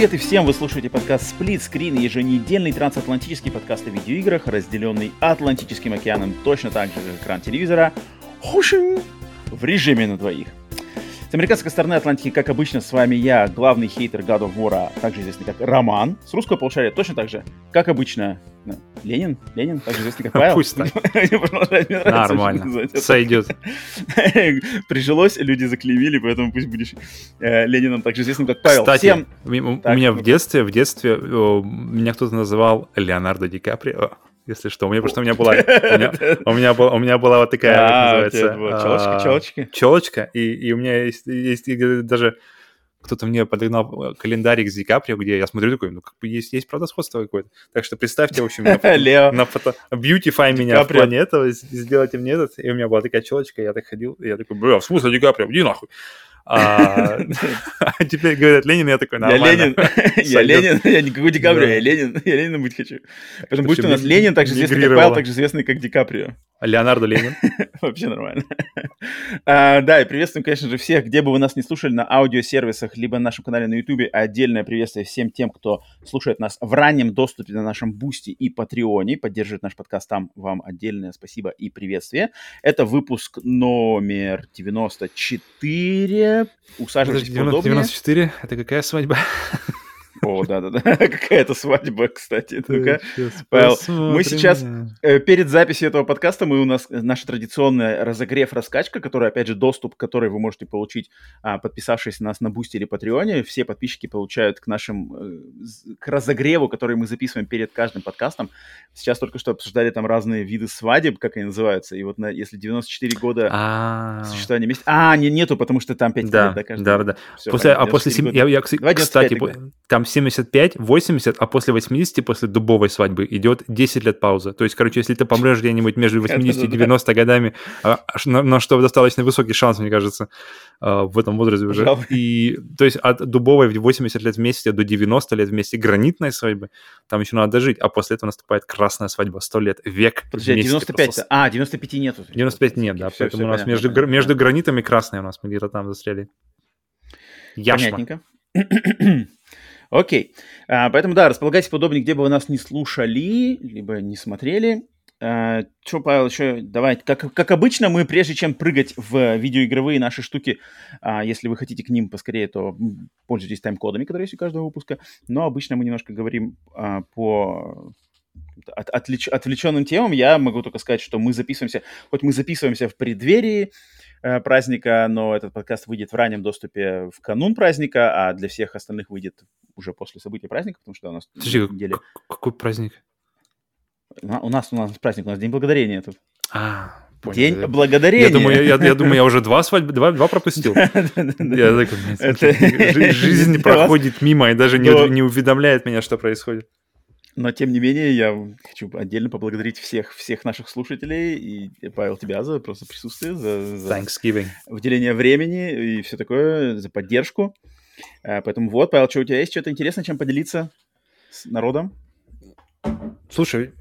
Привет и всем! Вы слушаете подкаст Split Screen, еженедельный трансатлантический подкаст о видеоиграх, разделенный Атлантическим океаном точно так же, как экран телевизора, в режиме на двоих. С американской стороны Атлантики, как обычно, с вами я, главный хейтер God of War, также известный как Роман. С русского полушария точно так же, как обычно, Ленин, Ленин, также известный как Павел. Пусть так. Нормально, сойдет. Прижилось, люди заклеймили, поэтому пусть будешь э, Лениным также известным как Павел. Кстати, у меня в детстве, в детстве меня кто-то называл Леонардо Ди Каприо если что. У меня просто у меня была, у меня, у меня, была, у меня была вот такая, а, называется, челочка, челочки. Челочка, и, и у меня есть, есть даже кто-то мне подогнал календарик с Ди Каприо, где я смотрю такой, ну, как бы есть, есть правда сходство какое-то. Так что представьте, в общем, на фото, на фото beautify меня в плане этого, сделайте мне этот. И у меня была такая челочка, я так ходил, и я такой, бля, в смысле Ди Каприо, иди нахуй. А, а теперь говорят Ленин, я такой, нормально. Я Ленин, я Ленин, я никакой Ди Каприо, я Ленин, я Ленин быть хочу. Поэтому будет у нас Ленин, также известный как Павел, также известный как Ди Каприо. Леонардо Ленин. Вообще нормально. а, да, и приветствуем, конечно же, всех, где бы вы нас не слушали, на аудиосервисах, либо на нашем канале на YouTube. Отдельное приветствие всем тем, кто слушает нас в раннем доступе на нашем Бусти и Patreon -е, поддерживает наш подкаст там. Вам отдельное спасибо и приветствие. Это выпуск номер 94. Усаживайтесь 90, 94? Это какая свадьба? О, да-да-да, какая-то свадьба, кстати. Ну-ка, Павел, мы сейчас, э, перед записью этого подкаста, мы у нас наша традиционная разогрев-раскачка, которая, опять же, доступ, который вы можете получить, а, подписавшись на нас на Бусти или Patreon -е. Все подписчики получают к нашим, э, к разогреву, который мы записываем перед каждым подкастом. Сейчас только что обсуждали там разные виды свадеб, как они называются, и вот на, если 94 года а. существования вместе... А, не, нету, потому что там 5 лет, да, каждый. Да, да, да. После, а после... Я, кстати, там 75, 80, а после 80, после дубовой свадьбы, идет 10 лет пауза. То есть, короче, если ты помрешь где-нибудь между 80 и 90 годами, а, на, на что достаточно высокий шанс, мне кажется, а, в этом возрасте уже. И, то есть, от дубовой в 80 лет вместе до 90 лет вместе гранитной свадьбы, там еще надо дожить, а после этого наступает красная свадьба, 100 лет, век. Подожди, 95 просто... А, 95 нету. 95 нет, да, все, поэтому все у нас понятно, между, между гранитами красная у нас, мы где-то там застряли. Яшма. Понятненько. Окей. А, поэтому, да, располагайтесь поудобнее, где бы вы нас не слушали, либо не смотрели. А, что, Павел, еще давай, как, как обычно, мы прежде чем прыгать в видеоигровые наши штуки, а, если вы хотите к ним поскорее, то пользуйтесь тайм-кодами, которые есть у каждого выпуска. Но обычно мы немножко говорим а, по от, отвлеч, отвлеченным темам. Я могу только сказать, что мы записываемся, хоть мы записываемся в преддверии праздника, но этот подкаст выйдет в раннем доступе в канун праздника, а для всех остальных выйдет уже после события праздника, потому что у нас Подожди, неделе... какой праздник? У нас, у нас праздник, у нас День Благодарения тут. А, Понял, День да. благодарения. Я думаю, я, я думаю, я уже два свадьбы, два, два пропустил. Жизнь проходит мимо и даже не уведомляет меня, что происходит. Но, тем не менее, я хочу отдельно поблагодарить всех, всех наших слушателей и, Павел, тебя за просто присутствие, за, за Thanksgiving. выделение времени и все такое, за поддержку. Э, поэтому вот, Павел, что у тебя есть что-то интересное, чем поделиться с народом? Слушай,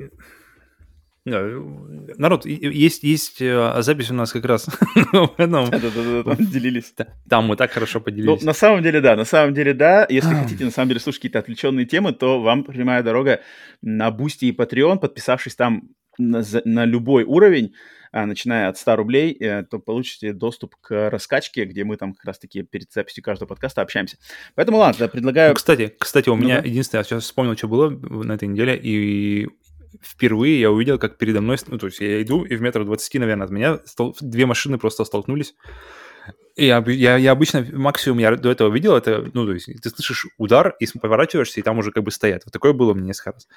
Народ, есть, есть э, запись у нас как раз Да-да-да, делились. Там мы так хорошо поделились. Ну, на самом деле, да, на самом деле, да. Если хотите, на самом деле, слушать какие-то отвлеченные темы, то вам прямая дорога на Бусти и Patreon, подписавшись там на, на любой уровень, а, начиная от 100 рублей, э, то получите доступ к раскачке, где мы там как раз-таки перед записью каждого подкаста общаемся. Поэтому ладно, предлагаю... Кстати, кстати, у ну, меня единственное, я сейчас вспомнил, что было на этой неделе, и впервые я увидел, как передо мной, ну, то есть я иду, и в метров 20, наверное, от меня стол, две машины просто столкнулись. И я, я, я обычно, максимум я до этого видел, это, ну, то есть ты слышишь удар, и поворачиваешься, и там уже как бы стоят. Вот такое было меня несколько раз.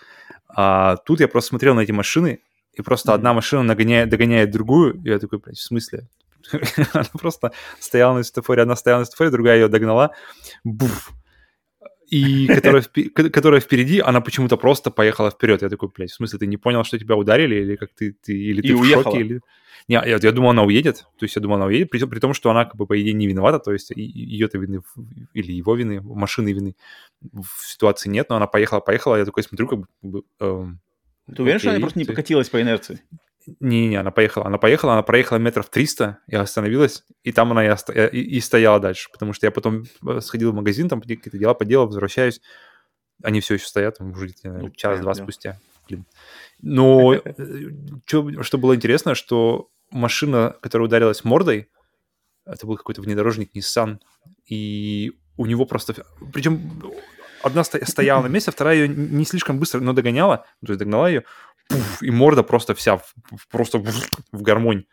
А тут я просто смотрел на эти машины, и просто mm-hmm. одна машина нагоняет, догоняет другую, и я такой, блядь, в смысле? Она просто стояла на светофоре, одна стояла на светофоре, другая ее догнала. Буф! И которая, которая впереди, она почему-то просто поехала вперед. Я такой, блядь, в смысле, ты не понял, что тебя ударили, или как ты, ты или ты и в уехала. шоке, или... Не, я, я думал, она уедет, то есть я думал, она уедет, при, при том, что она, как бы, по идее, не виновата, то есть ее-то вины, или его вины, машины вины в ситуации нет, но она поехала, поехала, я такой смотрю, как бы... Эм, ты уверен, что она просто не покатилась по инерции? Не-не, она поехала. Она поехала, она проехала метров 300 и остановилась, и там она и, оста- и, и стояла дальше. Потому что я потом э, сходил в магазин, там какие-то дела поделал, возвращаюсь. Они все еще стоят, уже ну, час-два спустя. Блин. Но э, что, что было интересно, что машина, которая ударилась мордой, это был какой-то внедорожник Nissan, и у него просто... Причем одна стояла на месте, а вторая ее не слишком быстро, но догоняла, то есть догнала ее, пуф, и морда просто вся, в, просто в, в гармонь.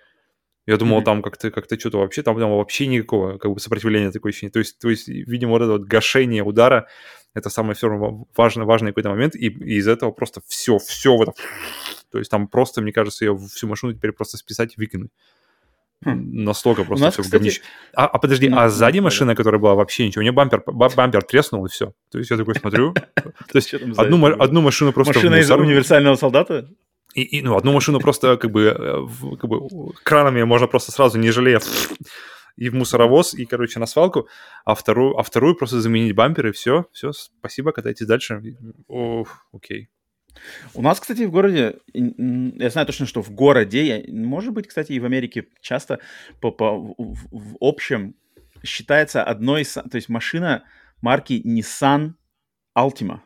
Я думал, mm-hmm. там как-то как что-то вообще, там, там вообще никакого как бы сопротивления такое ощущение. То есть, то есть, видимо, вот это вот гашение удара, это самый все равно важный, важный какой-то момент, и, и из этого просто все, все вот это... То есть там просто, мне кажется, ее всю машину теперь просто списать и выкинуть. Хм. Настолько просто нас, все кстати... говнище. А, а подожди, ну, а сзади машина, которая была вообще ничего, у нее бампер, бампер треснул и все. То есть я такой смотрю, то есть одну, одну машину просто Машина из универсального солдата? И, и, ну, одну машину просто как бы, э, как бы кранами можно просто сразу, не жалея, и в мусоровоз, и, короче, на свалку, а вторую, а вторую просто заменить бампер, и все, все, спасибо, катайтесь дальше. О, окей. У нас, кстати, в городе, я знаю точно, что в городе, может быть, кстати, и в Америке часто по, по, в, в общем считается одной из... То есть машина марки Nissan Altima.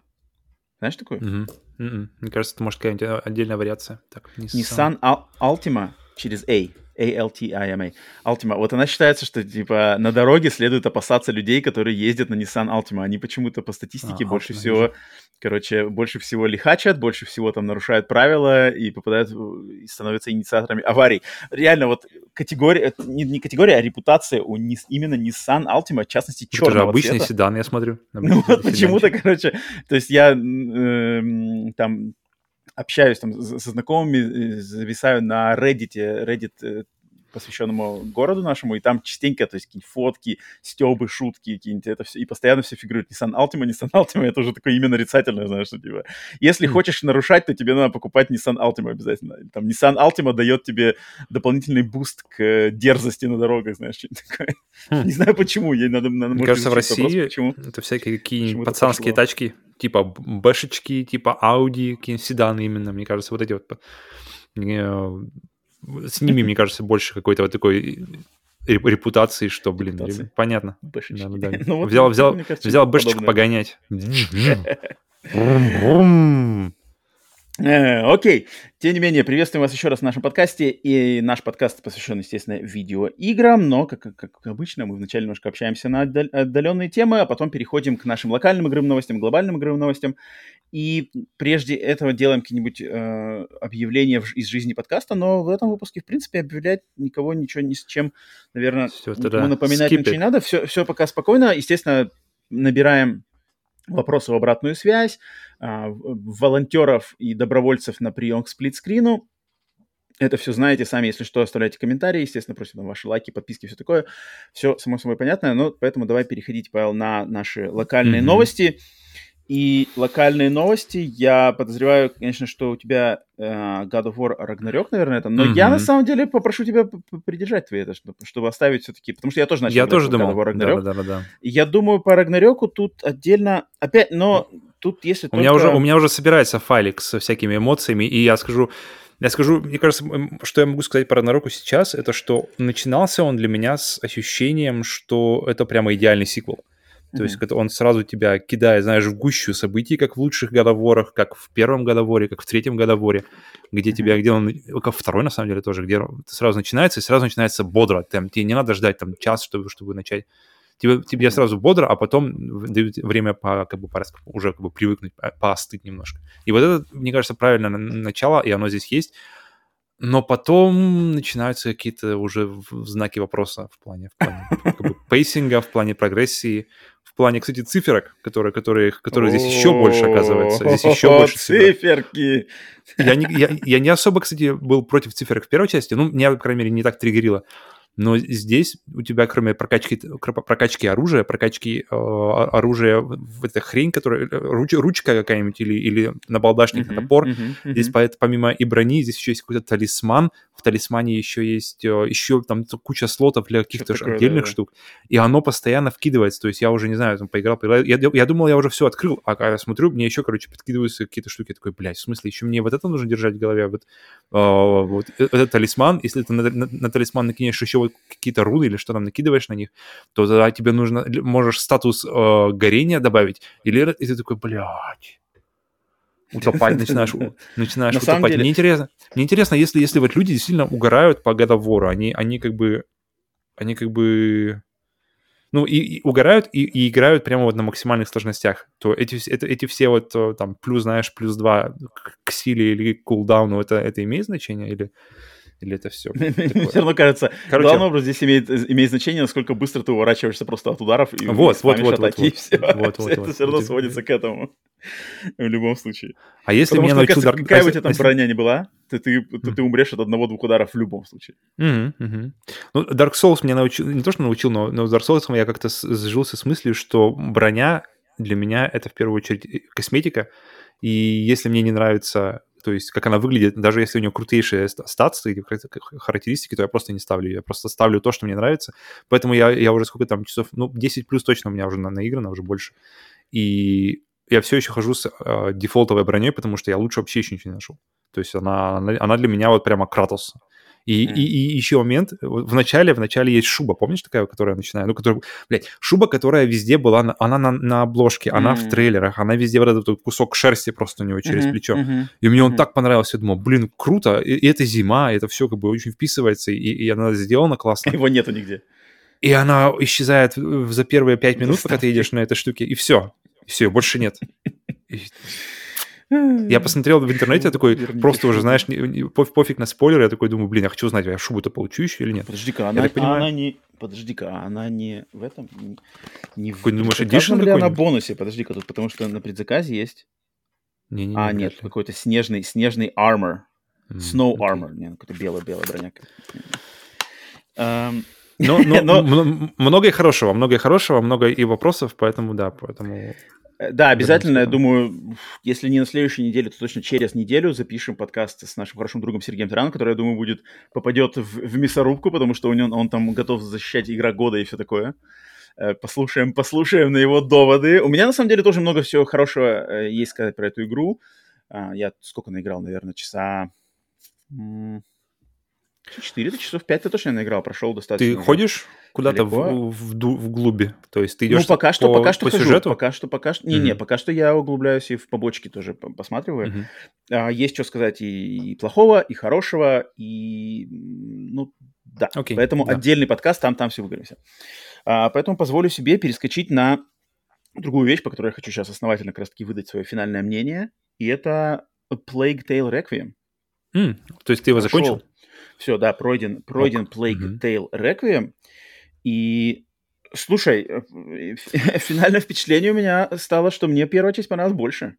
Знаешь такое? Mm-hmm. Mm-mm. Мне кажется, это может какая-нибудь отдельная вариация. Так, Nissan, Nissan Al- Altima через A. A-L-T-I-M-A. Altima. Вот она считается, что типа на дороге следует опасаться людей, которые ездят на Nissan Altima. Они почему-то по статистике а, больше Altima, всего, вижу. короче, больше всего лихачат, больше всего там нарушают правила и попадают и становятся инициаторами аварий. Реально вот категория, не, не категория, а репутация у ни, именно Nissan Altima, в частности, черного Это же обычный цвета. седан, я смотрю. Ну вот почему-то, короче, то есть я э, там общаюсь там со знакомыми, зависаю на Reddit, Reddit э, посвященному городу нашему, и там частенько, то есть какие-нибудь фотки, стебы, шутки какие-нибудь, это все, и постоянно все фигурирует. Nissan Altima, Nissan Altima, это уже такое имя нарицательное, знаешь, что типа, если mm. хочешь нарушать, то тебе надо покупать Nissan Altima обязательно. Там Nissan Altima дает тебе дополнительный буст к дерзости на дорогах, знаешь, что-нибудь такое. Mm. Не знаю почему, ей надо, надо Мне кажется, в России вопрос, почему? это всякие какие-нибудь пацанские тачки, типа бэшечки, типа Audi, какие-нибудь седаны именно, мне кажется, вот эти вот с ними, мне кажется, больше какой-то вот такой репутации, что, блин, Репутации. понятно. Да, да, да. ну, вот, взял, взял, кажется, взял бэшечку погонять. Э, окей. Тем не менее, приветствуем вас еще раз в нашем подкасте. И наш подкаст посвящен, естественно, видеоиграм, но, как, как обычно, мы вначале немножко общаемся на отдаленные темы, а потом переходим к нашим локальным игровым новостям, глобальным игровым новостям. И прежде этого делаем какие-нибудь э, объявления в, из жизни подкаста, но в этом выпуске, в принципе, объявлять никого ничего ни с чем, наверное, все, никому да. напоминать Skip ничего не надо. Все, все пока спокойно. Естественно, набираем вопросы в обратную связь, а, волонтеров и добровольцев на прием к сплитскрину. Это все знаете сами, если что, оставляйте комментарии, естественно, просим там ваши лайки, подписки, все такое. Все, само собой, понятно, но поэтому давай переходить, Павел, на наши локальные mm-hmm. новости. И локальные новости, я подозреваю, конечно, что у тебя э, God of War Ragnarok, наверное, это, но mm-hmm. я на самом деле попрошу тебя придержать твои это, чтобы, чтобы оставить все-таки, потому что я тоже начал я тоже думал. God of War Ragnarok. Да, да, да, да. Я думаю, по Рагнарёку тут отдельно, опять, но тут если у только... Меня уже, у меня уже собирается файлик со всякими эмоциями, и я скажу, я скажу, мне кажется, что я могу сказать про Рагнароку сейчас, это что начинался он для меня с ощущением, что это прямо идеальный сиквел. То mm-hmm. есть это он сразу тебя кидает, знаешь, в гущу событий, как в лучших годоворах, как в первом годоворе, как в третьем годоворе, где mm-hmm. тебя, где он, как второй на самом деле тоже, где сразу начинается, и сразу начинается бодро. Там, тебе не надо ждать там час, чтобы, чтобы начать. Тебе, тебе сразу бодро, а потом дают время по, как бы, по, уже как бы привыкнуть, поостыть немножко. И вот это, мне кажется, правильное начало, и оно здесь есть. Но потом начинаются какие-то уже знаки вопроса в плане, в плане как бы, пейсинга, в плане прогрессии, в плане, кстати, циферок, которые, которые, которые здесь еще больше, оказывается. Здесь еще больше циферки. Я не, я, я не особо, кстати, был против циферок в первой части. Ну, меня, по крайней мере, не так триггерило. Но здесь у тебя, кроме прокачки, прокачки оружия, прокачки э, оружия, в эта хрень, которая э, руч, ручка какая-нибудь или, или набалдашник, uh-huh, топор, uh-huh, uh-huh. здесь помимо и брони, здесь еще есть какой-то талисман, в талисмане еще есть э, еще там куча слотов для каких-то отдельных да, штук, и оно постоянно вкидывается, то есть я уже, не знаю, там поиграл, поиграл, я, я думал, я уже все открыл, а когда смотрю, мне еще, короче, подкидываются какие-то штуки, я такой, блядь, в смысле, еще мне вот это нужно держать в голове, вот, э, вот этот талисман, если ты на, на, на талисман накинешь еще вот какие-то руны или что там накидываешь на них, то тогда тебе нужно, можешь статус э, горения добавить, или и ты такой, блядь, утопать начинаешь, начинаешь утопать. Деле... Мне интересно, мне интересно, если, если вот люди действительно угорают по годовору, они, они как бы, они как бы, ну, и, и угорают, и, и играют прямо вот на максимальных сложностях, то эти, это, эти все вот э, там плюс, знаешь, плюс два к силе или к кулдауну, это, это имеет значение или... Или это все? Мне все равно кажется, Короче, главный образ здесь имеет, имеет значение, насколько быстро ты уворачиваешься просто от ударов и вот, вот, вот, атаки, вот, все. Вот, вот, это все равно сводится к этому. В любом случае. А если научил кажется, Dark... какая бы у тебя там броня не была, ты, ты, ты, ты умрешь от одного-двух ударов в любом случае. Мгм. Ну, Dark Souls меня научил, не то что научил, но, но с Dark Souls я как-то сжился с мыслью, что броня для меня это в первую очередь э, косметика, и если мне не нравится, то есть как она выглядит, даже если у нее крутейшие ст- статсы или хар- характеристики, то я просто не ставлю, ее. я просто ставлю то, что мне нравится, поэтому я, я уже сколько там часов, ну, 10 плюс точно у меня уже на- наиграно, уже больше, и я все еще хожу с э, дефолтовой броней, потому что я лучше вообще еще ничего не нашел. То есть она, она для меня вот прямо Кратос. И, Мгм. и, и еще момент, вот в начале, в начале есть шуба, помнишь такая, которая начинает, ну, которая, блядь, шуба, которая везде была, на- она на, на обложке, она в трейлерах, она везде вот этот кусок шерсти просто у него через Мгм, плечо. мгм. И мне он Мгм. так понравился, я думал, блин, круто, и, и это зима, и это все как бы очень вписывается, и, и она сделана классно. Его нету нигде. И она исчезает в- за первые пять минут, пока ты едешь на этой штуке, и все. Все, больше нет. Я посмотрел в интернете, я такой, Верните просто уже, знаешь, не- не- поф- пофиг на спойлеры, я такой думаю, блин, я хочу узнать, я шубу-то получу еще или нет? Подожди-ка, она, понимаю- она не... Подожди-ка, а она не в этом... не- Не в Какой, думаешь, edition ли она бонусе? Подожди-ка, тут потому что на предзаказе есть... Не-не-не, А, вряд нет, какой-то снежный, снежный armor. М, Snow окей. armor. Не, какая-то белая-белая броня. Эм, Но, но, Но- м- много и хорошего, много и хорошего, много и вопросов, поэтому да, поэтому... Э, Да, обязательно, я думаю, если не на следующей неделе, то точно через неделю запишем подкаст с нашим хорошим другом Сергеем Тараном, который, я думаю, будет попадет в, в мясорубку, потому что у него, он там готов защищать игра года и все такое. Э, Послушаем, послушаем на его доводы. У меня, на самом деле, тоже много всего хорошего э, есть сказать про эту игру. А, Я сколько наиграл, наверное, часа... м, Четыре часов, пять ты точно наиграл, прошел достаточно. Ты ходишь куда-то в, в, в глуби? То есть ты идешь Ну, пока что, по, пока что по хожу. сюжету? Пока что, пока что. Не, не, Мгм. пока что я углубляюсь и в побочки тоже по- посматриваю. Мгм. А, есть что сказать и, и плохого, и хорошего, и ну да. Окей, поэтому да. отдельный подкаст, там, там все выговоримся. А, поэтому позволю себе перескочить на другую вещь, по которой я хочу сейчас основательно как раз таки выдать свое финальное мнение, и это Plague Tale Requiem. М, То есть ты его закончил? Все, да, пройден, пройден Ок. Plague Мгм. Tale Requiem. И слушай, э, финальное впечатление у меня стало, что мне первая часть понравилась больше.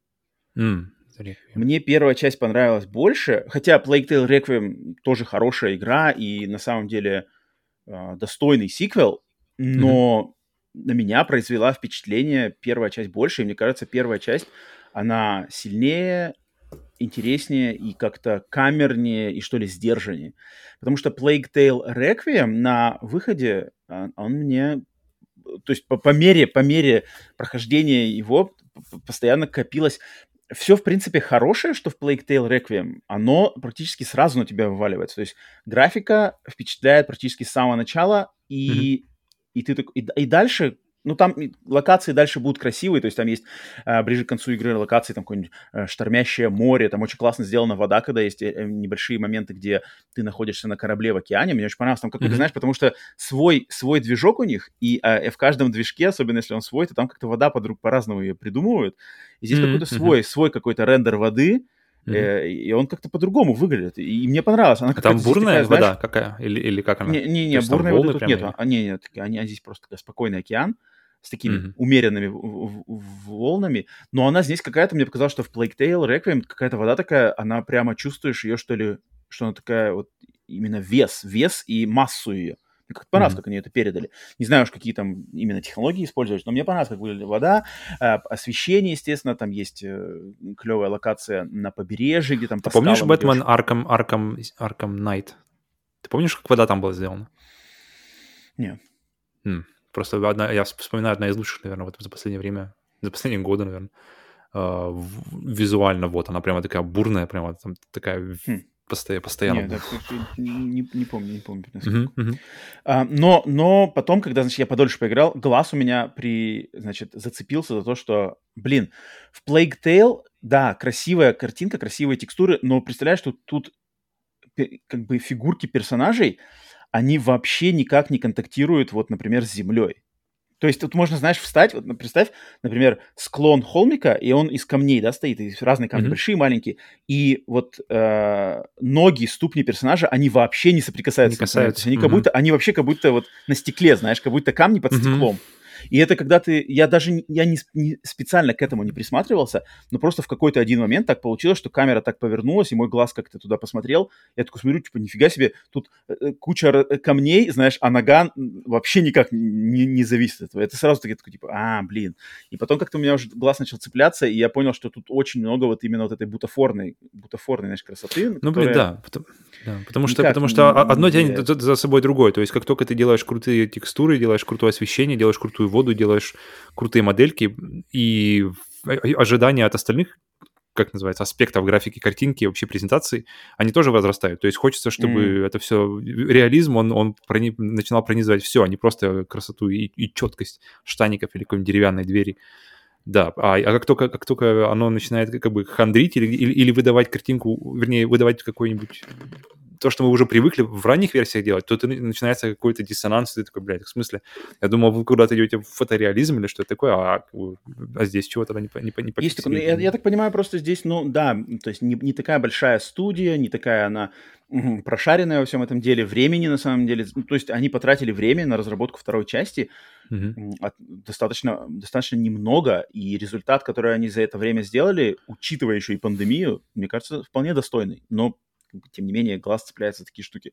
Requiem. Мне первая часть понравилась больше, хотя Plague Tale Requiem тоже хорошая игра и на самом деле э, достойный сиквел, но на меня произвела впечатление первая часть больше, и мне кажется, первая часть, она сильнее, интереснее и как-то камернее и что ли сдержаннее. Потому что Plague Tale Requiem на выходе, а, он мне то есть по, по мере, по мере прохождения его постоянно копилось все, в принципе, хорошее, что в Plague Tale Requiem, оно практически сразу на тебя вываливается. То есть графика впечатляет практически с самого начала, и, и ты так, и, и дальше, ну там локации дальше будут красивые, то есть там есть а, ближе к концу игры локации, там какое-нибудь э, штормящее море, там очень классно сделана вода, когда есть э, э, небольшие моменты, где ты находишься на корабле в океане, мне очень понравилось, там какой-то, Мгм. знаешь, потому что свой, свой движок у них, и э, в каждом движке, особенно если он свой, то там как-то вода подруг по-разному ее придумывают. И здесь Мгм, какой-то свой, свой какой-то рендер воды, э, и он как-то по-другому выглядит. И мне понравилось. Она А там бурная такая, знаешь, вода какая? Или, или как она? Не, не, То не есть там бурной волны воды тут прямо нет. А, не, нет, они, они здесь просто такой спокойный океан с такими Мгм. умеренными волнами. Но она здесь какая-то, мне показалось, что в Plague Tale Requiem какая-то вода такая, она прямо чувствуешь ее, что ли, что она такая вот именно вес, вес и массу ее. Мне как-то понравилось, Мгм. как они это передали. Не знаю уж, какие там именно технологии использовать, но мне понравилось, как выглядит вода, э, освещение, естественно, там есть э, клевая локация на побережье, где там Ты по помнишь Бэтмен. Арком, Арком, Арком Найт? Ты помнишь, как вода там была сделана? Не. М, Просто одна, я вспоминаю, одна из лучших, наверное, вот за последнее время, за последние годы, наверное, а, визуально вот, она прямо такая бурная, прямо там такая Хм. постоянно, постоянно. Не, так, так, не, не помню, не помню. Мгм. А, но, но потом, когда, значит, я подольше поиграл, глаз у меня при, значит, зацепился за то, что, блин, в Plague Tale, да, красивая картинка, красивые текстуры, но представляешь, что тут как бы фигурки персонажей, они вообще никак не контактируют, вот, например, с землей. То есть тут можно, знаешь, встать, вот, представь, например, склон холмика, и он из камней, да, стоит, и разные камни, Мгм. большие, маленькие, и вот э, ноги, ступни персонажа, они вообще не соприкасаются. Не касаются, они как мгм. будто, они вообще как будто вот на стекле, знаешь, как будто камни под Мгм. стеклом. И это когда ты, я даже я не, не специально к этому не присматривался, но просто в какой-то один момент так получилось, что камера так повернулась, и мой глаз как-то туда посмотрел. Я такой смотрю, типа, нифига себе, тут э, э, куча э, камней, знаешь, а нога вообще никак не, не зависит от этого. Это сразу таки такой, типа, а, блин. И потом как-то у меня уже глаз начал цепляться, и я понял, что тут очень много вот именно вот этой бутафорной, бутафорной, знаешь, красоты. Ну, блин, которая- да. Потому, да, потому что, потому что одно не тянет за собой другое. То есть, как только ты делаешь крутые текстуры, делаешь крутое освещение, делаешь крутую воду, делаешь крутые модельки, и о- ожидания от остальных, как называется, аспектов графики, картинки, вообще презентации, они тоже возрастают. То есть хочется, чтобы это все реализм, он, он прони- начинал пронизывать все, а не просто красоту и, и четкость штаников или какой-нибудь деревянной двери. Да, а, а как, только, как только оно начинает как бы хандрить или, или, или выдавать картинку, вернее, выдавать какой-нибудь то, что мы уже привыкли в ранних версиях делать, то начинается какой-то диссонанс, и ты такой, блядь, в смысле? Я думал, вы куда-то идете в фотореализм или что это такое, а, а здесь чего тогда не, не, не Есть такое, ну, я, я так понимаю, просто здесь, ну да, то есть не, не такая большая студия, не такая она мгм, прошаренная во всем этом деле, времени на самом деле. Ну, то есть они потратили время на разработку второй части м, от- достаточно, достаточно немного, и результат, который они за это время сделали, учитывая еще и пандемию, мне кажется, вполне достойный. Но, тем не менее, глаз цепляется за такие штуки.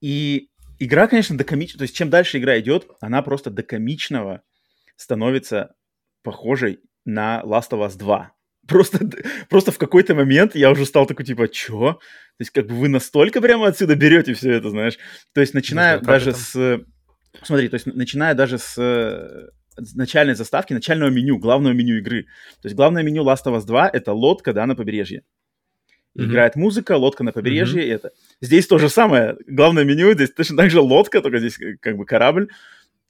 И игра, конечно, до комичного, то есть чем дальше игра идет, она просто до комичного становится похожей на Last of Us 2. Просто, просто в какой-то момент я уже стал такой, типа, чё? То есть как бы вы настолько прямо отсюда берете все это, знаешь? То есть начиная как даже это? с... Смотри, то есть начиная даже с начальной заставки, начального меню, главного меню игры. То есть главное меню Last of Us 2 — это лодка, да, на побережье. Мгм. Играет музыка, лодка на побережье, и это. Здесь то же самое. Главное меню, здесь точно так же лодка, только здесь э, как бы корабль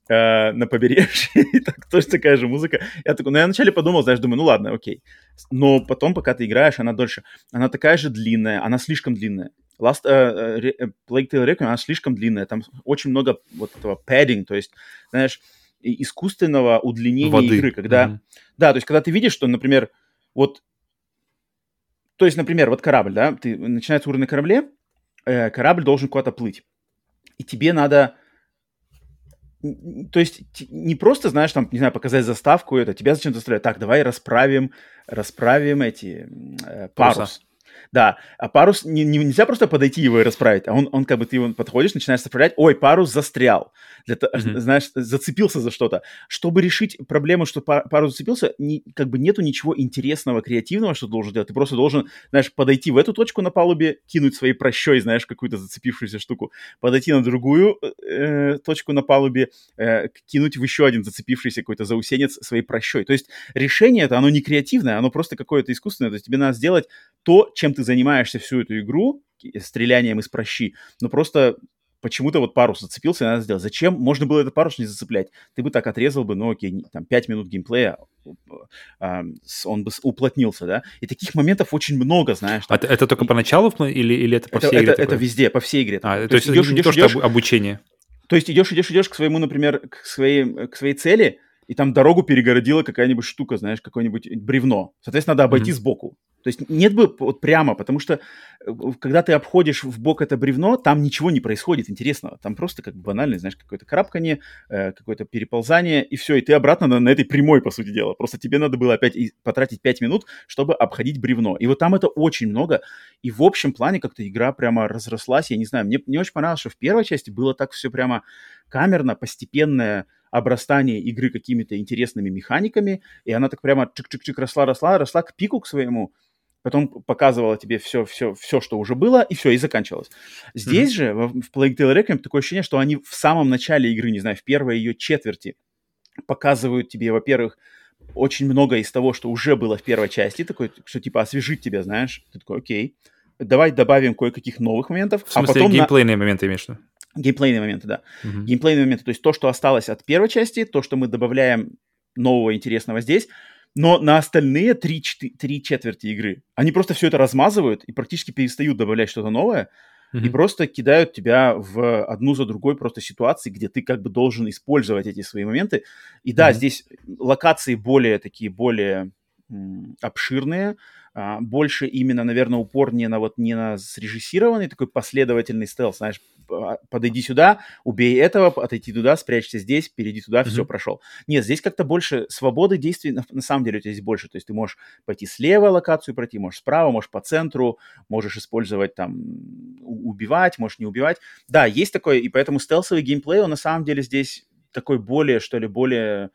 э, на побережье, и так, тоже такая же музыка. Я такой, ну, я вначале подумал, знаешь, думаю, ну, ладно, окей. Но потом, пока ты играешь, она дольше. Она такая же длинная, она слишком длинная. Last Re- э, Plague Tale Requiem, она слишком длинная. Там очень много вот этого padding, то есть, знаешь, искусственного удлинения Воды. игры, когда... Мгм. Да, то есть, когда ты видишь, что, например, вот... То есть, например, вот корабль, да, ты начинается уровень на корабле, э, корабль должен куда-то плыть. И тебе надо... То есть, не просто, знаешь, там, не знаю, показать заставку, это, тебя зачем заставляют, так, давай расправим, расправим эти... э, парус. Паруса. Да, а парус не, не- нельзя просто подойти его и расправить, а он, он как бы ты его подходишь, начинаешь расправлять, ой, парус застрял, Для Мгм. знаешь, зацепился за что-то. Чтобы решить проблему, что па- парус зацепился, не- как бы нету ничего интересного, креативного, что ты должен делать. Ты просто должен, знаешь, подойти в эту точку на палубе, кинуть своей прощой, знаешь, какую-то зацепившуюся штуку, подойти на другую э, точку на палубе, э, кинуть в еще один зацепившийся какой-то заусенец своей прощой. То есть решение это, оно не креативное, оно просто какое-то искусственное. То есть тебе надо сделать то, чем ты занимаешься всю эту игру, стрелянием из прощи, но просто почему-то вот парус зацепился, и надо сделать. Зачем? Можно было этот парус не зацеплять. Ты бы так отрезал бы, ну окей, там 5 минут геймплея, а, он бы уплотнился, да? И таких моментов очень много, знаешь. А там. это, это только поначалу или, или это по это, всей игре это- это везде, по всей игре. А, такое. то, есть, идешь, это не идешь, то, что идешь, обу- обучение. то есть идешь, идешь, идешь к своему, например, к своей, к своей цели, и там дорогу перегородила какая-нибудь штука, знаешь, какое-нибудь бревно. Соответственно, надо обойти Мгм. сбоку. То есть нет бы вот прямо, потому что э, когда ты обходишь в бок это бревно, там ничего не происходит интересного. Там просто как бы банально, знаешь, какое-то крапкание, э, какое-то переползание, и все, и ты обратно на, на этой прямой, по сути дела. Просто тебе надо было опять потратить 5 минут, чтобы обходить бревно. И вот там это очень много, и в общем плане как-то игра прямо разрослась. Я не знаю, мне не очень понравилось, что в первой части было так все прямо камерно, постепенное, обрастание игры какими-то интересными механиками, и она так прямо чик-чик-чик росла, росла, росла к пику к своему, потом показывала тебе все, все, все, что уже было, и все, и заканчивалось. Здесь mm-hmm. же, в, в Plague Tale Requiem, такое ощущение, что они в самом начале игры, не знаю, в первой ее четверти, показывают тебе, во-первых, очень много из того, что уже было в первой части, такой, что типа освежить тебя, знаешь. Ты такой, окей, давай добавим кое-каких новых моментов. В смысле, а потом геймплейные на... моменты имеешь? Геймплейные моменты, да. Uh-huh. Геймплейные моменты, то есть то, что осталось от первой части, то, что мы добавляем нового интересного здесь, но на остальные три, три четверти игры они просто все это размазывают и практически перестают добавлять что-то новое, mm-hmm. и просто кидают тебя в одну за другой просто ситуации, где ты как бы должен использовать эти свои моменты. И да, mm-hmm. здесь локации более такие, более м, обширные, а, больше именно, наверное, упор не на вот не на срежиссированный такой последовательный стелс, знаешь, а, подойди сюда, убей этого, отойди туда, спрячься здесь, перейди туда, mm-hmm. все, прошел. Нет, здесь как-то больше свободы действий, на, на самом деле у тебя здесь больше, то есть ты можешь пойти слева локацию пройти, можешь справа, можешь по центру, можешь использовать там, убивать, можешь не убивать. Да, есть такое, и поэтому стелсовый геймплей, он на самом деле здесь такой более, что ли, более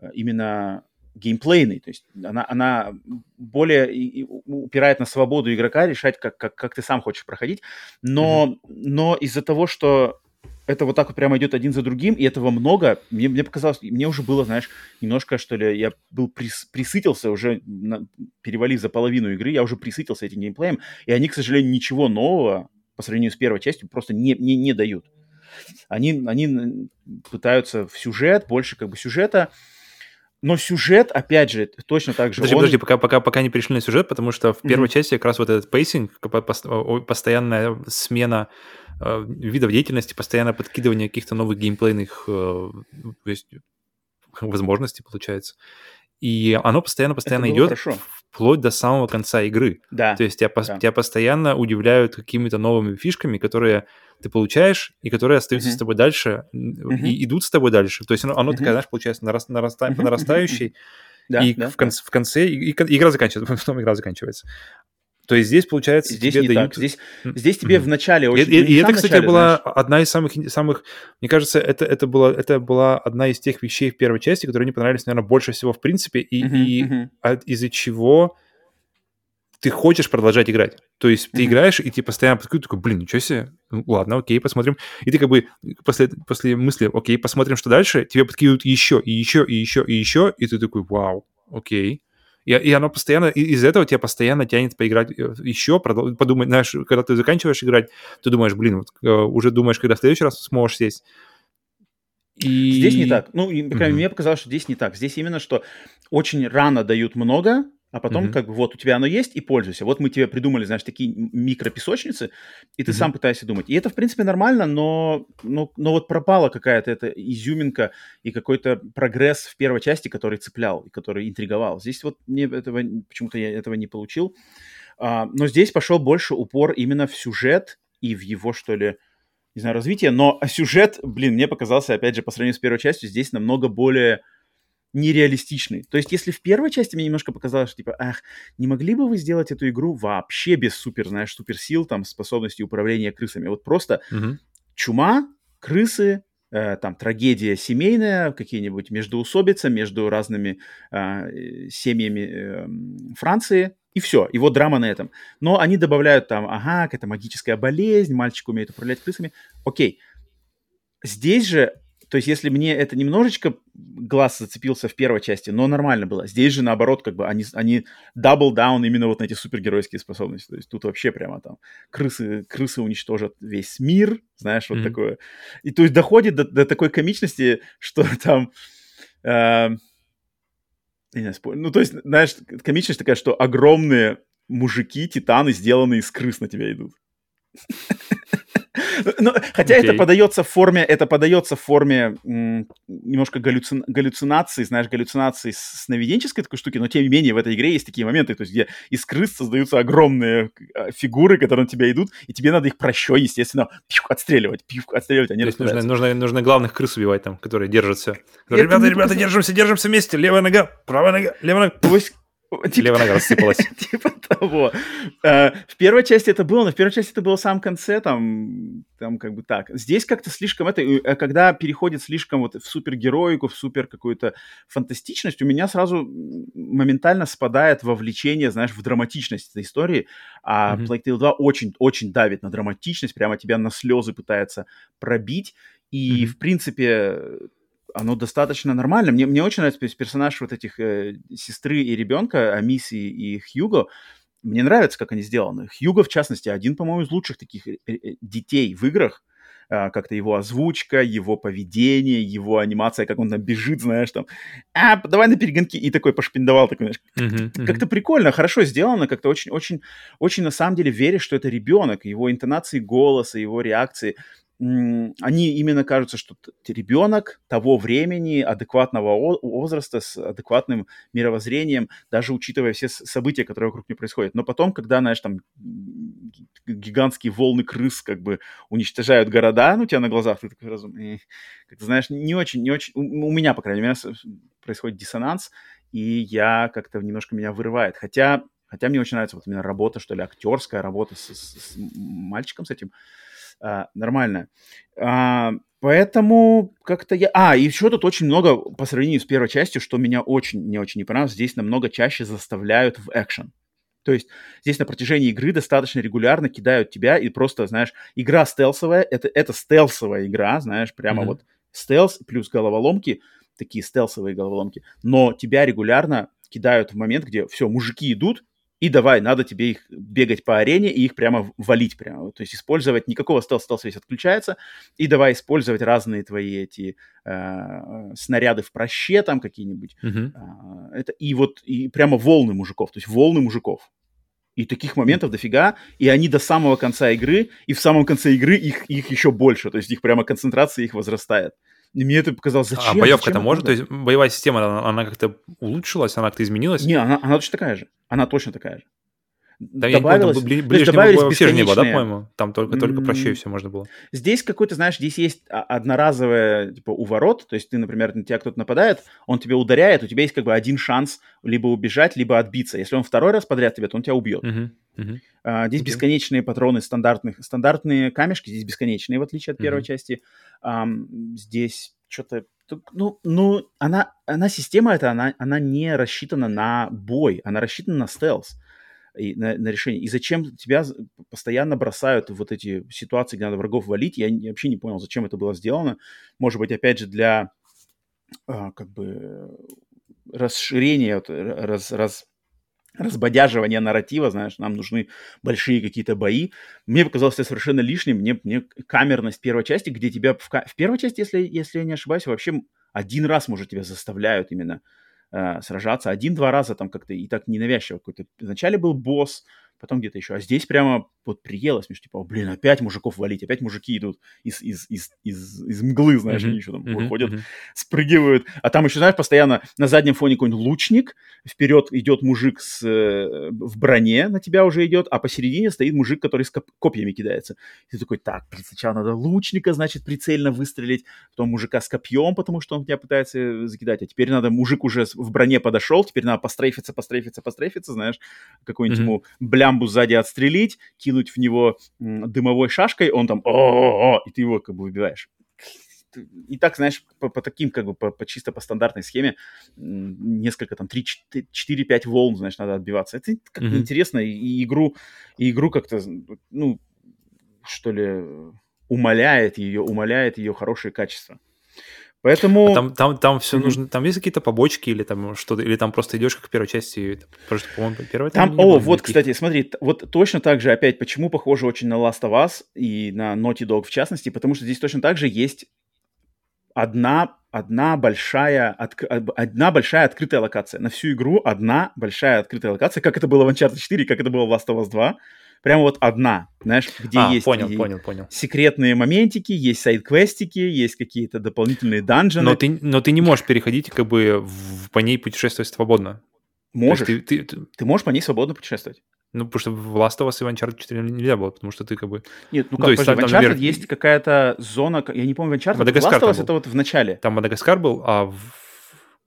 э, именно геймплейный, то есть она, она более упирает на свободу игрока решать, как, как, как ты сам хочешь проходить, но, mm-hmm. но из-за того, что это вот так вот прямо идет один за другим, и этого много, мне, мне показалось, мне уже было, знаешь, немножко, что ли, я был прис, присытился уже, на, перевалив за половину игры, я уже присытился этим геймплеем, и они, к сожалению, ничего нового по сравнению с первой частью просто не, не, не дают. Они, они пытаются в сюжет, больше как бы сюжета, но сюжет, опять же, точно так же. Подожди, он... подожди, пока, пока, пока не перешли на сюжет, потому что в первой mm-hmm. части как раз вот этот pacing, постоянная смена э, видов деятельности, постоянное подкидывание каких-то новых геймплейных э, возможностей, получается. И оно постоянно-постоянно идет хорошо. вплоть до самого конца игры. Да. То есть тебя, да. тебя постоянно удивляют какими-то новыми фишками, которые ты получаешь, и которые остаются uh-huh. с тобой дальше, uh-huh. и идут с тобой дальше. То есть оно, оно uh-huh. такая, знаешь, получается, нараст, нараста, uh-huh. нарастающей, uh-huh. и да, в, конце, да. в конце и, и, игра заканчивается, потом игра заканчивается. То есть здесь, получается, здесь тебе не дают... так. Здесь, здесь тебе mm-hmm. в начале очень... И, и, и это, кстати, начале, была знаешь... одна из самых, самых... Мне кажется, это, это, была, это была одна из тех вещей в первой части, которые мне понравились, наверное, больше всего в принципе, и, mm-hmm. и mm-hmm. из-за чего ты хочешь продолжать играть. То есть ты играешь, и ты постоянно подключаешь, такой, блин, ничего себе, ну, ладно, окей, посмотрим. И ты как бы после, после мысли, окей, посмотрим, что дальше, тебе подкидывают еще, и еще, и еще, и еще, и ты такой, вау, окей. И, и оно постоянно, из этого тебя постоянно тянет поиграть э, еще, подумать, знаешь, когда ты заканчиваешь играть, ты думаешь, блин, вот, э, уже думаешь, когда в следующий раз сможешь сесть. И... Здесь не так. Ну, mm-hmm. мне показалось, что здесь не так. Здесь именно, что очень рано дают много, а потом mm-hmm. как бы вот у тебя оно есть и пользуйся. Вот мы тебе придумали, знаешь, такие микропесочницы, и ты mm-hmm. сам пытаешься думать. И это, в принципе, нормально, но, но, но вот пропала какая-то эта изюминка и какой-то прогресс в первой части, который цеплял и который интриговал. Здесь вот мне этого, почему-то я этого не получил. А, но здесь пошел больше упор именно в сюжет и в его, что ли, не знаю, развитие. Но сюжет, блин, мне показался, опять же, по сравнению с первой частью, здесь намного более нереалистичный. То есть, если в первой части мне немножко показалось, что типа, ах, не могли бы вы сделать эту игру вообще без супер, знаешь, суперсил, там, способности управления крысами? Вот просто угу. чума, крысы, э, там, трагедия семейная, какие-нибудь междоусобица между разными э, семьями э, Франции, и все, и вот драма на этом. Но они добавляют там, ага, какая-то магическая болезнь, мальчик умеет управлять крысами. Окей. Здесь же то есть, если мне это немножечко глаз зацепился в первой части, но нормально было. Здесь же, наоборот, как бы они, они double down именно вот на эти супергеройские способности. То есть тут вообще прямо там крысы, крысы уничтожат весь мир, знаешь, вот mm-hmm. такое. И то есть доходит до, до такой комичности, что там... Э, знаю, ну, то есть, знаешь, комичность такая, что огромные мужики, титаны, сделанные из крыс на тебя идут. Ну, хотя это подается в форме, это подается в форме немножко галлюцинации, знаешь, галлюцинации сновиденческой такой штуки, но тем не менее в этой игре есть такие моменты, то есть где из крыс создаются огромные а, фигуры, которые на тебя идут, и тебе надо их прощой, естественно, отстреливать, отстреливать, они нужно, нужно, нужно главных крыс убивать там, которые держатся. Ребята, ребята, держимся, держимся вместе, левая нога, правая нога, левая нога. Типа, Левая нога рассыпалась. типа того. Э, в первой части это было, но в первой части это было в самом конце, там, там как бы так. Здесь как-то слишком это, э, когда переходит слишком вот в супергероику, в супер какую-то фантастичность, у меня сразу моментально спадает вовлечение, знаешь, в драматичность этой истории, а mm-hmm. Plague Tale 2 очень-очень давит на драматичность, прямо тебя на слезы пытается пробить, и, mm-hmm. в принципе, оно достаточно нормально. Мне, мне очень нравится персонаж вот этих э, сестры и ребенка, Амиси и Хьюго. Мне нравится, как они сделаны. Хьюго, в частности, один, по-моему, из лучших таких э, э, детей в играх. А, как-то его озвучка, его поведение, его анимация, как он там бежит, знаешь, там, а, давай на перегонки, и такой пошпиндовал, такой, знаешь, uh-huh, uh-huh. как-то прикольно, хорошо сделано, как-то очень, очень, очень на самом деле веришь, что это ребенок, его интонации голоса, его реакции, они именно кажутся, что ребенок того времени, адекватного возраста, с адекватным мировоззрением, даже учитывая все события, которые вокруг него происходят. Но потом, когда, знаешь, там гигантские волны крыс как бы уничтожают города, ну, у тебя на глазах, ты такой сразу, как ты знаешь, не очень, не очень, у меня, по крайней мере, происходит диссонанс, и я как-то немножко меня вырывает. Хотя, хотя мне очень нравится вот именно работа, что ли, актерская работа с, с, с мальчиком, с этим, а, нормально. А, поэтому как-то я... А, и еще тут очень много, по сравнению с первой частью, что меня очень, не очень не понравилось, здесь намного чаще заставляют в экшен. То есть здесь на протяжении игры достаточно регулярно кидают тебя, и просто, знаешь, игра стелсовая, это, это стелсовая игра, знаешь, прямо mm-hmm. вот стелс плюс головоломки, такие стелсовые головоломки, но тебя регулярно кидают в момент, где все, мужики идут, и давай, надо тебе их бегать по арене и их прямо валить прямо. То есть использовать, никакого стелс, стелс весь отключается, и давай использовать разные твои эти э, снаряды в проще там какие-нибудь. Uh-huh. Э, это, и вот и прямо волны мужиков, то есть волны мужиков. И таких моментов дофига, и они до самого конца игры, и в самом конце игры их, их еще больше, то есть их прямо концентрация их возрастает. И мне это показалось, а зачем? А боевка-то может? То есть боевая система, она, она как-то улучшилась, она как-то изменилась? Не, она, она точно такая же. Она точно такая же. Да, добавилось, я не помню, ближнего боя вообще не было, да, по-моему? Там только, только mm-hmm. проще все можно было. Здесь какой-то, знаешь, здесь есть одноразовое, типа, уворот, то есть ты, например, на тебя кто-то нападает, он тебя ударяет, у тебя есть как бы один шанс либо убежать, либо отбиться. Если он второй раз подряд тебя, то он тебя убьет. Mm-hmm. Mm-hmm. А, здесь okay. бесконечные патроны стандартных, стандартные камешки, здесь бесконечные, в отличие от mm-hmm. первой части. А, здесь что-то ну, ну, она, она система эта, она, она не рассчитана на бой, она рассчитана на стелс и на, на решение. И зачем тебя постоянно бросают в вот эти ситуации, где надо врагов валить? Я, я вообще не понял, зачем это было сделано. Может быть, опять же, для а, как бы расширения, вот, раз, раз, разбодяживания нарратива, знаешь, нам нужны большие какие-то бои. Мне показалось это совершенно лишним. Мне, мне камерность первой части, где тебя в, в первой части, если, если я не ошибаюсь, вообще один раз, может, тебя заставляют именно э, сражаться один-два раза там как-то и так ненавязчиво какой-то. Вначале был босс, потом где-то еще. А здесь прямо вот приелось, мне, типа, блин, опять мужиков валить, опять мужики идут из, из, из, из, из мглы, знаешь, mm-hmm. они еще там mm-hmm. выходят, mm-hmm. спрыгивают. А там еще, знаешь, постоянно на заднем фоне какой-нибудь лучник, вперед идет мужик с, э, в броне, на тебя уже идет, а посередине стоит мужик, который с коп- копьями кидается. И ты такой, так, сначала надо лучника, значит, прицельно выстрелить, потом мужика с копьем, потому что он тебя пытается закидать, а теперь надо, мужик уже в броне подошел, теперь надо пострейфиться, пострейфиться, пострейфиться, знаешь, какой-нибудь mm-hmm. ему блям дамбу сзади отстрелить, кинуть в него дымовой шашкой, он там о и ты его как бы выбиваешь. И так, знаешь, по, по таким, как бы, по, по чисто по стандартной схеме, несколько там, 3-4-5 волн, знаешь, надо отбиваться. Это как-то mm-hmm. интересно, и, и игру, и игру как-то, ну, что ли, умаляет ее, умаляет ее хорошее качество. Поэтому... А там, там, там все mm-hmm. нужно, там есть какие-то побочки или там что-то, или там просто идешь как в первой части, просто, по-моему, первая там, О, вот, никаких. кстати, смотри, вот точно так же, опять, почему похоже очень на Last of Us и на Naughty Dog в частности, потому что здесь точно так же есть одна, одна большая, отк... одна большая открытая локация. На всю игру одна большая открытая локация, как это было в Uncharted 4, как это было в Last of Us 2, Прямо вот одна, знаешь, где А, есть понял, понял, понял. секретные моментики, есть сайд-квестики, есть какие-то дополнительные данжены. Но ты, но ты не можешь переходить, как бы, в- по ней путешествовать свободно. Можешь, Ты, ты- ты- ты можешь по ней свободно путешествовать. ну, потому что в Last of Us и в Uncharted 4 нельзя было, потому что ты как бы... Нет, ну Ну, как, то есть подожди, в там, Uncharted например, есть какая-то зона, я не помню, в Uncharted, в Мадагаскар Last of Us это вот в начале. Там Мадагаскар был, а в...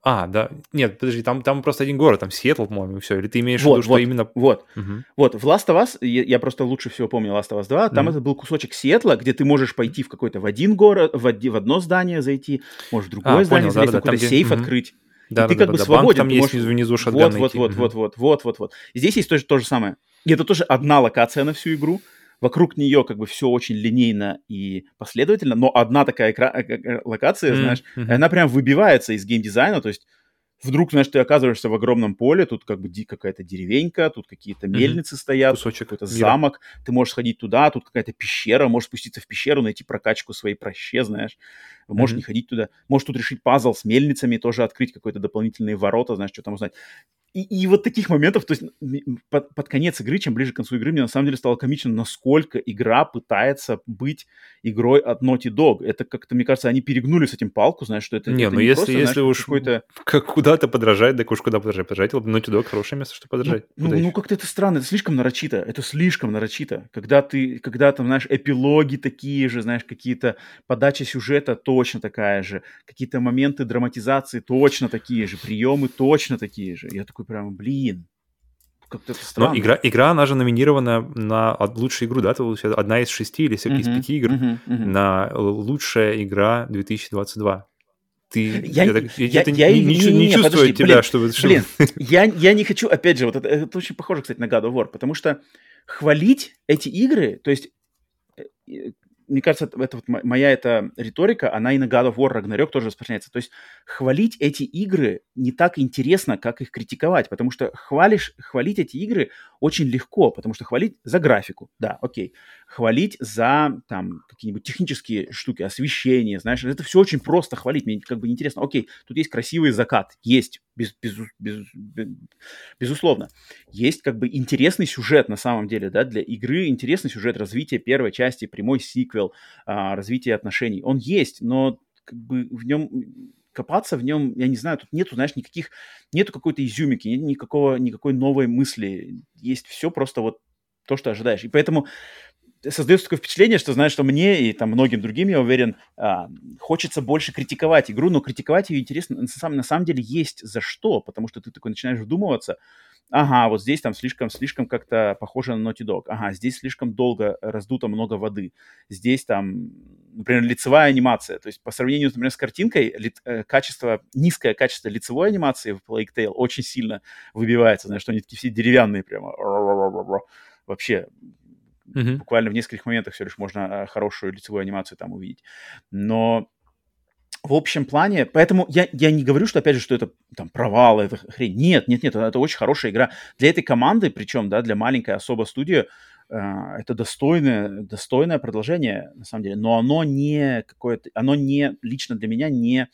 А, да. Нет, подожди, там, там просто один город, там Сиэтл, по-моему, и все. Или ты имеешь в Вот, виду, что вот. именно... Вот, Мгм. вот, в Last of Us, я, я просто лучше всего помню Last of Us 2, там Мгм. это был кусочек Сиэтла, где ты можешь пойти в какой-то в один город, в, оди- в одно здание зайти, можешь в другое А, здание понял, залезть, да-да-да, какой-то там, где- сейф мгм. открыть. Да, и ты да, как да, бы да. свободен. Банк там ты есть можешь- внизу Вот, шотган вот, вот, вот, вот, вот, вот, вот. И здесь есть тоже то же самое. И это тоже одна локация на всю игру. Вокруг нее как бы все очень линейно и последовательно, но одна такая экра- э, э, локация, М, знаешь, и она прям выбивается из геймдизайна, то есть вдруг, знаешь, ты оказываешься в огромном поле, тут как бы ди- какая-то деревенька, тут какие-то мельницы стоят, Кусочек какой-то мира. замок, ты можешь сходить туда, тут какая-то пещера, можешь спуститься в пещеру, найти прокачку своей проще, знаешь, можешь Мгм. не ходить туда, можешь тут решить пазл с мельницами, тоже открыть какой-то дополнительные ворота, знаешь, что там узнать. И, и вот таких моментов, то есть под, под конец игры, чем ближе к концу игры, мне на самом деле стало комично, насколько игра пытается быть игрой от Naughty Dog. Это как-то, мне кажется, они перегнули с этим палку, знаешь, что это, Не, это ну если, просто, если знаешь, уж какой-то... как куда-то подражать, так уж куда подражать. Подражать, Naughty Dog хорошее место, что Ну, подражать. ну, Куда ну, еще? как-то это странно, это слишком нарочито, это слишком нарочито. Когда ты, когда там, знаешь, эпилоги такие же, знаешь, какие-то подача сюжета точно такая же, какие-то моменты драматизации точно такие же, приемы точно такие же. Я такой прям, блин, как-то это странно. Но игра, игра, она же номинирована на лучшую игру, да? Это одна из шести или из из пяти игр мгм, мгм. на лучшая игра 2022. Ты Я- так- я- это я не, не, не- не- не чувствую подожди, тебя, блин, что, что- Блин, я, я не хочу, опять же, вот это, это очень похоже, кстати, на God of War, потому что хвалить эти игры, то есть, э, э, мне кажется, это, это вот мо- моя эта риторика, она и на God of War Ragnarok тоже распространяется. То есть хвалить эти игры не так интересно, как их критиковать, потому что хвалишь, хвалить эти игры очень легко, потому что хвалить за графику, да, окей, хвалить за там какие-нибудь технические штуки, освещение, знаешь, это все очень просто хвалить, мне как бы неинтересно, окей, тут есть красивый закат, есть, без, без, без- без- безусловно, есть как бы интересный сюжет на самом деле, да, для игры интересный сюжет развития первой части, прямой сиквел, а, развитие отношений, он есть, но как бы в нем копаться в нем, я не знаю, тут нету, знаешь, никаких, нету какой-то изюмики, нет никакого, никакой новой мысли, есть все просто вот то, что ожидаешь. И поэтому создается такое впечатление, что, знаешь, что мне и там многим другим, я уверен, а, хочется больше критиковать игру, но критиковать ее интересно, на самом, на самом деле есть за что, потому что ты такой начинаешь вдумываться, ага, вот здесь там слишком, слишком как-то похоже на Naughty Dog, ага, здесь слишком долго раздуто много воды, здесь там, например, лицевая анимация, то есть по сравнению, например, с картинкой, ли- э, качество, низкое качество лицевой анимации в Plague Tale очень сильно выбивается, знаешь, что они такие все деревянные прямо, вообще Мгм. буквально в нескольких моментах все лишь можно а, хорошую лицевую анимацию там увидеть. Но в общем плане, поэтому я, я не говорю, что, опять же, что это там провал, это хрень. Нет, нет, нет, это, это очень хорошая игра. Для этой команды, причем, да, для маленькой особо студии, э, это достойное, достойное продолжение, на самом деле. Но оно не какое-то, оно не, лично для меня, не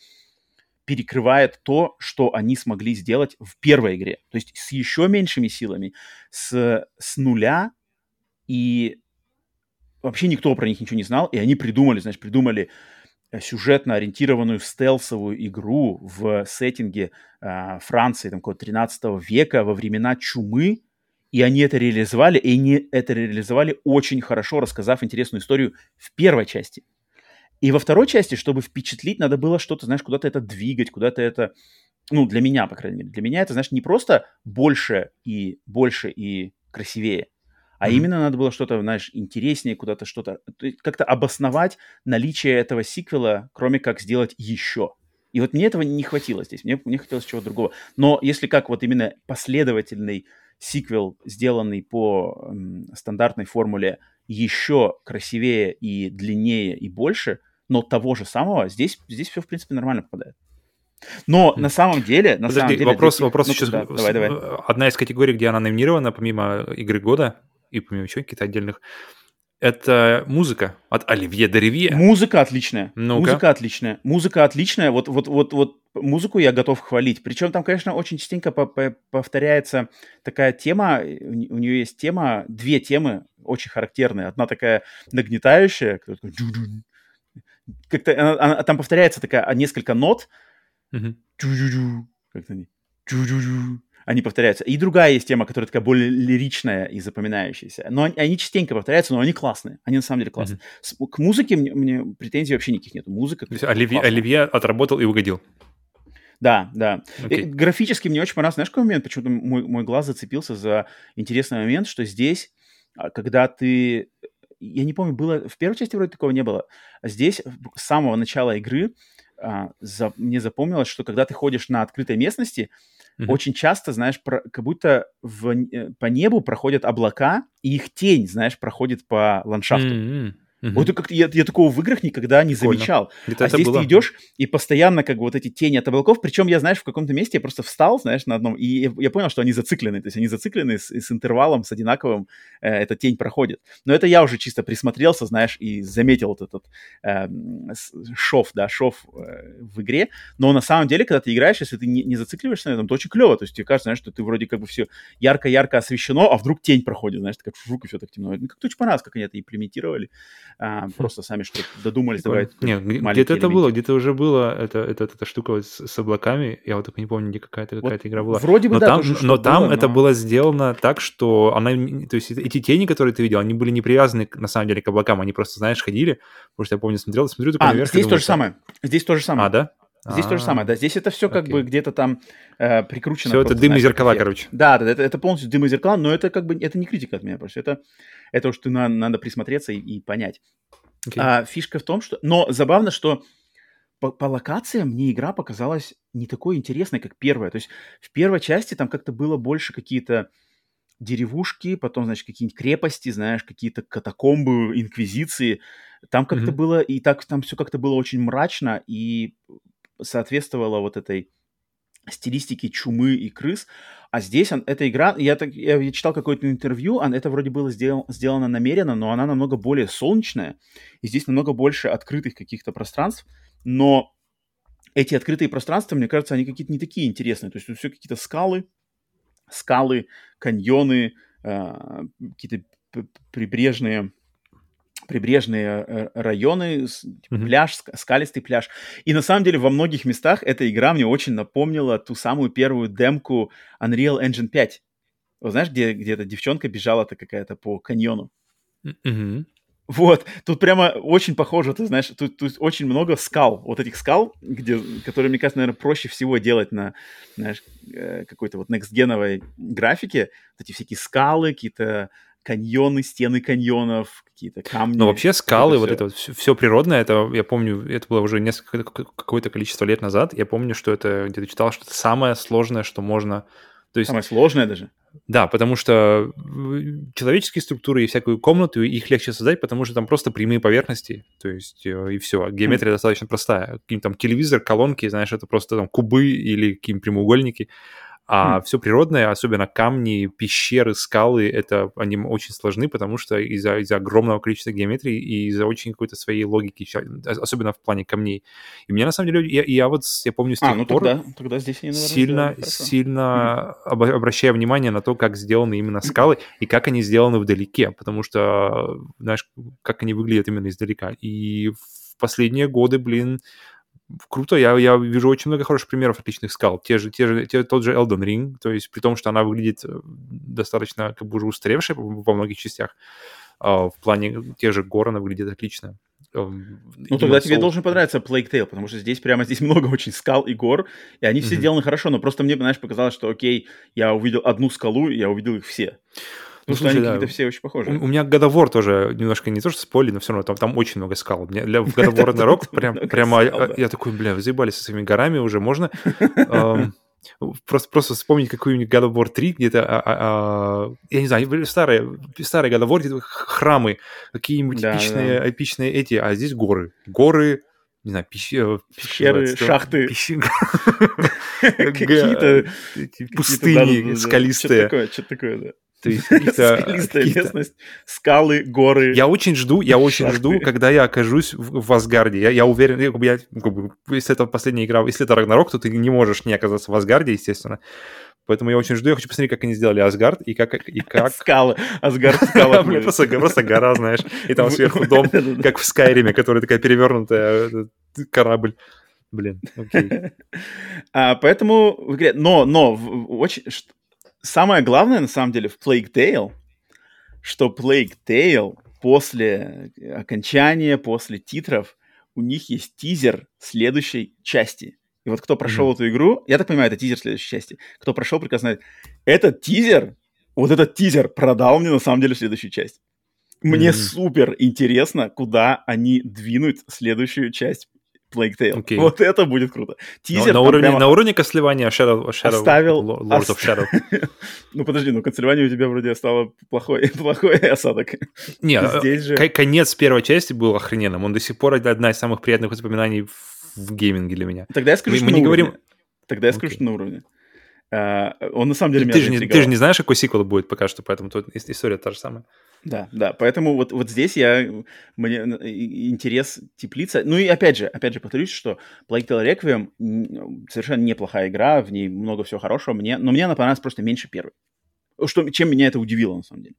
перекрывает то, что они смогли сделать в первой игре. То есть с еще меньшими силами, с, с нуля, и вообще никто про них ничего не знал, и они придумали, значит, придумали э, сюжетно ориентированную стелсовую игру в сеттинге э, Франции, там, какого 13 века, во времена чумы, и они это реализовали, и они это реализовали очень хорошо, рассказав интересную историю в первой части. И во второй части, чтобы впечатлить, надо было что-то, знаешь, куда-то это двигать, куда-то это... Ну, для меня, по крайней мере. Для меня это, знаешь, не просто больше и больше и красивее, а именно надо было что-то, знаешь, интереснее, куда-то что-то... Как-то обосновать наличие этого сиквела, кроме как сделать еще. И вот мне этого не хватило здесь. Мне, мне хотелось чего-то другого. Но если как вот именно последовательный сиквел, сделанный по м, стандартной формуле, еще красивее и длиннее и больше, но того же самого, здесь, здесь все, в принципе, нормально попадает. Но на самом деле, на самом Подожди, деле... вопрос, тех- вопрос ну, еще. да, давай, давай. Одна из категорий, где она номинирована, помимо игры года и помимо еще каких-то отдельных, Это музыка от Оливье Деривьера. Музыка отличная. Ну-ка. Музыка отличная. Музыка отличная. Вот, вот, вот, вот музыку я готов хвалить. Причем там, конечно, очень частенько по- по- повторяется такая тема. У не- у нее есть тема, две темы очень характерные. Одна такая нагнетающая, как-то она- она- там повторяется такая а, несколько нот. Джу-джу-джу. Как-то они. Повторяются. И другая есть тема, которая такая более лиричная и запоминающаяся. Но они, они частенько повторяются, но они классные. Они на самом деле классные. С- к музыке мне, мне претензий вообще никаких нет. Музыка. То есть Оливье, классная. Оливье отработал и угодил. Да, да. Окей. И графически мне очень понравился. Знаешь, какой момент? Почему-то мой, мой глаз зацепился за интересный момент, что здесь, а, когда ты... Я не помню, было... В первой части вроде такого не было. А Здесь с самого начала игры а, за- мне запомнилось, что когда ты ходишь на открытой местности, Мгм. очень часто, знаешь, про- как будто в э, по небу проходят облака, и их тень, знаешь, проходит по ландшафту. М-м. Мгм. Вот как я, я такого в играх никогда не Прикольно. замечал. Где-то А здесь было. ты идешь, и постоянно как бы вот эти тени от облаков, причем я, знаешь, в каком-то месте я просто встал, знаешь, на одном, и я, я понял, что они зациклены, то есть они зациклены с, с интервалом, с одинаковым, э, эта тень проходит. Но это я уже чисто присмотрелся, знаешь, и заметил вот этот с- шов, да, шов э, в игре, но на самом деле, когда ты играешь, если ты не, не зацикливаешься на этом, то очень клево, то есть тебе кажется, знаешь, что ты вроде как бы все ярко-ярко освещено, а вдруг тень проходит, знаешь, как жук, и все так темно. Ну, как-то очень понравилось, как они это имплементировали, А, просто сами что-то додумались, добавить Нет, где-то это было, где-то уже было это, это, эта штука вот с, с облаками. Я вот только не помню, где какая-то Вот какая-то игра была. Вроде бы, Но да, там, тоже но там было, это но- было сделано так, что она, то есть эти тени, которые ты видел, они были не привязаны на самом деле к облакам, они просто, знаешь, ходили, потому что я помню, смотрел, смотрю такой А, наверх. здесь думаю, то же что- самое. Здесь то же самое. А, да? Здесь то же самое, да. Здесь это все как окей. бы где-то там э, прикручено. Все это дым и зеркала, короче. Да, да, это, это полностью дым и зеркала, но это как бы это не критика от меня просто. Это, это уж ты на- надо присмотреться и, и понять. А, фишка в том, что... Но забавно, что по, по локациям мне игра показалась не такой интересной, как первая. То есть в первой части там как-то было больше какие-то деревушки, потом, значит, какие-нибудь крепости, знаешь, какие-то катакомбы, инквизиции. Там как-то Мгм. было, и так там все как-то было очень мрачно и соответствовало вот этой стилистике чумы и крыс. А здесь он, эта игра, я, так, я, читал какое-то интервью, он, это вроде было сделал, сделано намеренно, но она намного более солнечная, и здесь намного больше открытых каких-то пространств, но эти открытые пространства, мне кажется, они какие-то не такие интересные. То есть тут все какие-то скалы, скалы, каньоны, э, какие-то прибрежные прибрежные э, районы, типа Мгм. пляж, ска- скалистый пляж. И на самом деле во многих местах эта игра мне очень напомнила ту самую первую демку Unreal Engine 5. Вот знаешь, где, где эта девчонка бежала-то какая-то по каньону? Мгм. Вот, тут прямо очень похоже, ты знаешь, тут, тут очень много скал, вот этих скал, где, которые, мне кажется, наверное, проще всего делать на, знаешь, э, какой-то вот next-геновой графике. Вот эти всякие скалы, какие-то каньоны, стены каньонов, какие-то камни. Ну, вообще скалы, вот всё. это вот все, природное, это, я помню, это было уже несколько, какое-то количество лет назад, я помню, что это, где-то читал, что это самое сложное, что можно... То есть, Самое сложное даже. да, потому что человеческие структуры и всякую комнату, их легче создать, потому что там просто прямые поверхности, то есть э, и все. Геометрия достаточно простая. Какие-нибудь там телевизор, колонки, знаешь, это просто там кубы или какие-нибудь прямоугольники. А Хм. все природное, особенно камни, пещеры, скалы, это они очень сложны, потому что из-за из огромного количества геометрии и из-за очень какой-то своей логики, особенно в плане камней. И мне на самом деле, я, я вот, я помню с тех А, ну пор, тогда, тогда здесь они, наверное, сильно, сильно обо- обращая внимание на то, как сделаны именно скалы и как они сделаны вдалеке, потому что, знаешь, как они выглядят именно издалека. И в последние годы, блин, круто, я, я вижу очень много хороших примеров отличных скал. Те же, те же, те- тот же Elden Ring, то есть при том, что она выглядит э, достаточно как бы уже устаревшей во многих частях, а, в плане тех же гор она выглядит отлично. Эм, Ну, тогда тебе должен понравиться Plague Tale, потому что здесь прямо здесь много очень скал и гор, и они все сделаны хорошо, но просто мне, знаешь, показалось, что окей, я увидел одну скалу, и я увидел их все. Ну, что слушай, они да. какие-то все очень У, похожи. у меня God of War тоже немножко не то, что спойлер, но все равно там, там очень много скал. Мне для в God of War Ragnarok прям, прямо скал, а, да. я такой, бля, вы заебались со своими горами уже, можно? Просто, просто вспомнить какую-нибудь God of War 3, где-то, а, а, а, я не знаю, были старые, старые God of War, где-то храмы, какие-нибудь Да, эпичные, эпичные эти, а здесь горы. Горы, не знаю, пещеры, Пещеры, шахты. какие-то пустыни скалистые. такое, что-то такое, да. То есть каких-то... Скалистая местность, скалы, горы. Я очень жду, я очень Шахты. жду, когда я окажусь в, в Асгарде. Я, я уверен, я, я, как бы, если это последняя игра, если это Рагнарок, то ты не можешь не оказаться в Асгарде, естественно. Поэтому я очень жду, я хочу посмотреть, как они сделали Асгард и как... И как... Скалы, Асгард скала. Просто, просто гора, знаешь, и там сверху дом, как в Скайриме, который такая перевернутая э, корабль. Блин, окей. А, поэтому в игре... Но, но, очень... Самое главное, на самом деле, в Plague Tale, что Plague Tale после окончания, после титров, у них есть тизер следующей части. И вот кто прошел эту игру, я так понимаю, это тизер следующей части. Кто прошел, прекрасно знает. Этот тизер, вот этот тизер продал мне на самом деле следующую часть. Мне Мгм. супер интересно, куда они двинут следующую часть Plague Tale. Окей. Вот это будет круто. Тизер на уровне, прямо- на уровне костлевания Shadow, Shadow Оставил- Lords of Shadow. Ну подожди, ну канцелирование у тебя вроде стало плохой, плохой осадок. Не, Здесь же- конец первой части был охрененным. Он до сих пор одна из самых приятных воспоминаний в, гейминге для меня. Тогда я скажу, Мы- что мы не говорим- Тогда я скажу, Окей. что на уровне. А, Он на самом деле меня Ты же, не, ты же не знаешь, какой сиквел будет пока что, поэтому тут ис- история та же самая. Да, да, поэтому вот, вот здесь я, мне интерес теплится. Ну и опять же, опять же повторюсь, что Plague Tale Requiem совершенно неплохая игра, в ней много всего хорошего, мне, но мне она понравилась просто меньше первой. Что, чем меня это удивило, на самом деле.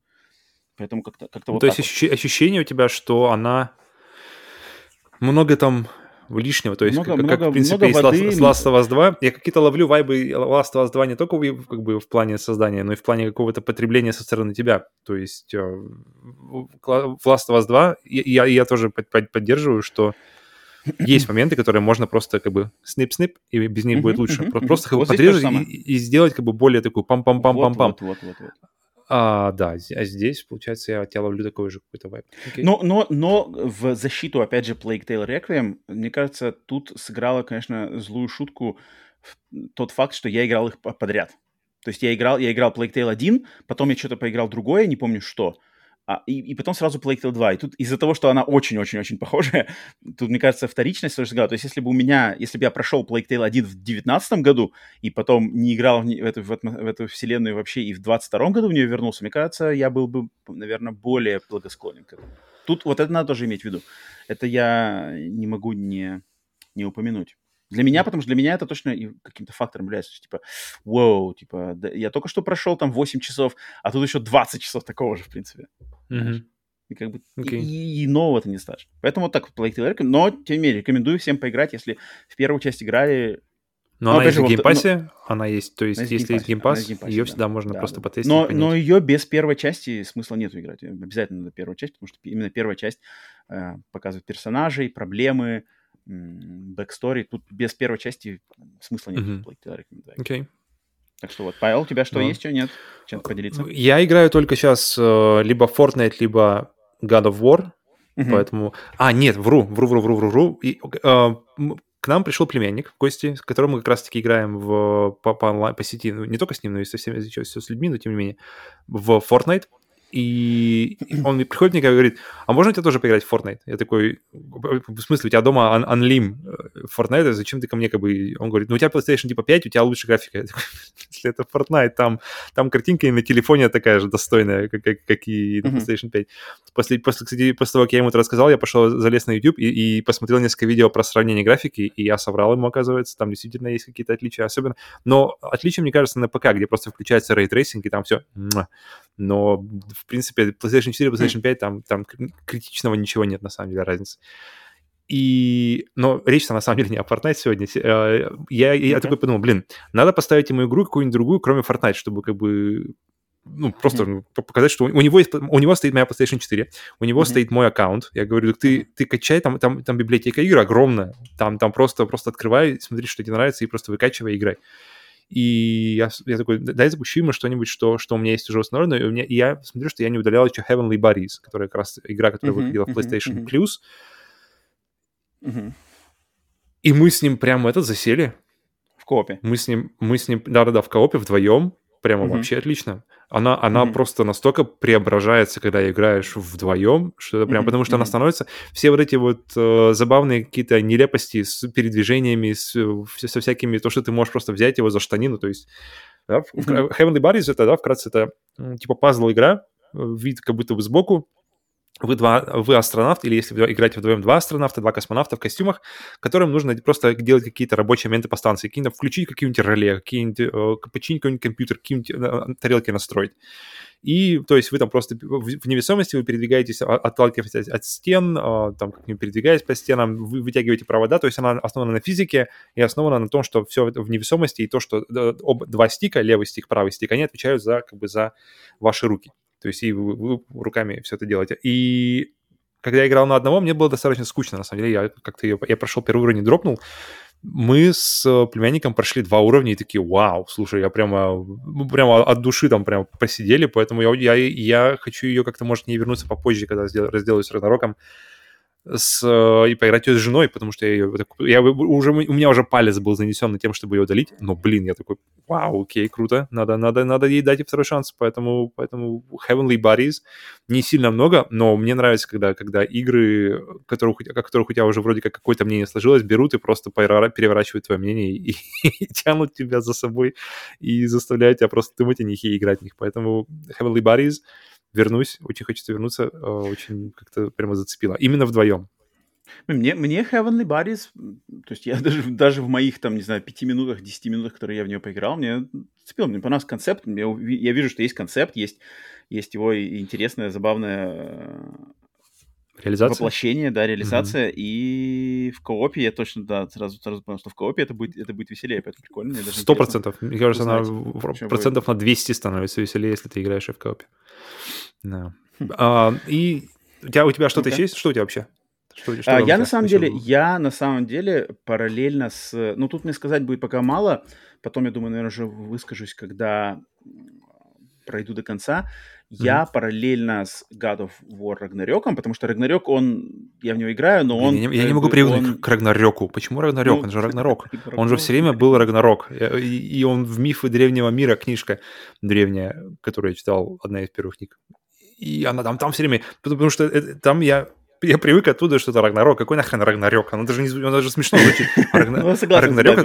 Поэтому как-то как Ну, вот то есть вот. ощущ- ощущение у тебя, что она много там лишнего, то есть Много- как, как, много- в принципе много воды, Last, с Last of Us 2. Я какие-то ловлю вайбы Last of Us 2 не только в, как бы в плане создания, но и в плане какого-то потребления со стороны тебя. То есть э, в в Last of Us 2 я, я, тоже под- под- поддерживаю, что есть моменты, которые можно просто как бы снип-снип, и без них будет лучше. Просто как бы Вот и, сделать как бы более такую пам-пам-пам-пам-пам. Вот, вот, вот, вот, вот. А, да, а здесь, получается, я тебя ловлю такой же какой-то вайб. Окей. Но, но, но в защиту, опять же, Plague Tale Requiem, мне кажется, тут сыграла, конечно, злую шутку тот факт, что я играл их по- подряд. То есть я играл, я играл Plague Tale 1, потом я что-то поиграл другое, не помню что, а, и, и потом сразу Plague Tale 2. И тут из-за того, что она очень-очень-очень похожая, тут, мне кажется, вторичность тоже сыграла. То есть если бы у меня, если бы я прошел Plague Tale 1 в 2019 году и потом не играл в, в эту, в, в эту вселенную вообще и в 22 году в нее вернулся, мне кажется, я был бы, наверное, более благосклонен к этому. Тут вот это надо тоже иметь в виду. Это я не могу не, не упомянуть. Для меня, потому что для меня это точно каким-то фактором является. что, Типа, вау, типа, да, я только что прошел там 8 часов, а тут еще 20 часов такого же, в принципе. Мгм. И как бы и- Окей. и, и нового-то не стать. Поэтому вот так вот Plague. Но, тем не менее, рекомендую всем поиграть, если в первую часть играли. Но Ну, она есть же, в геймпассе, она есть, то есть Она если есть Game Pass, Game Pass е, ее да. всегда можно Да, просто да. потестить Но, но ее без первой части смысла нету играть. Обязательно надо первую часть, потому что именно первая часть э, показывает персонажей, проблемы, backstory. Тут без первой части смысла нет. Plague Tale Requiem, да. Окей. Так что вот, Павел, у тебя что Ну. есть, что нет? Чем поделиться? Я играю только сейчас либо Fortnite, либо God of War, Мгм. поэтому... А, нет, вру, вру, вру, вру, вру, вру. И, э, к нам пришел племянник в гости, с которым мы как раз-таки играем в, по, по, онлайн, по сети, ну, не только с ним, но и со всеми, еще с людьми, но тем не менее, в Fortnite. И он мне приходит мне и говорит, а можно тебе тоже поиграть в Fortnite? Я такой, в смысле, у тебя дома un- Unlim Fortnite, зачем ты ко мне как бы... Он говорит, ну у тебя PlayStation типа 5, у тебя лучше графика. Я такой, если это Fortnite, там, там картинка и на телефоне такая же достойная, как, как, как и на. PlayStation 5. После, после, кстати, после того, как я ему это рассказал, я пошел, залез на YouTube и, и посмотрел несколько видео про сравнение графики, и я соврал ему, оказывается, там действительно есть какие-то отличия, особенно... Но отличия, мне кажется, на ПК, где просто включается ray tracing, и там все... Но, в принципе, PlayStation 4, PlayStation 5, там, там критичного ничего нет, на самом деле, разницы. И, но речь-то на самом деле не о Fortnite сегодня. Се- э, Я, я Ну-ка. такой подумал, блин, надо поставить ему игру какую-нибудь другую, кроме Fortnite, чтобы как бы ну, просто по- показать, что у него, есть, у него стоит моя PlayStation 4, у него Мгм. стоит мой аккаунт. Я говорю, ты, ты качай, там, там, там библиотека игр огромная, там, там просто, просто открывай, смотри, что тебе нравится, и просто выкачивай, играй. И я, я такой, «Да- дай запущу ему что-нибудь, что, что у меня есть уже установлено, и, у меня, и я смотрю, что я не удалял еще Heavenly Buddies, которая как раз игра, которая Мгм, выходила в PlayStation мгм. Plus, Мгм. и мы с ним прямо этот засели, В коопе. мы с ним, мы с ним, да-да-да, в коопе вдвоем, прямо Мгм. вообще отлично. Она, она Мгм. просто настолько преображается, когда играешь вдвоем, что это прям, Мгм, потому что она мгм. становится, все вот эти вот э, забавные какие-то нелепости с передвижениями, с, э, со всякими, то, что ты можешь просто взять его за штанину, то есть Да? Mm-hmm. Heavenly Bodies это, да, вкратце, это типа пазл-игра, вид как будто бы сбоку, вы, два, вы астронавт, или если вы играете вдвоем два астронавта, два космонавта в костюмах, которым нужно просто делать какие-то рабочие моменты по станции, какие-то включить какие-нибудь реле, какие-нибудь, э, починить какой-нибудь компьютер, какие-нибудь э, тарелки настроить. И, то есть, вы там просто в невесомости вы передвигаетесь, отталкиваетесь от, стен, э, там как-нибудь передвигаясь по стенам, вы вытягиваете провода, то есть она основана на физике и основана на том, что все в невесомости и то, что оба, два стика, левый стик, правый стик, они отвечают за, как бы, за ваши руки. То есть и вы, вы руками все это делаете. И когда я играл на одного, мне было достаточно скучно, на самом деле. Я как-то я, я прошел первый уровень, дропнул. Мы с племянником прошли два уровня и такие, вау, слушай, я прямо, прямо от души там прямо посидели, поэтому я, я, я хочу ее как-то, может, не вернуться попозже, когда разделаюсь с Рагнароком с, э, и поиграть ее с женой, потому что я ее... Я, уже, у меня уже палец был занесен на тем, чтобы ее удалить, но, блин, я такой, вау, окей, круто, надо, надо, надо ей дать второй шанс, поэтому, поэтому Heavenly Bodies не сильно много, но мне нравится, когда, когда игры, которых, о которых у тебя уже вроде как какое-то мнение сложилось, берут и просто переворачивают твое мнение и, и тянут тебя за собой и заставляют тебя просто думать о них и играть в них, поэтому Heavenly Bodies — вернусь, очень хочется вернуться, э, очень как-то прямо зацепило. Именно вдвоем. Мне, мне Heavenly Bodies, то есть я даже, даже в моих, там, не знаю, пяти минутах, десяти минутах, которые я в нее поиграл, мне зацепило, мне понравился концепт, я, я вижу, что есть концепт, есть, есть его интересная, забавная э, Реализация? Воплощение, да, реализация. Mm-hmm. И в коопе я точно, да, сразу, сразу понял, что в коопе это будет, это будет веселее, поэтому прикольно. Сто процентов. Мне кажется, она процентов будет. на 200 становится веселее, если ты играешь в коопе. Да. А, и у тебя, у тебя что-то okay. есть? Что у тебя вообще? Что, что а, я на самом деле, я на самом деле параллельно с... Ну, тут мне сказать будет пока мало. Потом, я думаю, наверное, уже выскажусь, когда пройду до конца. Я параллельно с God of War Ragnarok, потому что Рагнарёк, он... Я в него играю, но он... Я не, я не могу привыкнуть он... к Рагнарёку. Почему Рагнарёк? Ну, он же Рагнарок. Он же все время был Рагнарок. И, и он в «Мифы древнего мира» книжка древняя, которую я читал, одна из первых книг. И она там, там все время... Потому что это, там я я привык оттуда, что это Рагнарок. Какой нахрен Рагнарёк? Оно даже, не, оно даже смешно звучит. Ну, Рагнарёк.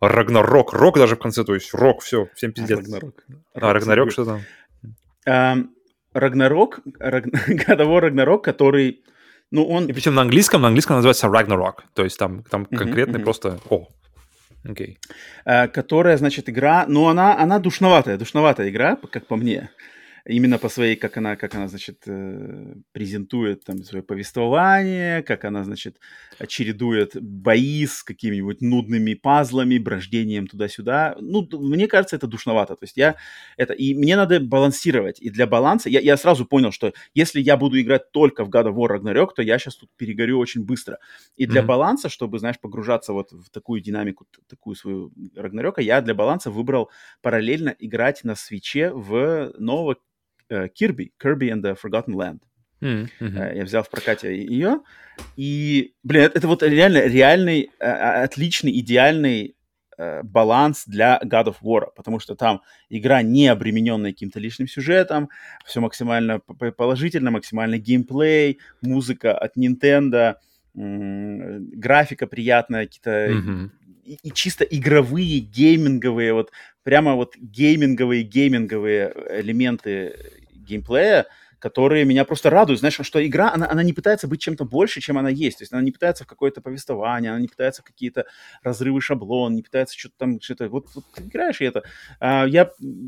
Рагнарок. Рок даже в конце, то есть рок, все, всем пиздец. Рагнарок. А, Рагнарёк что там? Рагнарок, годовой Рагнарок, который, ну, он... И причем на английском, на английском называется Ragnarok, то есть там, там конкретный просто... О, окей. Okay. Которая, значит, игра, ну, она, она душноватая, душноватая игра, как по мне именно по своей, как она, как она, значит, э, презентует там свое повествование, как она, значит, чередует бои с какими-нибудь нудными пазлами, брождением туда-сюда. Ну, мне кажется, это душновато. То есть я это... И мне надо балансировать. И для баланса... Я, я сразу понял, что если я буду играть только в God of War Ragnarok, то я сейчас тут перегорю очень быстро. И для mm-hmm. баланса, чтобы, знаешь, погружаться вот в такую динамику, такую свою Рагнарёка, я для баланса выбрал параллельно играть на свече в нового Кирби, Kirby and the Forgotten Land. Mm-hmm. Я взял в прокате ее. И, блин, это, вот реально реальный, а, отличный, идеальный баланс для God of War, потому что там игра не обремененная каким-то лишним сюжетом, все максимально положительно, максимально геймплей, музыка от Nintendo, графика приятная, какие-то mm-hmm. и, и чисто игровые, гейминговые, вот прямо вот гейминговые, гейминговые элементы геймплея, которые меня просто радуют. Знаешь, что игра, она, она не пытается быть чем-то больше, чем она есть. То есть она не пытается в какое-то повествование, она не пытается в какие-то разрывы шаблон, не пытается что-то там, что-то... Вот, вот ты играешь и это. А, я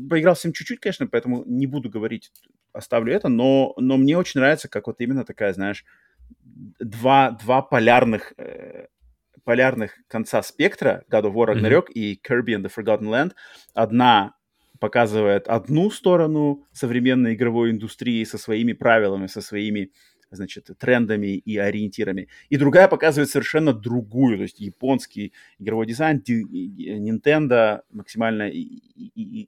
поиграл всем чуть-чуть, конечно, поэтому не буду говорить, оставлю это, но, но мне очень нравится, как вот именно такая, знаешь, два, два полярных э, полярных конца спектра God of War Ragnarok mm-hmm. и Kirby and the Forgotten Land. Одна показывает одну сторону современной игровой индустрии со своими правилами, со своими значит, трендами и ориентирами. И другая показывает совершенно другую, то есть японский игровой дизайн, Nintendo, максимально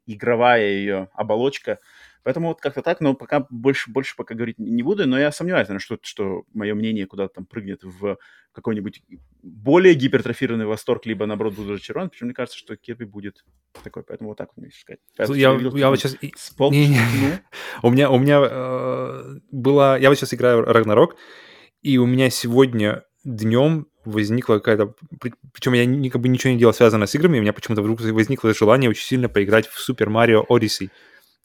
игровая ее оболочка – Поэтому вот как-то так, но пока больше, больше пока говорить не буду, но я сомневаюсь, наверное, что, что мое мнение куда-то там прыгнет в какой-нибудь более гипертрофированный восторг, либо, наоборот, буду разочарован, почему мне кажется, что Кирби будет такой, поэтому вот так вот мне сказать. Поэтому, я, я, я вот сейчас... Не, не. у меня, у меня э, была... Я вот сейчас играю Рагнарок, и у меня сегодня днем возникла какая-то... Причем я ни, как бы ничего не делал связанное с играми, у меня почему-то вдруг возникло желание очень сильно поиграть в Super Mario Odyssey.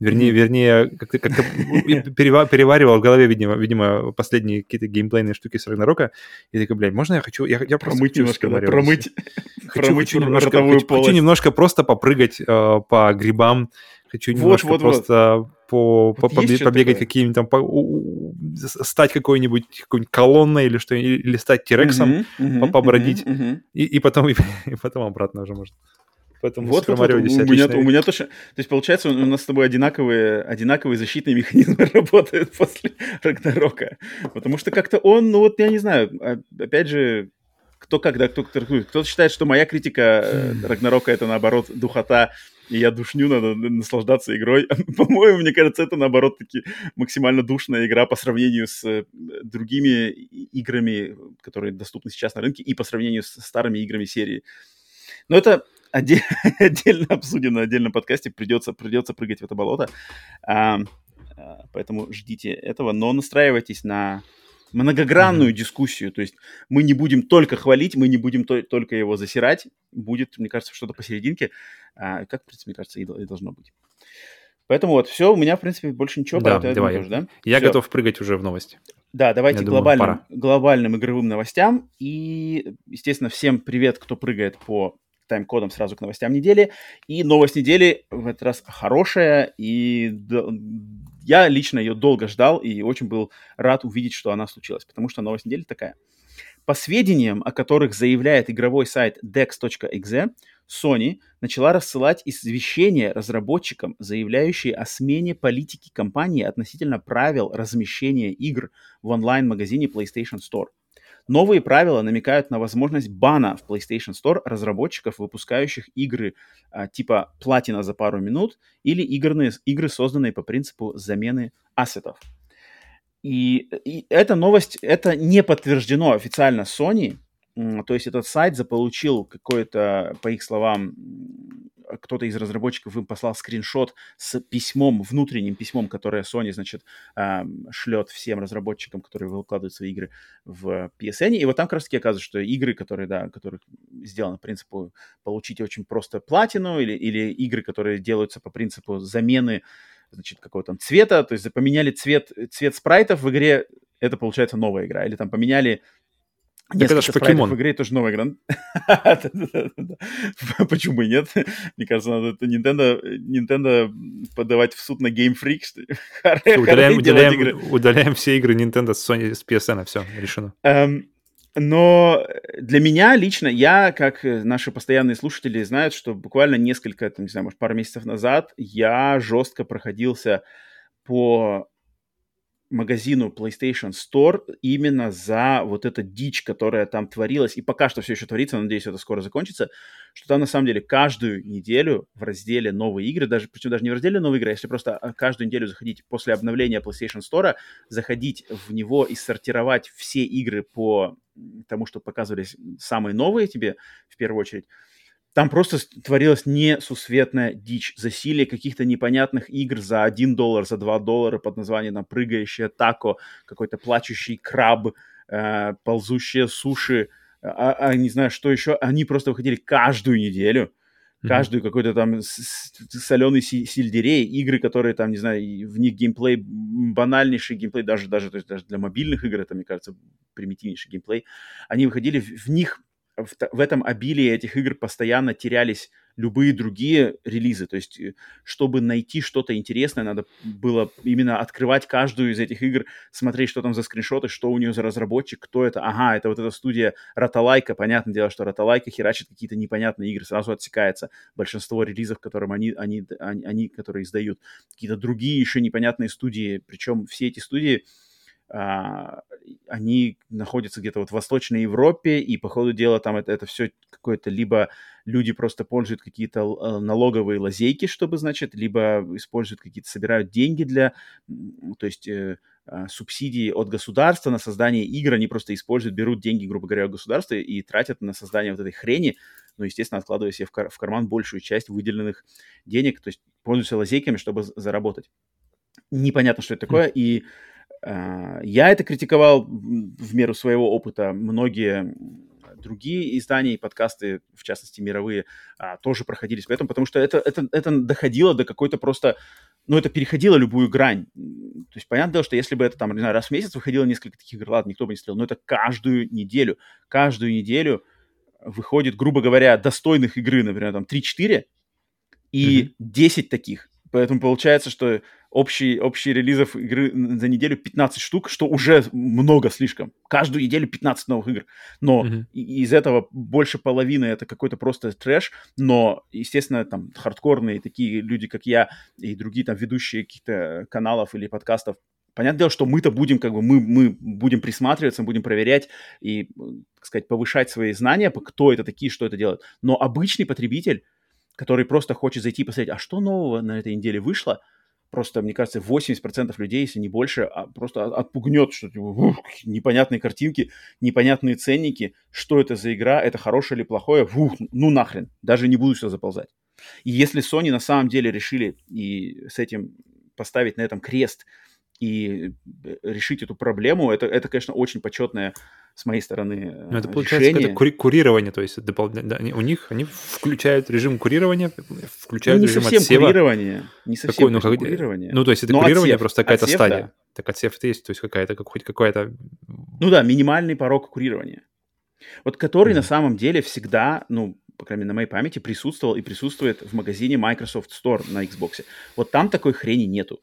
Вернее, mm-hmm. вернее, как-то, как-то переваривал в голове, видимо, видимо, последние какие-то геймплейные штуки с Рагнарока. И такой, блядь, можно я хочу... Я, я просто промыть немножко, да, промыть. Хочу, промыть хочу, немножко, хочу, хочу немножко просто попрыгать э, по грибам, хочу немножко вот, просто вот. по, вот по, побегать какими-то там, по, у, стать какой-нибудь какой колонной или что, или стать Тирексом, uh-huh, uh-huh, побродить, uh-huh, uh-huh. И, и, потом, и, и потом обратно уже можно. Поэтому вот, вот, вот. У, меня, у меня тоже... То есть, получается, у нас с тобой одинаковые, одинаковые защитные механизмы работают после Рагнарока. Потому что как-то он, ну вот, я не знаю, а, опять же, кто когда, кто критикует. Кто-то считает, что моя критика э, Рагнарока — это, наоборот, духота, и я душню, надо наслаждаться игрой. По-моему, мне кажется, это, наоборот, таки максимально душная игра по сравнению с э, другими играми, которые доступны сейчас на рынке, и по сравнению с старыми играми серии. Но это отдельно обсудим на отдельном подкасте. Придется, придется прыгать в это болото. А, а, поэтому ждите этого. Но настраивайтесь на многогранную mm-hmm. дискуссию. То есть мы не будем только хвалить, мы не будем то- только его засирать. Будет, мне кажется, что-то посерединке. А, как, в принципе, мне кажется, и, и должно быть. Поэтому вот, все, у меня, в принципе, больше ничего. Да, давай. Тоже, да? Я все. готов прыгать уже в новости. Да, давайте Я глобальным, думаю, глобальным игровым новостям. И, естественно, всем привет, кто прыгает по тайм-кодом сразу к новостям недели. И новость недели в этот раз хорошая, и я лично ее долго ждал и очень был рад увидеть, что она случилась, потому что новость недели такая. По сведениям, о которых заявляет игровой сайт dex.exe, Sony начала рассылать извещения разработчикам, заявляющие о смене политики компании относительно правил размещения игр в онлайн-магазине PlayStation Store – Новые правила намекают на возможность бана в PlayStation Store разработчиков, выпускающих игры а, типа платина за пару минут или игрные, игры, созданные по принципу замены ассетов. И, и эта новость, это не подтверждено официально Sony, то есть этот сайт заполучил какое-то, по их словам, кто-то из разработчиков им послал скриншот с письмом, внутренним письмом, которое Sony, значит, шлет всем разработчикам, которые выкладывают свои игры в PSN. И вот там как раз таки оказывается, что игры, которые, да, которых сделаны по принципу получить очень просто платину, или, или игры, которые делаются по принципу замены значит, какого-то там цвета, то есть поменяли цвет, цвет спрайтов в игре, это получается новая игра. Или там поменяли так это же покемон. в игре тоже новая игра. Почему бы и нет? Мне кажется, надо это Nintendo, Nintendo подавать в суд на Game Freak. Удаляем, удаляем, удаляем все игры Nintendo с, Sony, с PSN, все, решено. Um, но для меня лично, я, как наши постоянные слушатели знают, что буквально несколько, там, не знаю, может, пару месяцев назад я жестко проходился по магазину PlayStation Store именно за вот эта дичь, которая там творилась, и пока что все еще творится, надеюсь, это скоро закончится, что там на самом деле каждую неделю в разделе новые игры, даже, причем даже не в разделе новые игры, а если просто а, каждую неделю заходить после обновления PlayStation Store, заходить в него и сортировать все игры по тому, что показывались самые новые тебе в первую очередь, там просто творилась несусветная дичь. Засилие каких-то непонятных игр за 1 доллар, за 2 доллара под названием там, «Прыгающее тако», какой-то плачущий краб, э, ползущие суши, а, а не знаю, что еще. Они просто выходили каждую неделю. Каждую mm-hmm. какой-то там соленый сельдерей, игры, которые там, не знаю, в них геймплей, банальнейший геймплей, даже, даже, то есть даже для мобильных игр, это, мне кажется, примитивнейший геймплей. Они выходили, в, в них в, в этом обилии этих игр постоянно терялись любые другие релизы. То есть, э, чтобы найти что-то интересное, надо было именно открывать каждую из этих игр, смотреть, что там за скриншоты, что у нее за разработчик, кто это. Ага, это вот эта студия Роталайка. Понятное дело, что Роталайка херачит какие-то непонятные игры, сразу отсекается большинство релизов, которым они, они, они, они которые издают. Какие-то другие еще непонятные студии. Причем все эти студии они находятся где-то вот в Восточной Европе, и по ходу дела там это, это все какое-то, либо люди просто пользуют какие-то э, налоговые лазейки, чтобы, значит, либо используют какие-то, собирают деньги для, то есть э, а, субсидии от государства на создание игр, они просто используют, берут деньги, грубо говоря, от государства и тратят на создание вот этой хрени, ну, естественно, откладывая себе в, кар- в карман большую часть выделенных денег, то есть пользуются лазейками, чтобы заработать. Непонятно, что это такое, mm. и а, я это критиковал в меру своего опыта. Многие другие издания и подкасты, в частности, мировые, а, тоже проходились в этом, потому что это, это, это доходило до какой-то просто... Ну, это переходило любую грань. То есть, понятное дело, что если бы это там, не знаю, раз в месяц выходило несколько таких игр, ладно, никто бы не стрелял, но это каждую неделю. Каждую неделю выходит, грубо говоря, достойных игры, например, там 3-4, и mm-hmm. 10 таких. Поэтому получается, что общий, общий релизов игры за неделю 15 штук, что уже много слишком. Каждую неделю 15 новых игр. Но mm-hmm. из этого больше половины это какой-то просто трэш. Но, естественно, там хардкорные такие люди, как я и другие там ведущие каких-то каналов или подкастов, Понятное дело, что мы-то будем, как бы, мы, мы будем присматриваться, будем проверять и, так сказать, повышать свои знания, кто это такие, что это делают. Но обычный потребитель, который просто хочет зайти и посмотреть, а что нового на этой неделе вышло, просто, мне кажется, 80% людей, если не больше, а, просто отпугнет, что типа, непонятные картинки, непонятные ценники, что это за игра, это хорошее или плохое, ух, ну нахрен, даже не буду сюда заползать. И если Sony на самом деле решили и с этим поставить на этом крест и э, решить эту проблему, это, это конечно, очень почетное с моей стороны Но это получается решение. какое-то курирование, то есть допол... да, они, у них они включают режим курирования, включают ну, не режим совсем отсева. курирование, не совсем Какой, ну, как... курирование. Ну, то есть это Но курирование отсев, просто какая-то отсев, стадия. Да. Так отсев-то есть, то есть какая-то, как, хоть какая-то... Ну да, минимальный порог курирования. Вот который mm. на самом деле всегда, ну, по крайней мере, на моей памяти присутствовал и присутствует в магазине Microsoft Store на Xbox. Вот там такой хрени нету.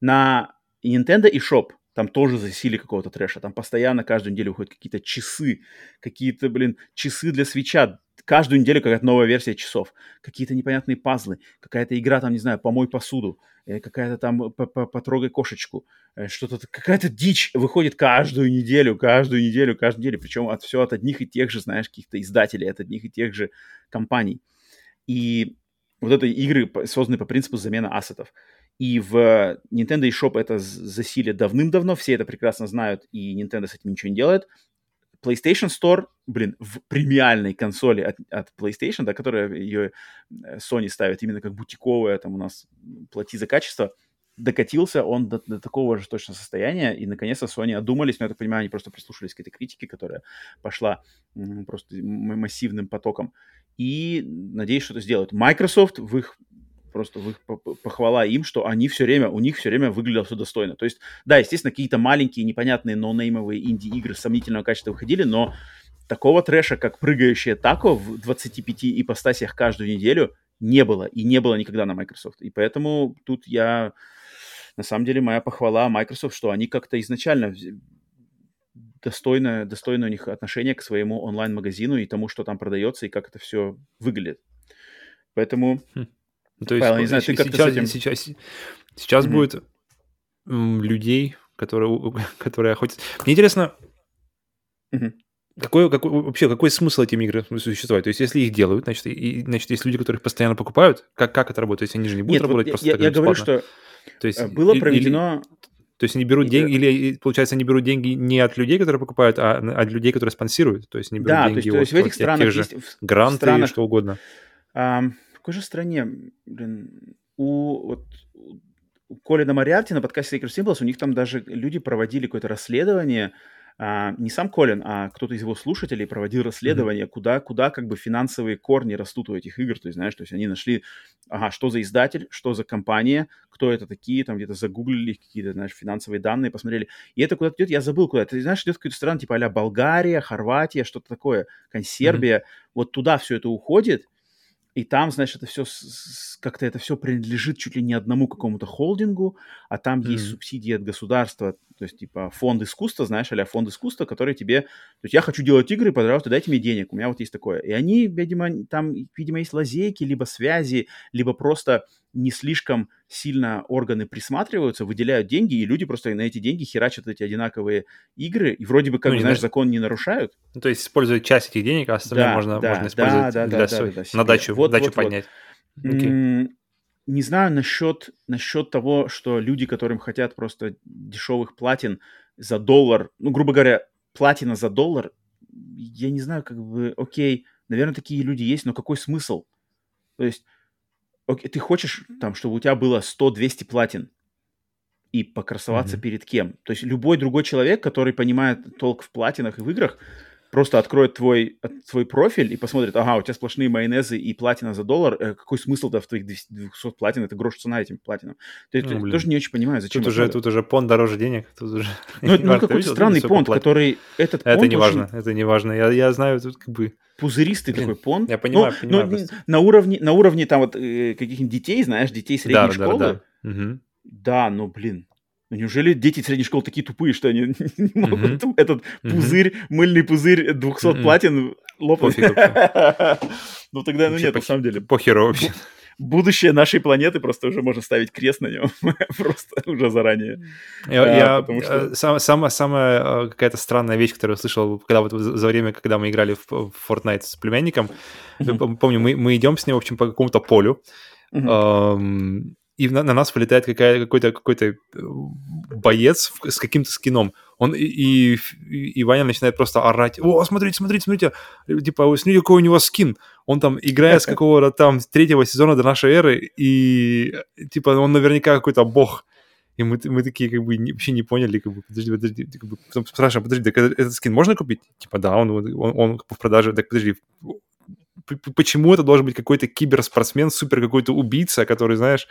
На Nintendo и Shop там тоже засили какого-то трэша. Там постоянно каждую неделю выходят какие-то часы, какие-то, блин, часы для свеча. Каждую неделю какая-то новая версия часов. Какие-то непонятные пазлы. Какая-то игра там, не знаю, помой посуду. Э, какая-то там потрогай кошечку. Э, что-то, какая-то дичь выходит каждую неделю, каждую неделю, каждую неделю. Причем от, все от одних и тех же, знаешь, каких-то издателей, от одних и тех же компаний. И вот это игры созданы по принципу замены ассетов. И в Nintendo eShop это засилие давным-давно, все это прекрасно знают, и Nintendo с этим ничего не делает. PlayStation Store, блин, в премиальной консоли от, от PlayStation, да, которая ее э, Sony ставит именно как бутиковая, там у нас плати за качество, докатился он до, до такого же точно состояния, и наконец-то Sony одумались, но я так понимаю, они просто прислушались к этой критике, которая пошла просто массивным потоком, и надеюсь, что это сделают. Microsoft в их просто в их похвала им, что они все время, у них все время выглядело все достойно. То есть, да, естественно, какие-то маленькие, непонятные, ноунеймовые инди-игры сомнительного качества выходили, но такого трэша, как прыгающая тако в 25 ипостасиях каждую неделю, не было. И не было никогда на Microsoft. И поэтому тут я... На самом деле, моя похвала Microsoft, что они как-то изначально достойное, достойное у них отношение к своему онлайн-магазину и тому, что там продается, и как это все выглядит. Поэтому хм. Ну, то есть, Павел, не знаю, ты как сейчас, этим... сейчас, сейчас mm-hmm. будет людей, которые, которые охотятся. Мне интересно, mm-hmm. какой, какой, вообще, какой смысл этим играм существовать? То есть, если их делают, значит, и, значит, есть люди, которые их постоянно покупают, как, как это работает? То есть, они же не будут Нет, работать вот просто я, так я говорю, что то есть, было проведено... Или, то есть они берут деньги, или, получается, они берут деньги не от людей, которые покупают, а от людей, которые спонсируют. То есть они берут да, деньги то есть, от, то есть в этих странах тех же есть, гранты странах, что угодно. Um, какой же стране, блин, у, вот, у Колина Мариарти на подкасте Sacred Symbols, у них там даже люди проводили какое-то расследование, а, не сам Колин, а кто-то из его слушателей проводил расследование, mm-hmm. куда, куда как бы финансовые корни растут у этих игр, то есть, знаешь, то есть они нашли, ага, что за издатель, что за компания, кто это такие, там где-то загуглили какие-то, знаешь, финансовые данные, посмотрели, и это куда-то идет, я забыл куда, ты знаешь, идет какая-то страна, типа а Болгария, Хорватия, что-то такое, Сербия, mm-hmm. вот туда все это уходит, и там, значит, это все как-то это все принадлежит чуть ли не одному какому-то холдингу, а там mm-hmm. есть субсидии от государства, то есть типа фонд искусства, знаешь, а фонд искусства, который тебе, то есть я хочу делать игры, пожалуйста, дайте мне денег, у меня вот есть такое. И они, видимо, там, видимо, есть лазейки, либо связи, либо просто не слишком сильно органы присматриваются, выделяют деньги, и люди просто на эти деньги херачат эти одинаковые игры, и вроде бы, как ну, знаешь, закон не нарушают. Ну, то есть использовать часть этих денег, а остальное да, можно, да, можно использовать да, да, для да, да, да, на дачу, вот, дачу вот, поднять. Вот. Okay. Не знаю насчет, насчет того, что люди, которым хотят просто дешевых платин за доллар, ну, грубо говоря, платина за доллар, я не знаю, как бы, окей, наверное, такие люди есть, но какой смысл? То есть окей, ты хочешь, там, чтобы у тебя было 100-200 платин и покрасоваться mm-hmm. перед кем? То есть любой другой человек, который понимает толк в платинах и в играх, просто откроет твой, твой профиль и посмотрит, ага, у тебя сплошные майонезы и платина за доллар, э, какой смысл-то в твоих 200 платин, это грош цена этим платинам. То есть, ну, тоже не очень понимаю, зачем тут уже, тут уже понт дороже денег. Тут уже... Ну, ну какой-то странный понт, который этот Это не важно, очень... это не важно. Я, я знаю, тут как бы пузыристый Блин, такой понт. Я понимаю, ну, понимаю. Ну, на уровне, на уровне там вот э, каких-нибудь детей, знаешь, детей средней да, школы. Да, да. Угу. да, ну блин. Ну, неужели дети средней школы такие тупые, что они не могут mm-hmm. этот mm-hmm. пузырь, мыльный пузырь 200 mm-hmm. платин лопнуть? ну тогда, ну нет, на самом деле. Похеру вообще будущее нашей планеты просто уже можно ставить крест на нем просто уже заранее. Я, а, я что... Э, сам, самая, самая какая-то странная вещь, которую я слышал, когда вот за время, когда мы играли в, в Fortnite с племянником, помню, мы, мы идем с ним, в общем, по какому-то полю, и на, на нас вылетает какая, какой-то какой-то э, боец с каким-то скином. Он и, и, и Ваня начинает просто орать. О, смотрите, смотрите, смотрите. Типа, смотрите, какой у него скин. Он там играет с какого-то там третьего сезона до нашей эры, и типа он наверняка какой-то бог. И мы, мы такие как бы не, вообще не поняли, как бы, подожди, подожди, как бы, потом спрашиваем, подожди, так этот скин можно купить? Типа, да, он, он, он в продаже, так подожди, почему это должен быть какой-то киберспортсмен, супер какой-то убийца, который, знаешь,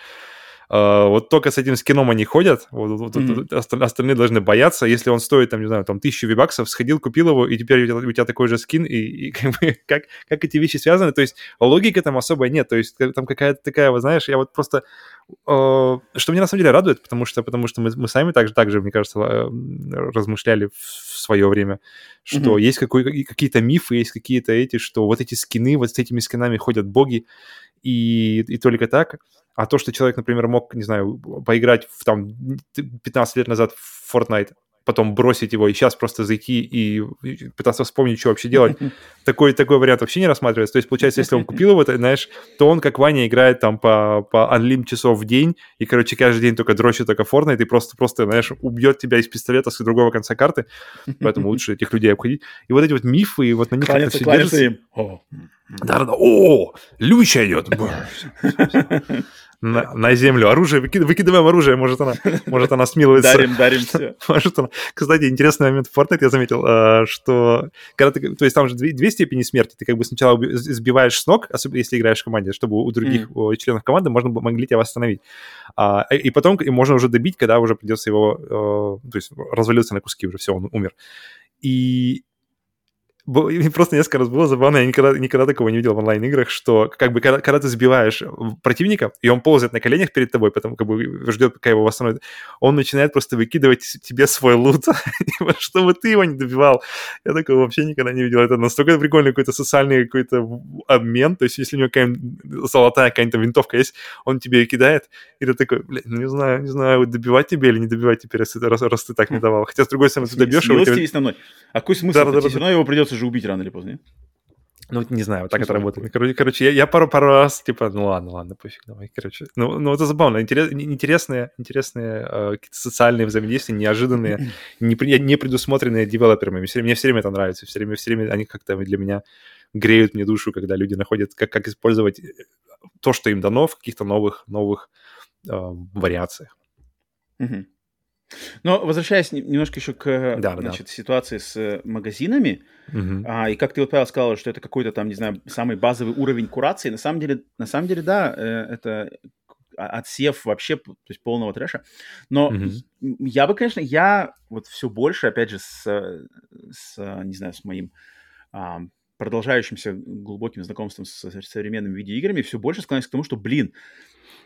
вот только с этим скином они ходят, вот, вот, mm-hmm. остальные должны бояться. Если он стоит, там, не знаю, там, тысячу вибаксов, сходил, купил его, и теперь у тебя, такой же скин, и, и как, бы, как, как эти вещи связаны, то есть логики там особой нет, то есть там какая-то такая, вот знаешь, я вот просто... Uh, что меня на самом деле радует, потому что, потому что мы, мы сами также, также, мне кажется, э, размышляли в свое время, что mm-hmm. есть какие-то мифы, есть какие-то эти, что вот эти скины, вот с этими скинами ходят боги, и, и только так. А то, что человек, например, мог, не знаю, поиграть в, там 15 лет назад в Fortnite, потом бросить его и сейчас просто зайти и пытаться вспомнить, что вообще делать, такой, такой вариант вообще не рассматривается. То есть, получается, если он купил его, то, знаешь, то он, как Ваня, играет там по, по unlim часов в день, и, короче, каждый день только дрочит только Fortnite, и просто, просто, знаешь, убьет тебя из пистолета с другого конца карты, поэтому лучше этих людей обходить. И вот эти вот мифы, и вот на них кланяться, как-то все держится. Да-да-да, о, Люча идет на, на землю. Оружие, выкид, выкидываем оружие, может она, может она смилуется. Дарим, дарим все. Может она. Кстати, интересный момент в Fortnite я заметил, э, что когда ты, то есть там же две, степени смерти, ты как бы сначала сбиваешь с ног, особенно если играешь в команде, чтобы у других mm. членов команды можно могли тебя восстановить. А, и потом и можно уже добить, когда уже придется его, э, то есть развалился на куски уже, все, он умер. И просто несколько раз было забавно, я никогда, никогда такого не видел в онлайн-играх, что как бы когда, когда ты сбиваешь противника, и он ползает на коленях перед тобой, потом как бы ждет, пока его восстановит, он начинает просто выкидывать тебе свой лут, чтобы ты его не добивал. Я такого вообще никогда не видел. Это настолько прикольный какой-то социальный какой-то обмен, то есть если у него какая-нибудь золотая какая-то винтовка есть, он тебе кидает, и ты такой, блин, ну не знаю, не знаю, добивать тебе или не добивать теперь, раз, раз, раз ты так не давал. Хотя, с другой стороны, ты добьешь его... Тебе... А какой смысл? Да, да, да, все равно его придется же убить рано или поздно, Ну, не знаю, вот так это работает. Короче, короче я, я пару, пару раз, типа, ну ладно, ладно, пофиг, давай, короче. Ну, ну это забавно, интерес, интересные, интересные э, какие-то социальные взаимодействия, неожиданные, не, не предусмотренные девелоперами. Мне все, мне все время это нравится, все время, все время они как-то для меня греют мне душу, когда люди находят, как, как использовать э, то, что им дано в каких-то новых, новых э, вариациях. Mm-hmm. Но возвращаясь немножко еще к да, значит, да. ситуации с э, магазинами, угу. а, и как ты вот, Павел, сказал, что это какой-то там, не знаю, самый базовый уровень курации, на самом деле, на самом деле, да, э, это отсев вообще, то есть полного трэша. Но угу. я бы, конечно, я вот все больше, опять же, с, с не знаю, с моим а, продолжающимся глубоким знакомством с современными видеоиграми, все больше склоняюсь к тому, что, блин,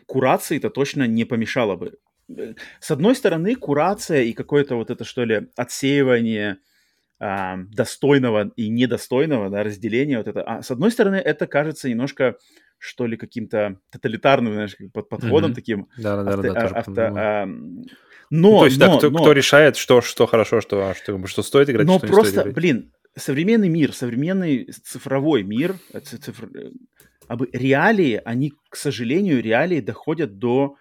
курации это точно не помешало бы с одной стороны, курация и какое-то вот это, что ли, отсеивание а, достойного и недостойного, да, разделения вот это. А с одной стороны, это кажется немножко, что ли, каким-то тоталитарным, знаешь, под подходом mm-hmm. таким. Да, да, да, да, авто, а, но, ну, то есть, но, да, кто, но, кто решает, что, что хорошо, что, что, что стоит играть, но что просто, не стоит играть. блин, современный мир, современный цифровой мир, э, цифр... Э, реалии, они, к сожалению, реалии доходят до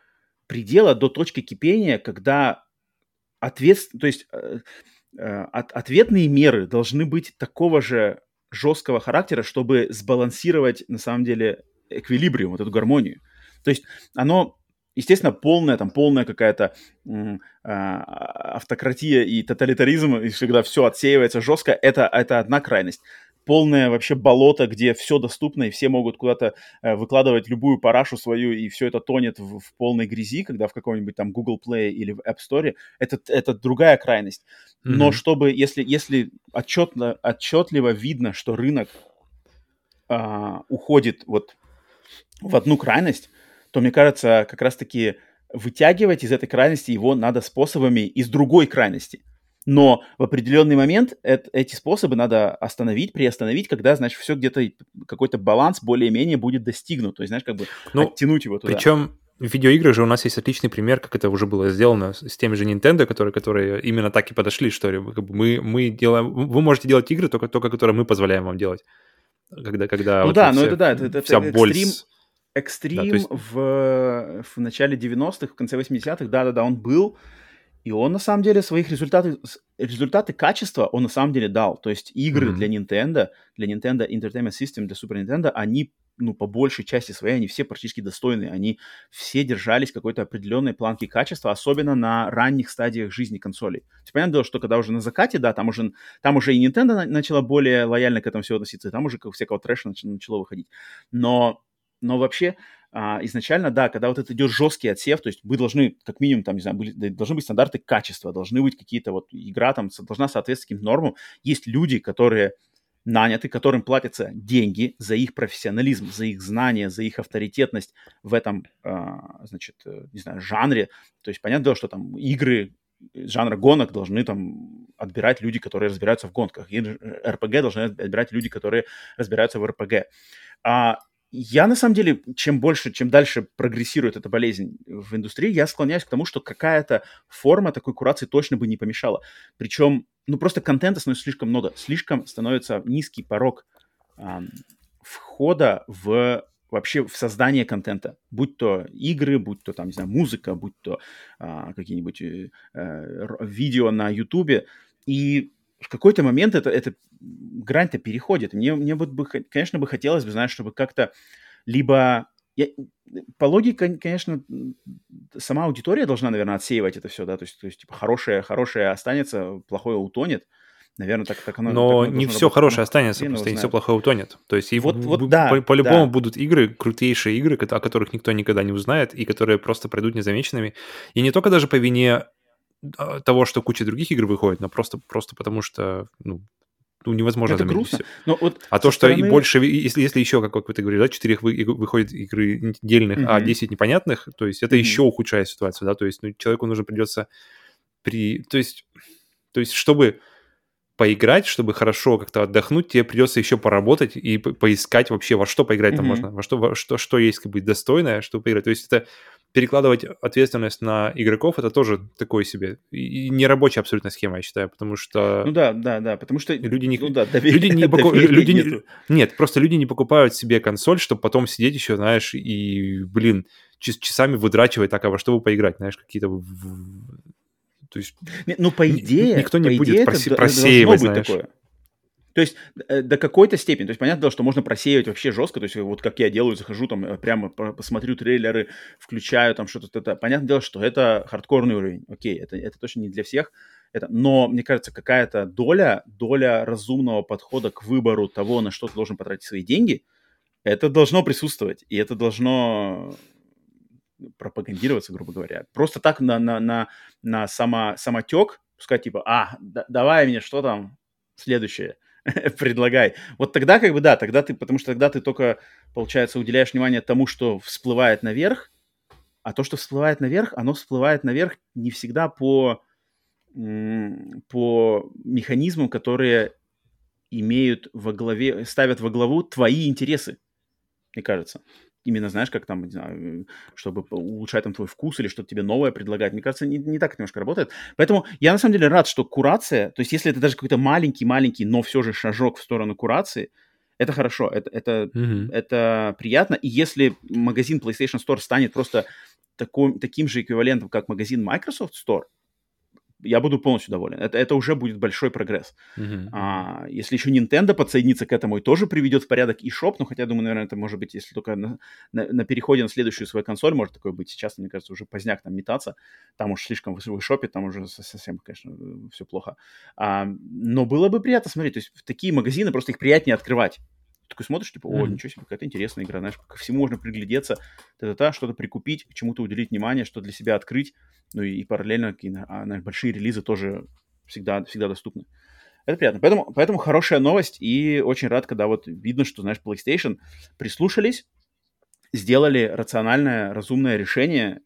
предела, до точки кипения, когда ответ, то есть э, э, от, ответные меры должны быть такого же жесткого характера, чтобы сбалансировать на самом деле эквилибриум, вот эту гармонию. То есть оно естественно, полная, там, полная какая-то а, автократия и тоталитаризм, и когда все отсеивается жестко, это, это одна крайность полное вообще болото, где все доступно, и все могут куда-то э, выкладывать любую парашу свою, и все это тонет в, в полной грязи, когда в каком-нибудь там Google Play или в App Store. Это, это другая крайность. Mm-hmm. Но чтобы, если, если отчетно, отчетливо видно, что рынок а, уходит вот в одну крайность, то, мне кажется, как раз-таки вытягивать из этой крайности его надо способами из другой крайности. Но в определенный момент это, эти способы надо остановить, приостановить, когда, значит, все где-то, какой-то баланс более-менее будет достигнут. То есть, знаешь, как бы ну, оттянуть его туда. Причем в видеоиграх же у нас есть отличный пример, как это уже было сделано с теми же Nintendo, которые, которые именно так и подошли, что ли. Мы, мы делаем, вы можете делать игры только, только которые мы позволяем вам делать. Когда, когда ну вот да, ну это да, это, это вся экстрим, боль экстрим да, есть... в, в начале 90-х, в конце 80-х, да-да-да, он был, и он на самом деле своих результаты, результаты качества он на самом деле дал. То есть игры mm-hmm. для Nintendo, для Nintendo Entertainment System, для Super Nintendo, они ну, по большей части своей, они все практически достойные. Они все держались какой-то определенной планки качества, особенно на ранних стадиях жизни консолей. То понятное дело, что когда уже на закате, да, там уже, там уже и Nintendo начала более лояльно к этому всего относиться, там уже как всякого трэша начало выходить. Но, но вообще а, изначально, да, когда вот это идет жесткий отсев, то есть вы должны, как минимум, там, не знаю, были, должны быть стандарты качества, должны быть какие-то вот, игра там должна соответствовать каким-то нормам. Есть люди, которые наняты, которым платятся деньги за их профессионализм, за их знания, за их авторитетность в этом, а, значит, э, не знаю, жанре. То есть понятно, что там игры жанра гонок должны там отбирать люди, которые разбираются в гонках. И РПГ должны отбирать люди, которые разбираются в РПГ. А я, на самом деле, чем больше, чем дальше прогрессирует эта болезнь в индустрии, я склоняюсь к тому, что какая-то форма такой курации точно бы не помешала. Причем, ну, просто контента становится слишком много, слишком становится низкий порог эм, входа в вообще в создание контента, будь то игры, будь то там, не знаю, музыка, будь то а, какие-нибудь э, видео на Ютубе. И в какой-то момент это, это грань-то переходит. Мне, мне бы, конечно, бы хотелось бы, знаешь, чтобы как-то либо... Я, по логике, конечно, сама аудитория должна, наверное, отсеивать это все, да, то есть, то есть типа, хорошее, хорошее останется, плохое утонет. Наверное, так, так оно... Но так не все работать. хорошее останется, Хрен просто не все плохое утонет. То есть и вот, вот, да, по- по-любому да. будут игры, крутейшие игры, о которых никто никогда не узнает, и которые просто пройдут незамеченными. И не только даже по вине того, что куча других игр выходит, но просто, просто потому что, ну, ну невозможно это грустно. Но вот а то, что стороны... и больше, если, если еще, как, как ты говоришь, да, 4 вы, выходит игры дельных, mm-hmm. а 10 непонятных, то есть это mm-hmm. еще ухудшает ситуацию, да, то есть ну, человеку нужно придется при... То есть, то есть чтобы поиграть, чтобы хорошо как-то отдохнуть, тебе придется еще поработать и поискать вообще, во что поиграть mm-hmm. там можно, во что, во что, что есть как бы достойное, что поиграть. То есть это перекладывать ответственность на игроков это тоже такое себе и нерабочая абсолютно схема, я считаю, потому что ну да, да, да, потому что люди не ну да, доверия, люди не поку... люди не... нет, просто люди не покупают себе консоль, чтобы потом сидеть еще, знаешь, и блин часами выдрачивать так, а во что бы поиграть, знаешь, какие-то то есть ну по идее никто не по будет идее, просе... просеивать, знаешь. Такое. То есть э, до какой-то степени. То есть понятно, что можно просеивать вообще жестко. То есть вот как я делаю, захожу там э, прямо посмотрю трейлеры, включаю там что-то. Это. Понятное дело, что это хардкорный уровень. Окей, это, это точно не для всех. Это, но, мне кажется, какая-то доля, доля разумного подхода к выбору того, на что ты должен потратить свои деньги, это должно присутствовать. И это должно пропагандироваться, грубо говоря. Просто так на, на, на, на само, самотек, сказать типа, а, да, давай мне что там следующее – предлагай. Вот тогда как бы да, тогда ты, потому что тогда ты только, получается, уделяешь внимание тому, что всплывает наверх, а то, что всплывает наверх, оно всплывает наверх не всегда по, по механизмам, которые имеют во главе, ставят во главу твои интересы, мне кажется именно, знаешь, как там, не знаю, чтобы улучшать там твой вкус или что-то тебе новое предлагать. Мне кажется, не, не так немножко работает. Поэтому я на самом деле рад, что курация, то есть если это даже какой-то маленький-маленький, но все же шажок в сторону курации, это хорошо, это, это, mm-hmm. это приятно. И если магазин PlayStation Store станет просто такой, таким же эквивалентом, как магазин Microsoft Store, я буду полностью доволен. Это, это уже будет большой прогресс. Мгм. А, если еще Nintendo подсоединится к этому и тоже приведет в порядок и шоп, ну, хотя, думаю, наверное, это может быть, если только на, на- на переходе на следующую свою консоль может такое быть. Сейчас, мне кажется, уже поздняк там метаться. Там уж слишком в в шопе, там уже со- совсем, конечно, все плохо. А, но было бы приятно смотреть. То есть такие магазины просто их приятнее открывать. Такой смотришь, типа, о, Мгм. ничего себе, какая-то интересная игра, знаешь, ко всему можно приглядеться, та-та-та, что-то прикупить, к чему-то уделить внимание, что для себя открыть, ну и, и параллельно какие-то, а, большие релизы тоже всегда, всегда доступны. Это приятно. Поэтому, поэтому хорошая новость, и очень рад, когда вот видно, что, знаешь, PlayStation прислушались, сделали рациональное, разумное решение,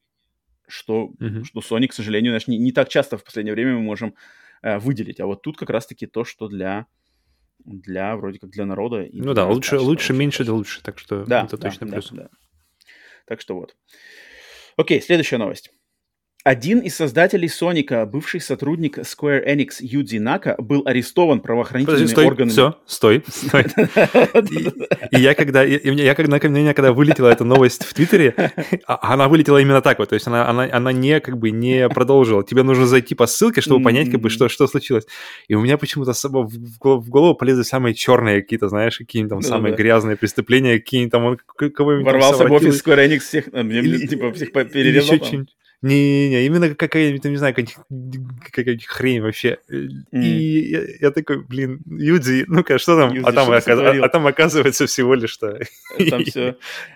что, Мгм. что Sony, к сожалению, знаешь, не, не так часто в последнее время мы можем э, выделить. А вот тут как раз-таки то, что для, для вроде как для народа. и Ну да, лучше, лучше меньше, да лучше, так что Да, это да, точно да, плюс. да. Так что вот. Окей, следующая новость. Один из создателей Соника, бывший сотрудник Square Enix Юдзи Нака, был арестован правоохранительными Подожди, стой, органами. все, стой, стой. И, я когда, я когда, на меня, когда вылетела эта новость в Твиттере, а- она вылетела именно так вот, то есть она, она, она не, как бы, не продолжила. Тебе нужно зайти по ссылке, чтобы понять, как бы, что, что случилось. И у меня почему-то в, в гол- в голову полезли самые черные какие-то, знаешь, какие-то там Ну самые грязные преступления, какие-нибудь там, он кого-нибудь Ворвался в офис Square Enix всех, а, типа, всех перерезал. Не-не-не, именно какая-нибудь, не знаю, какая-нибудь, хрень вообще. И я, я такой, блин, Юдзи, ну-ка, что там? Юдзи, а, там что сотворил? а там оказывается всего лишь что. Там все.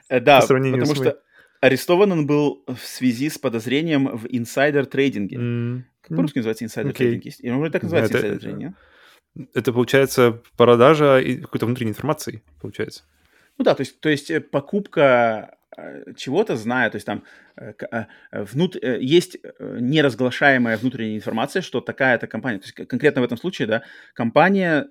Да, По потому с что арестован он был в связи с подозрением в insider trading е. Как по-русски называется insider trading? И он так называется insider trading? Это получается продажа какой-то внутренней информации, получается. Ну да, то есть, то есть э, покупка э, чего-то, зная, то есть там э, э, э, внут- э, есть э, неразглашаемая внутренняя информация, что такая-то компания, то есть конкретно в этом случае, да, компания,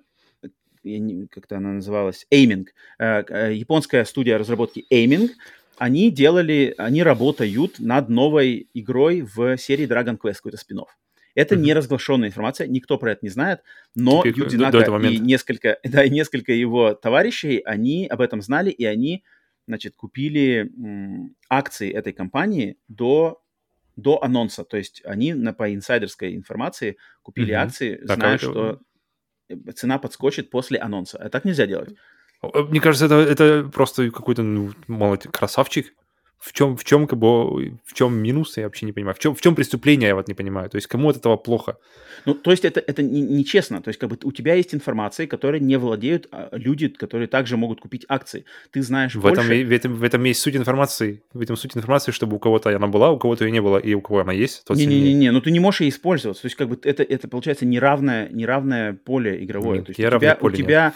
э, как-то она называлась, Aiming, э, э, японская студия разработки Aiming, они делали, они работают над новой игрой в серии Dragon Quest, какой-то спин Это Мгм. неразглашенная информация, никто про это не знает, но Теперь, Юдзи до- до Нака этого и несколько, да, и несколько его товарищей, они об этом знали, и они, значит, купили м, акции этой компании до, до анонса. То есть они на, по инсайдерской информации купили Мгм. акции, Так, а зная, это- что э, цена подскочит после анонса. А так нельзя делать. О, Мне кажется, это, это просто какой-то, ну, молодец, красавчик. В чем, в чем, как бы, в чем минус, я вообще не понимаю. В чем, в чем преступление, я вот не понимаю. То есть кому от этого плохо? Ну, то есть это, это не- нечестно. То есть как бы у тебя есть информация, которой не владеют а, люди, которые также могут купить акции. Ты знаешь В больше. этом, в, этом, в этом есть суть информации. В этом суть информации, чтобы у кого-то она была, у кого-то ее не было, и у кого она есть, тот. Не-не-не, ну ты не можешь ей использоваться. То есть, как бы это, это получается неравное, неравное поле игровое. Нет, То есть у тебя, поле у тебя...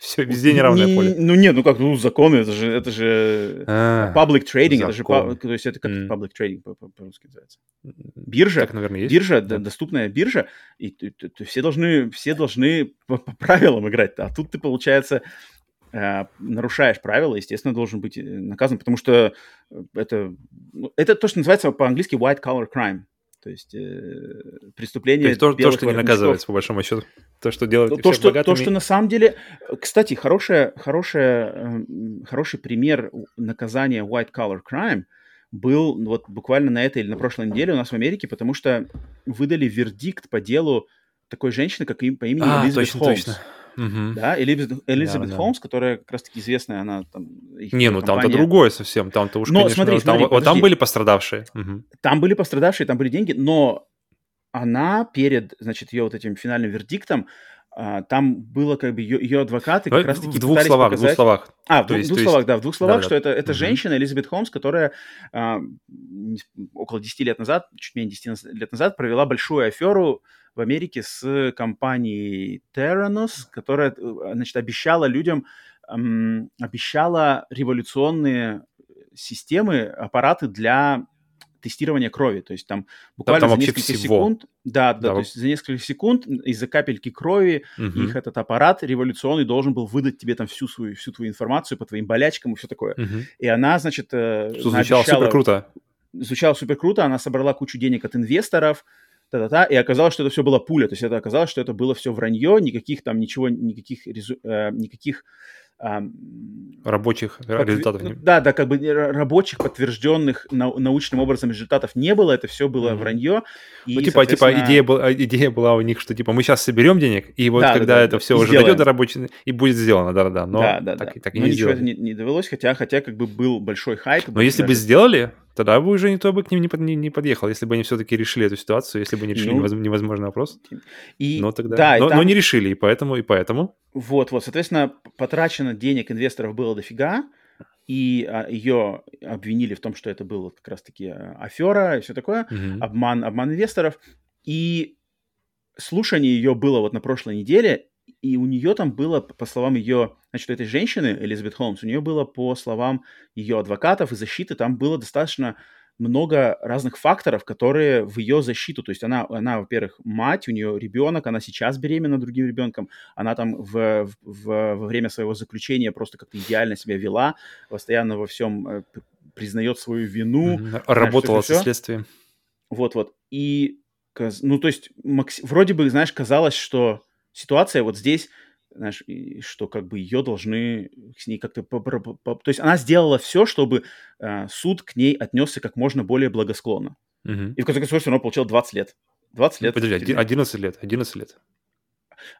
Все, везде неравное Не- поле. Ну нет, ну как, ну законы, это же, это же А, public trading, это же, то есть это как М. public trading по- по- по-русски называется. Биржа, Так, наверное, есть. биржа, Да. доступная биржа, и ты- ты- ты- все должны, все должны по, по правилам играть. А тут ты, получается, э, нарушаешь правила, естественно, должен быть э, наказан, потому что э, это, ну, это то, что называется по-английски white collar crime. То есть э, преступление То есть то, то, что не наказывается, по большому счету. То, что делают То, то, что, богатыми. то, что на самом деле... Кстати, хорошая, хорошая, эм, хороший пример наказания white collar crime был вот буквально на этой или на прошлой неделе у нас в Америке, потому что выдали вердикт по делу такой женщины, как им, по имени А, Элизабет точно, Холмс. точно. Мгм. Да, Элизабет, Элизабет Да, да. Холмс, которая как раз-таки известная, она там... Не, ну там-то компания- другое совсем. Там-то уж, Но конечно, смотри, там, смотри, вот там были пострадавшие. Мгм. Там были пострадавшие, там были деньги, но она перед, значит, ее вот этим финальным вердиктом, там было как бы ее, ее адвокаты как раз таки в двух словах, в показать- двух словах. А, в двух, есть- двух словах, есть- да, в двух словах, Да-да-да. что это, это Мгм. женщина Элизабет Холмс, которая а, около 10 лет назад, чуть менее 10 наз- лет назад, провела большую аферу в Америке с компанией Theranos, которая, э, значит, обещала людям, обещала революционные системы, аппараты для тестирования крови. То есть там буквально там за несколько всего. секунд, да, да, Да, то есть за несколько секунд из-за капельки крови Мгм. их этот аппарат революционный должен был выдать тебе там всю свою, всю твою информацию по твоим болячкам и все такое. Мгм. И она, значит, э, Что звучало наобещала- супер круто. звучало супер круто, она собрала кучу денег от инвесторов, та-та-та, и оказалось, что это все было пуля, то есть это оказалось, что это было все вранье, никаких там ничего, никаких, резу- э, никаких Рабочих подтвер- результатов. ну, не- да, да, как бы рабочих, подтвержденных нау- научным образом результатов не было, это все было Мгм. вранье. И, Ну, типа, типа соответственно, идея, была, идея была у них, что типа мы сейчас соберем денег, и вот Да, да, когда да, это да, все уже сделаем. дойдет до рабочей, и будет сделано, да-да-да. Но да, да, так, да. так и Но не ничего это не, не довелось, хотя, хотя как бы был большой хайп. Но если бы даже- сделали, тогда бы уже никто бы к ним не, под- не, не подъехал, если бы они все-таки решили эту ситуацию, если бы они решили Ну, невоз- невозможный вопрос. и, Но тогда... да, но, но там- не решили, и поэтому, и поэтому. Вот, вот, соответственно, потрачено денег инвесторов было дофига, и а, ее обвинили в том, что это было как раз-таки а, афера и все такое, Мгм. обман, обман инвесторов. И слушание ее было вот на прошлой неделе, и у нее там было, по словам ее, значит, этой женщины, Элизабет Холмс, у нее было, по словам ее адвокатов и защиты, там было достаточно много разных факторов, которые в ее защиту, то есть она, она во-первых, мать, у нее ребенок, она сейчас беременна другим ребенком, она там в, в- во время своего заключения просто как-то идеально себя вела, постоянно во всем э, признает свою вину, Мгм. Работала со следствием. вот-вот. И, ну, то есть, макс- вроде бы, знаешь, казалось, что ситуация вот здесь, знаешь, что как бы ее должны с ней как-то... То есть она сделала все, чтобы э, суд к ней отнесся как можно более благосклонно. Мгм. И в конце концов, он получил 20 лет. 20 лет. Подожди, в оди- тюрьме. 11 лет, 11 лет.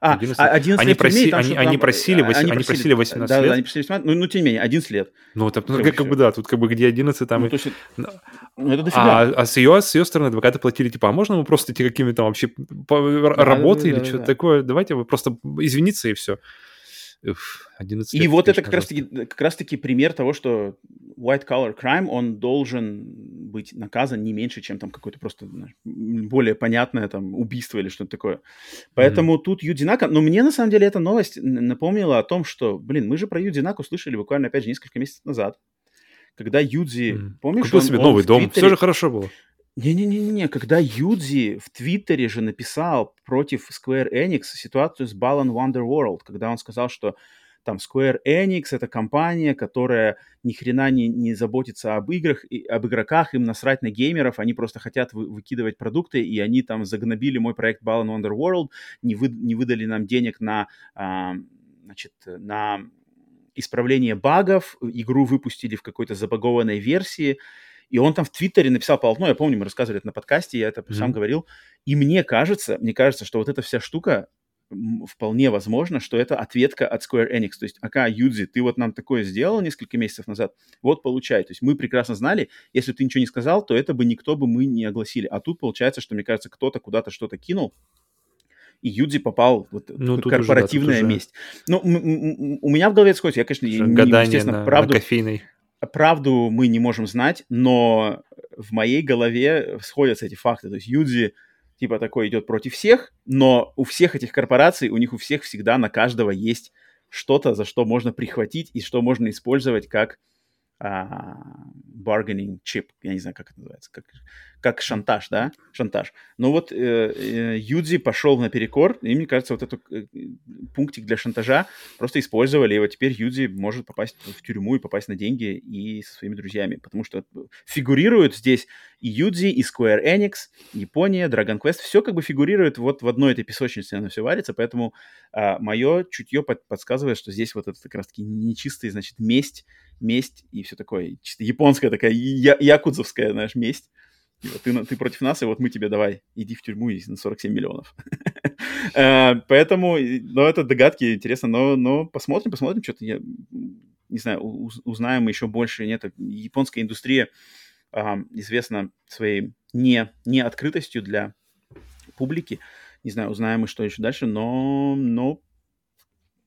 А, 11 а, 11 Они лет в тюрьме, и проси- там они- они просили вось- они просили 18 да, лет. Да, они просили 18, ну, ну, тем не менее, 11 лет. Ну, так, ну, Как как, бы да, тут как бы где 11, там... Ну, и- то есть, это- Ну, это дофига. А, а с, ее, с ее стороны адвокаты платили, типа, а можно мы просто эти какими-то вообще по- Да, работы да, или да, что-то да. такое? Давайте вы просто извиниться и все. 11 И лет, вот это как раз-таки, как раз-таки пример того, что white collar crime, он должен быть наказан не меньше, чем там какое-то просто знаешь, более понятное там убийство или что-то такое. Поэтому тут Юдинака, но мне на самом деле эта новость напомнила о том, что, блин, мы же про Юдинаку слышали буквально, опять же, несколько месяцев назад, когда Юдзи, М. помнишь, Купил он- себе он новый дом, Твиттере- все же хорошо было. Не-не-не-не, когда Юдзи в Твиттере же написал против Square Enix ситуацию с Balan Wonderworld, когда он сказал, что там Square Enix это компания, которая ни хрена не, не заботится об играх, и, об игроках, им насрать на геймеров, они просто хотят вы- выкидывать продукты, и они там загнобили мой проект Balan Wonderworld, не, вы- не выдали нам денег на, а, значит, на исправление багов, игру выпустили в какой-то забагованной версии, и он там в Твиттере написал полотно, я помню, мы рассказывали это на подкасте, я это сам Мгм. говорил, и мне кажется, мне кажется, что вот эта вся штука вполне возможно, что это ответка от Square Enix. То есть, ака, Юдзи, ты вот нам такое сделал несколько месяцев назад, вот получай. То есть мы прекрасно знали, если ты ничего не сказал, то это бы никто бы мы не огласили. А тут получается, что, мне кажется, кто-то куда-то что-то кинул, и Юдзи попал вот Ну, в тут уже, да, тут корпоративная уже- месть. Ну, у меня в голове сходится. Я, конечно, не, естественно, на, правду, на кофейной. Правду мы не можем знать, но в моей голове сходятся эти факты. То есть Юдзи типа такой идет против всех, но у всех этих корпораций, у них у всех всегда на каждого есть что-то, за что можно прихватить и что можно использовать как а, bargaining chip, я не знаю, как это называется, как, как шантаж, да, шантаж. Но вот э, э, Юдзи пошел наперекор, и мне кажется, вот этот э, пунктик для шантажа просто использовали, и вот теперь Юдзи может попасть в тюрьму и попасть на деньги и со своими друзьями, потому что фигурируют здесь и Юдзи, и Square Enix, Япония, Dragon Quest, все как бы фигурирует вот в одной этой песочнице, оно все варится, поэтому а, мое чутье под- подсказывает, что здесь вот это как раз-таки нечистая, значит, месть, месть и все такое, чисто японская такая, я- якудзовская, знаешь, месть. И вот ты, ты против нас, и вот мы тебе давай, иди в тюрьму и на 47 миллионов. Э, Поэтому, ну, это догадки, интересно, но, но посмотрим, посмотрим, что-то я не знаю, узнаем еще больше. Нет, японская индустрия а, известна своей не, не открытостью для публики. Не знаю, узнаем мы, что еще дальше, но, но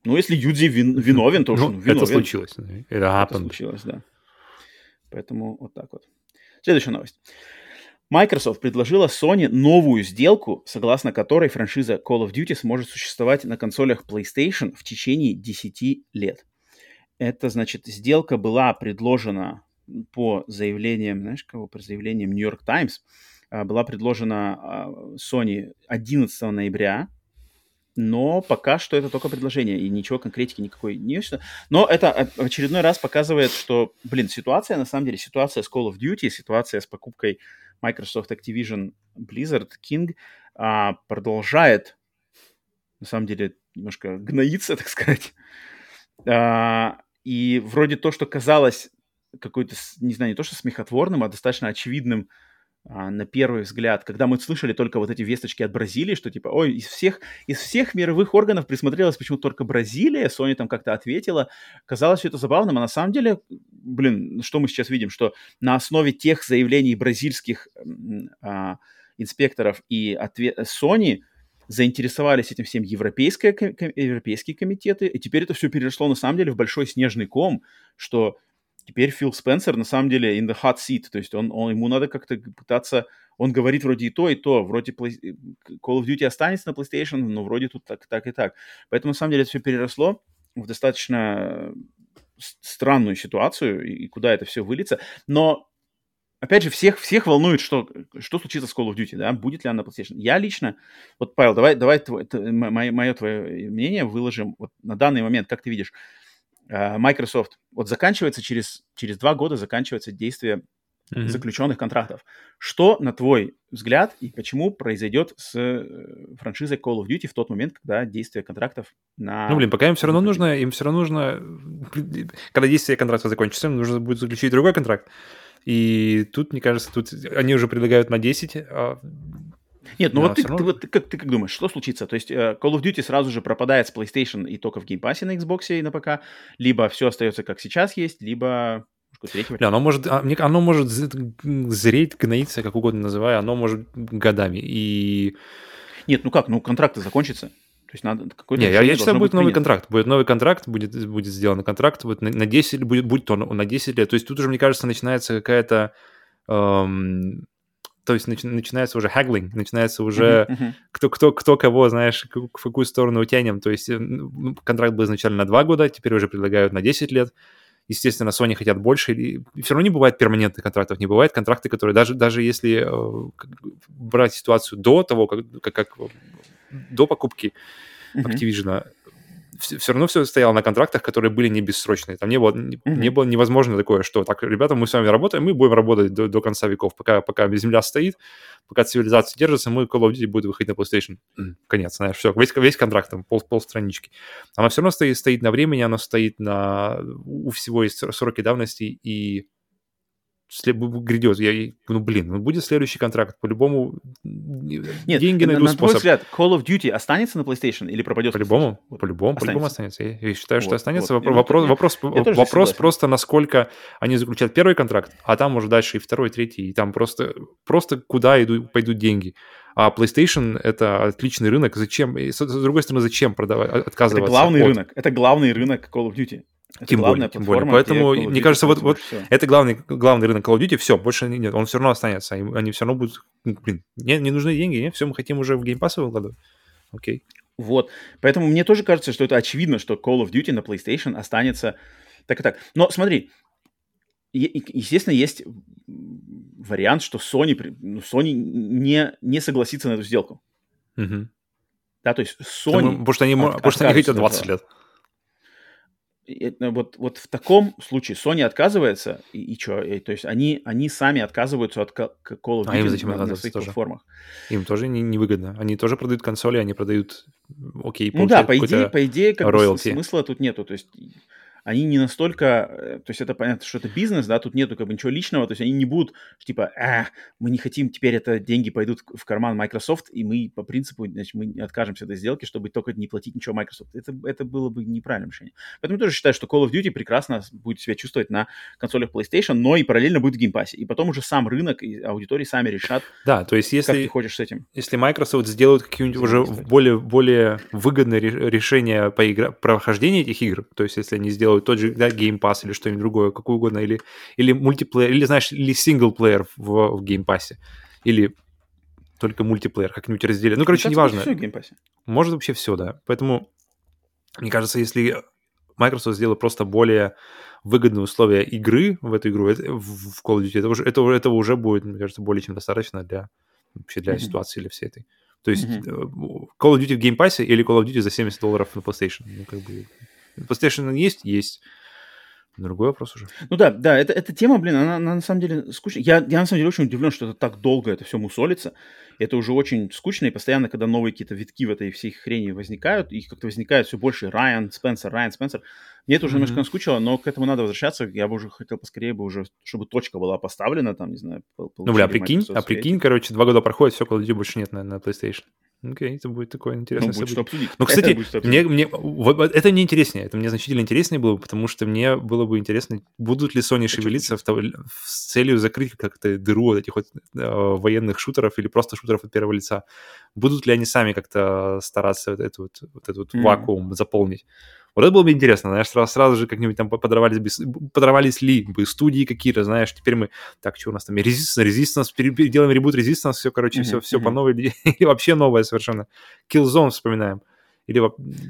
ну, если Юдзи вин- виновен, то Ну, он виновен. это случилось. Это Это случилось, да. Поэтому вот так вот. Следующая новость. Microsoft предложила Sony новую сделку, согласно которой франшиза Call of Duty сможет существовать на консолях PlayStation в течение 10 лет. Это, значит, сделка была предложена по заявлениям, знаешь, кого? По заявлениям New York Times. А, Была предложена а, Sony 11 ноября, но пока что это только предложение, и ничего конкретики никакой не есть. Но это очередной раз показывает, что, блин, ситуация, на самом деле, ситуация с Call of Duty, ситуация с покупкой Microsoft Activision Blizzard King а, продолжает, на самом деле, немножко гноиться, так сказать. А, и вроде то, что казалось какой-то, не знаю, не то что смехотворным, а достаточно очевидным на первый взгляд, когда мы слышали только вот эти весточки от Бразилии, что типа, ой, из всех, из всех мировых органов присмотрелась почему-то только Бразилия, Sony там как-то ответила, казалось все это забавным, а на самом деле, блин, что мы сейчас видим, что на основе тех заявлений бразильских а, инспекторов и ответ Sony заинтересовались этим всем европейские, европейские комитеты, и теперь это все переросло на самом деле в большой снежный ком, что теперь Фил Спенсер на самом деле in the hot seat, то есть он, он, ему надо как-то пытаться, он говорит вроде и то, и то, вроде Play, Call of Duty останется на PlayStation, но вроде тут так, так и так. Поэтому на самом деле это все переросло в достаточно странную ситуацию, и куда это все выльется. Но опять же, всех, всех волнует, что, что случится с Call of Duty, да, будет ли она на PlayStation. Я лично, вот, Павел, давай, давай твой, мое, мое твое мнение выложим вот на данный момент, как ты видишь. А, Microsoft, вот заканчивается через, через два года заканчивается действие mm-hmm. заключенных контрактов. Что, на твой взгляд, и почему произойдет с э, франшизой Call of Duty в тот момент, когда действие контрактов на... Ну, блин, пока им все равно нужно, им все равно нужно, когда действие контракта закончится, им нужно будет заключить другой контракт. И тут, мне кажется, тут они уже предлагают на 10, а нет, ну да, вот, ты, равно... ты, вот ты, как, ты как думаешь, что случится? То есть uh, Call of Duty сразу же пропадает с PlayStation и только в Game Pass на Xbox и на ПК, либо все остается как сейчас есть, либо Бля, оно может, а, оно может зреть, гноиться, как угодно называя, оно может годами. И... Нет, ну как, ну контракты закончатся. То есть надо какой-то... Не, я, я считаю, будет новый контракт. Будет новый контракт, будет, будет сделан контракт вот на, на 10, будет, будет он на 10 лет. То есть тут уже, мне кажется, начинается какая-то... Эм, то есть начи- начинается уже хаглинг, начинается уже uh-huh, uh-huh. Кто, кто, кто кого, знаешь, в какую сторону утянем. То есть ну, контракт был изначально на 2 года, теперь уже предлагают на 10 лет. Естественно, Sony хотят больше. И все равно не бывает перманентных контрактов, не бывает контракты, которые даже, даже если э, брать ситуацию до того, как, как, как до покупки uh-huh. Activision, все, равно все стояло на контрактах, которые были не бессрочные. Там не было, mm-hmm. не было невозможно такое, что так, ребята, мы с вами работаем, мы будем работать до, до конца веков, пока, пока Земля стоит, пока цивилизация держится, мы Call of Duty будет выходить на PlayStation. Конец, знаешь, все, весь, весь контракт, там, пол, пол странички. Оно все равно стоит, стоит на времени, оно стоит на... У всего есть сроки давности, и грядет. Я, ну, блин, ну, будет следующий контракт. По-любому Нет, деньги найдут на, способ. На твой взгляд, Call of Duty останется на PlayStation или пропадет? По-любому, по-любому, по-любому останется. Я, я считаю, что вот, останется. Вот. Вопрос, вопрос, вопрос, вопрос просто, насколько они заключат первый контракт, а там уже дальше и второй, и третий, и там просто, просто куда идут, пойдут деньги. А PlayStation — это отличный рынок. Зачем? С, с другой стороны, зачем продавать, отказываться? Это главный от... рынок. Это главный рынок Call of Duty. Это тем более, тем более. Поэтому, мне кажется, вот, вот это главный, главный рынок Call of Duty, все, больше нет, он все равно останется. Они все равно будут, ну, блин, не, не нужны деньги, не, все, мы хотим уже в Pass выкладывать. Окей. Вот, поэтому мне тоже кажется, что это очевидно, что Call of Duty на PlayStation останется так и так. Но смотри, естественно, есть вариант, что Sony, ну, Sony не, не согласится на эту сделку. Угу. Да, то есть Sony... Потому что они, от, потому что они хотят 20 лет. Вот, вот в таком случае Sony отказывается, и, и что? И, то есть они, они сами отказываются от Call of Duty а им зачем на, на своих тоже? платформах. Им тоже не, невыгодно. Они тоже продают консоли, они продают, окей, Ну да, по идее, по идее как бы смысла тут нету. То есть они не настолько, э, то есть это понятно, что это бизнес, да, тут нету как бы ничего личного, то есть они не будут, типа, а, мы не хотим, теперь это деньги пойдут в карман Microsoft, и мы по принципу, значит, мы откажемся от этой сделки, чтобы только не платить ничего Microsoft. Это, это было бы неправильным решением. Поэтому я тоже считаю, что Call of Duty прекрасно будет себя чувствовать на консолях PlayStation, но и параллельно будет в Game Pass. И потом уже сам рынок и аудитории сами решат, да, то есть если, как ты хочешь с этим. Если Microsoft сделают какие-нибудь уже более, более выгодные решения по игра... прохождения этих игр, то есть если они сделают тот же да, Game Pass или что-нибудь другое, какое угодно, или, или мультиплеер, или, знаешь, или синглплеер в, в Game Pass, или только мультиплеер как-нибудь разделили. Ну, короче, неважно. Все в Game Pass. Может вообще все, да. Поэтому, мне кажется, если Microsoft сделает просто более выгодные условия игры в эту игру, в Call of Duty, это уже, это, этого уже будет, мне кажется, более чем достаточно для вообще для mm-hmm. ситуации или всей этой. То есть mm-hmm. Call of Duty в Game Pass или Call of Duty за 70 долларов на PlayStation. Ну, как бы... PlayStation есть, есть. другой вопрос уже. Ну да, да, это, эта тема, блин, она, она на самом деле скучная. Я, я на самом деле очень удивлен, что это так долго это все мусолится. Это уже очень скучно, и постоянно, когда новые какие-то витки в этой всей хрени возникают, их как-то возникает все больше Райан Спенсер, Райан Спенсер. Мне это уже mm-hmm. немножко наскучило, но к этому надо возвращаться. Я бы уже хотел поскорее бы уже, чтобы точка была поставлена, там, не знаю. Ну, бля, а прикинь, а прикинь, короче, два года проходит, все, Call of Duty больше нет на, на PlayStation. Окей, это будет такое интересное ну, будет что обсудить. Ну, кстати, это мне, мне, это мне интереснее, это мне значительно интереснее было, потому что мне было бы интересно, будут ли Sony шевелиться в, с целью закрыть как-то дыру от этих вот э, военных шутеров или просто шутеров от первого лица. Будут ли они сами как-то стараться вот, этот вот, вот этот mm. вакуум заполнить? Вот это было бы интересно, знаешь, сразу, сразу же как-нибудь там подорвались, подорвались ли бы студии какие-то, знаешь, теперь мы, так, что у нас там, Resistance, Resistance, переделаем ребут Resistance, все, короче, mm-hmm, все, все mm-hmm. по новой, или вообще новое совершенно. Killzone вспоминаем. Или,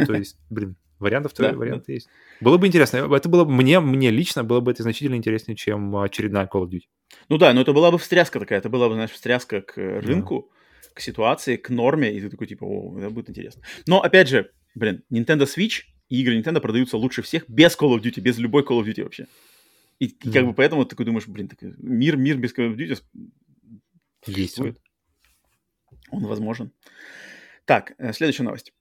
то есть, блин, вариантов, то варианты есть. Было бы интересно. Это было бы мне, мне лично было бы это значительно интереснее, чем очередная Call of Duty. Ну да, но это была бы встряска такая, это была бы, знаешь, встряска к рынку, yeah. к ситуации, к норме, и ты такой, типа, о, это будет интересно. Но, опять же, блин, Nintendo Switch и игры Nintendo продаются лучше всех без Call of Duty, без любой Call of Duty вообще. И, mm. как бы поэтому ты такой думаешь, блин, так, мир, мир без Call of Duty есть. Он. он возможен. Так, э, следующая новость.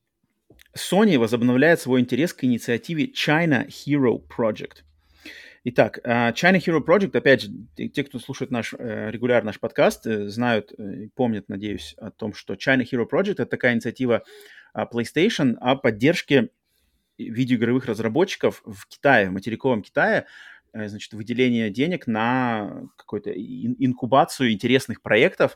Sony возобновляет свой интерес к инициативе China Hero Project. Итак, э, China Hero Project, опять же, те, кто слушает наш э, регулярно наш подкаст, знают и помнят, надеюсь, о том, что China Hero Project это такая инициатива PlayStation о поддержке видеоигровых разработчиков в Китае, в материковом Китае, э, значит, выделение денег на какую-то инкубацию интересных проектов,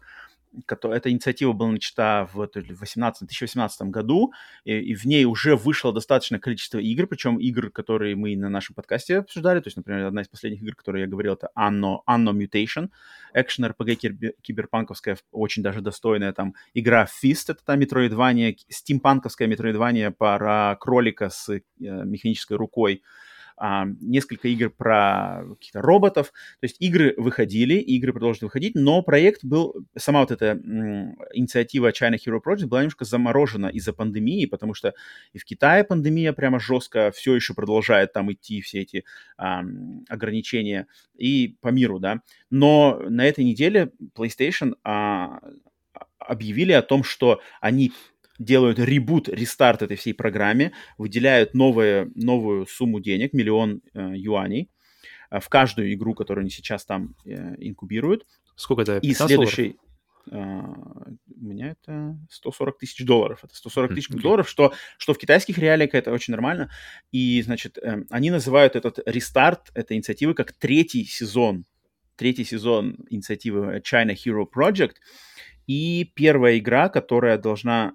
эта инициатива была начата в 18, 2018 году, и, в ней уже вышло достаточное количество игр, причем игр, которые мы на нашем подкасте обсуждали, то есть, например, одна из последних игр, которые я говорил, это Anno, Anno Mutation, экшен RPG киберпанковская, очень даже достойная, там, игра Fist, это та метроидвания, стимпанковская метроидвания про кролика с э, механической рукой, несколько игр про каких-то роботов. То есть игры выходили, игры продолжат выходить, но проект был, сама вот эта инициатива China Hero Project была немножко заморожена из-за пандемии, потому что и в Китае пандемия прямо жестко все еще продолжает там идти, все эти ограничения, и по миру, да. Но на этой неделе PlayStation а, объявили о том, что они делают ребут, рестарт этой всей программе, выделяют новые, новую сумму денег, миллион э, юаней, э, в каждую игру, которую они сейчас там э, инкубируют. Сколько это? И следующий... Uh, у меня это 140 тысяч долларов. Это 140 тысяч okay. долларов, что, что в китайских реалиях это очень нормально. И, значит, э, они называют этот рестарт этой инициативы как третий сезон. Третий сезон инициативы China Hero Project. И первая игра, которая должна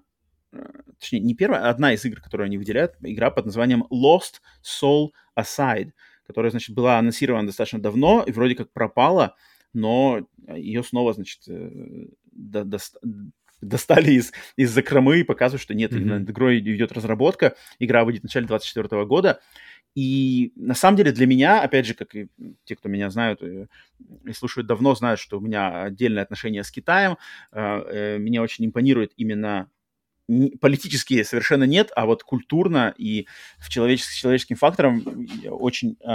точнее, не первая, а одна из игр, которую они выделяют, игра под названием Lost Soul Aside, которая, значит, была анонсирована достаточно давно и вроде как пропала, но ее снова, значит, э, до, до, достали из, из закромы и показывают, что нет, mm-hmm. над игрой идет разработка, игра выйдет в начале 2024 года, и на самом деле для меня, опять же, как и те, кто меня знают э, и слушают давно, знают, что у меня отдельное отношение с Китаем. Э, мне очень импонирует именно политические совершенно нет, а вот культурно и в человеческим, человеческим фактором очень э,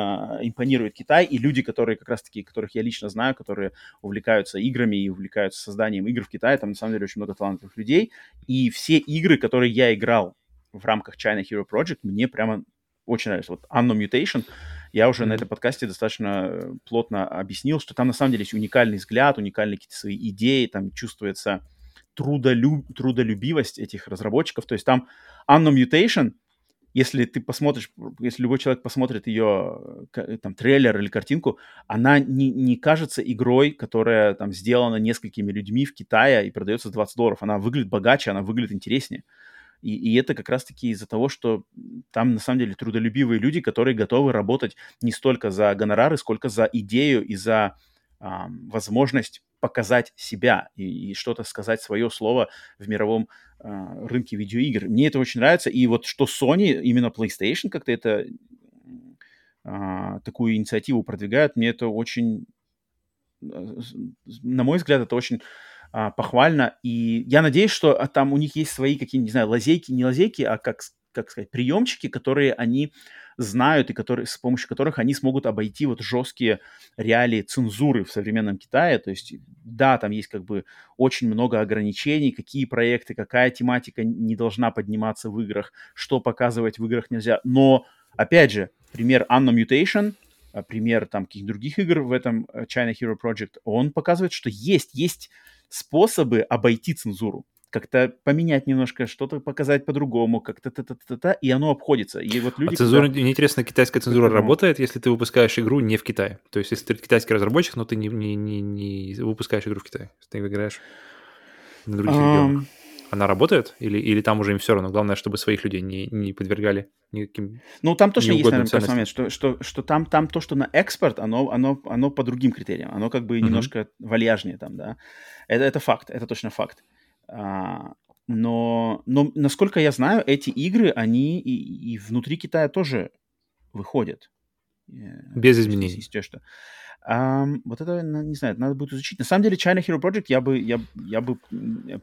импонирует Китай и люди, которые как раз-таки, которых я лично знаю, которые увлекаются играми и увлекаются созданием игр в Китае, там на самом деле очень много талантливых людей, и все игры, которые я играл в рамках China Hero Project, мне прямо очень нравится. Вот Anno Mutation, я уже mm-hmm. на этом подкасте достаточно э, плотно объяснил, что там на самом деле есть уникальный взгляд, уникальные какие-то свои идеи, там чувствуется трудолюб, трудолюбивость этих разработчиков. То есть там Anno Mutation, если ты посмотришь, если любой человек посмотрит ее там трейлер или картинку, она не, не кажется игрой, которая там сделана несколькими людьми в Китае и продается за 20 долларов. Она выглядит богаче, она выглядит интереснее. И, и это как раз-таки из-за того, что там на самом деле трудолюбивые люди, которые готовы работать не столько за гонорары, сколько за идею и за возможность показать себя и, и что-то сказать свое слово в мировом а, рынке видеоигр. Мне это очень нравится. И вот что Sony, именно PlayStation как-то это а, такую инициативу продвигает, мне это очень, на мой взгляд, это очень а, похвально. И я надеюсь, что а, там у них есть свои какие-нибудь, не знаю, лазейки, не лазейки, а как как сказать, приемчики, которые они знают и которые, с помощью которых они смогут обойти вот жесткие реалии цензуры в современном Китае. То есть, да, там есть как бы очень много ограничений, какие проекты, какая тематика не должна подниматься в играх, что показывать в играх нельзя. Но, опять же, пример Anno Mutation, а, пример там каких-то других игр в этом э, China Hero Project, он показывает, что есть, есть способы обойти цензуру как-то поменять немножко, что-то показать по-другому, как-то та-та-та-та, и оно обходится. И вот люди... А цензура, когда... мне интересно, китайская цензура работает, если ты выпускаешь игру не в Китае? То есть, если ты китайский разработчик, но ты не, не, не, не выпускаешь игру в Китае, ты играешь на других um... регионах. Она работает? Или, или там уже им все равно? Главное, чтобы своих людей не, не подвергали никаким Ну, там точно есть, наверное, ценностям. момент, что, что, что там, там то, что на экспорт, оно, оно, оно по другим критериям. Оно как бы uh-huh. немножко вальяжнее там, да. Это, это факт, это точно факт. А, но, но, насколько я знаю, эти игры, они и, и внутри Китая тоже выходят. Э, Без изменений. Если что. Um, вот это, не знаю, надо будет изучить. На самом деле, China Hero Project я бы, я, я бы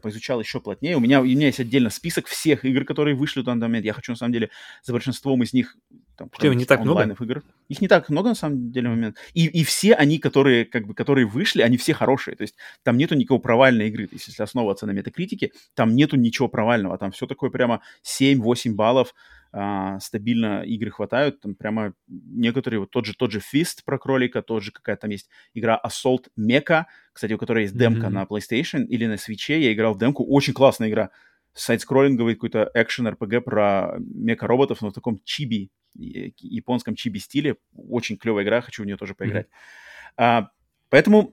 поизучал еще плотнее. У меня, у меня есть отдельно список всех игр, которые вышли в данный момент. Я хочу, на самом деле, за большинством из них там, Что, не так много? игр. Их не так много, на самом деле, момент. И, и все они, которые, как бы, которые вышли, они все хорошие. То есть там нету никакого провальной игры. То есть если основываться на метакритике, там нету ничего провального. Там все такое прямо 7-8 баллов а, стабильно игры хватают, там прямо некоторые, вот тот же, тот же Fist про кролика, тот же какая там есть игра Assault Mecha, кстати, у которой есть демка mm-hmm. на PlayStation или на Switch, я играл в демку, очень классная игра, сайт-скроллинговый какой-то экшен RPG про меха-роботов, но в таком чиби, японском чиби стиле, очень клевая игра, хочу в нее тоже поиграть. Mm-hmm. А, поэтому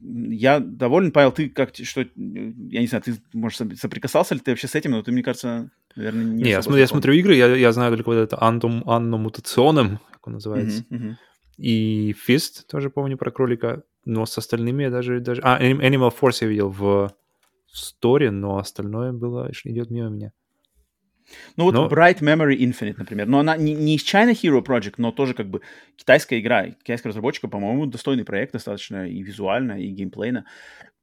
я доволен, Павел, ты как, что, я не знаю, ты, может, соприкасался ли ты вообще с этим, но ты, мне кажется, наверное, не Не, я смотрю, я смотрю игры, я, я знаю только вот это Antum, Anno Mutationem, как он называется, uh-huh, uh-huh. и Fist, тоже помню про кролика, но с остальными я даже, даже... А, Animal Force я видел в, в сторе, но остальное было, идет мимо меня. Ну вот но... Bright Memory Infinite, например. Но она не, не из China Hero Project, но тоже как бы китайская игра. Китайская разработчика, по-моему, достойный проект достаточно и визуально, и геймплейно.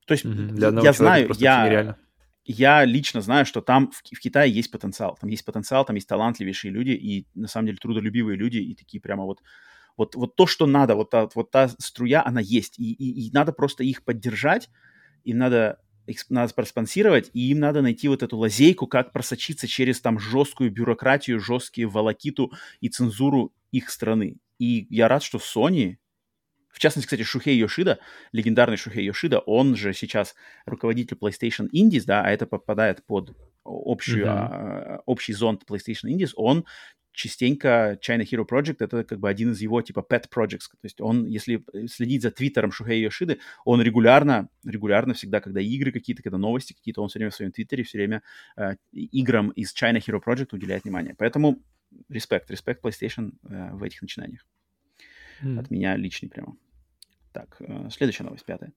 То есть mm-hmm. я знаю, я, я лично знаю, что там в, в Китае есть потенциал. Там есть потенциал, там есть талантливейшие люди и на самом деле трудолюбивые люди и такие прямо вот вот, вот то, что надо, вот та, вот та струя, она есть. И, и, и надо просто их поддержать, им надо надо проспонсировать, и им надо найти вот эту лазейку, как просочиться через там жесткую бюрократию, жесткие волокиту и цензуру их страны. И я рад, что Sony, в частности, кстати, Шухей Йошида, легендарный Шухей Йошида, он же сейчас руководитель PlayStation Indies, да, а это попадает под общую, mm-hmm. а, общий зонт PlayStation Indies, он частенько China Hero Project это как бы один из его типа pet projects. То есть он, если следить за твиттером Шухей Йошиды, он регулярно, регулярно всегда, когда игры какие-то, когда новости какие-то, он все время в своем твиттере все время э, играм из China Hero Project уделяет внимание. Поэтому респект, респект PlayStation э, в этих начинаниях. Mm. От меня личный прямо. Так, э, следующая новость, пятая.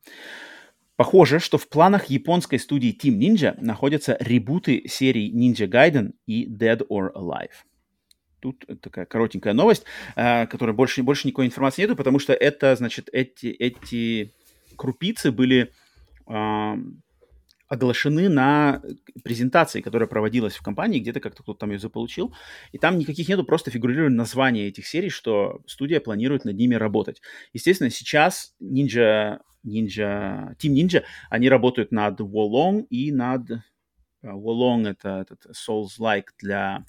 Похоже, что в планах японской студии Team Ninja находятся ребуты серий Ninja Gaiden и Dead or Alive тут такая коротенькая новость, э, которая больше, больше никакой информации нету, потому что это, значит, эти, эти крупицы были э, оглашены на презентации, которая проводилась в компании, где-то как-то кто-то там ее заполучил, и там никаких нету, просто фигурировали названия этих серий, что студия планирует над ними работать. Естественно, сейчас Ninja, Ninja, Team Ninja, они работают над Wolong и над... Wolong — это этот Souls-like для а,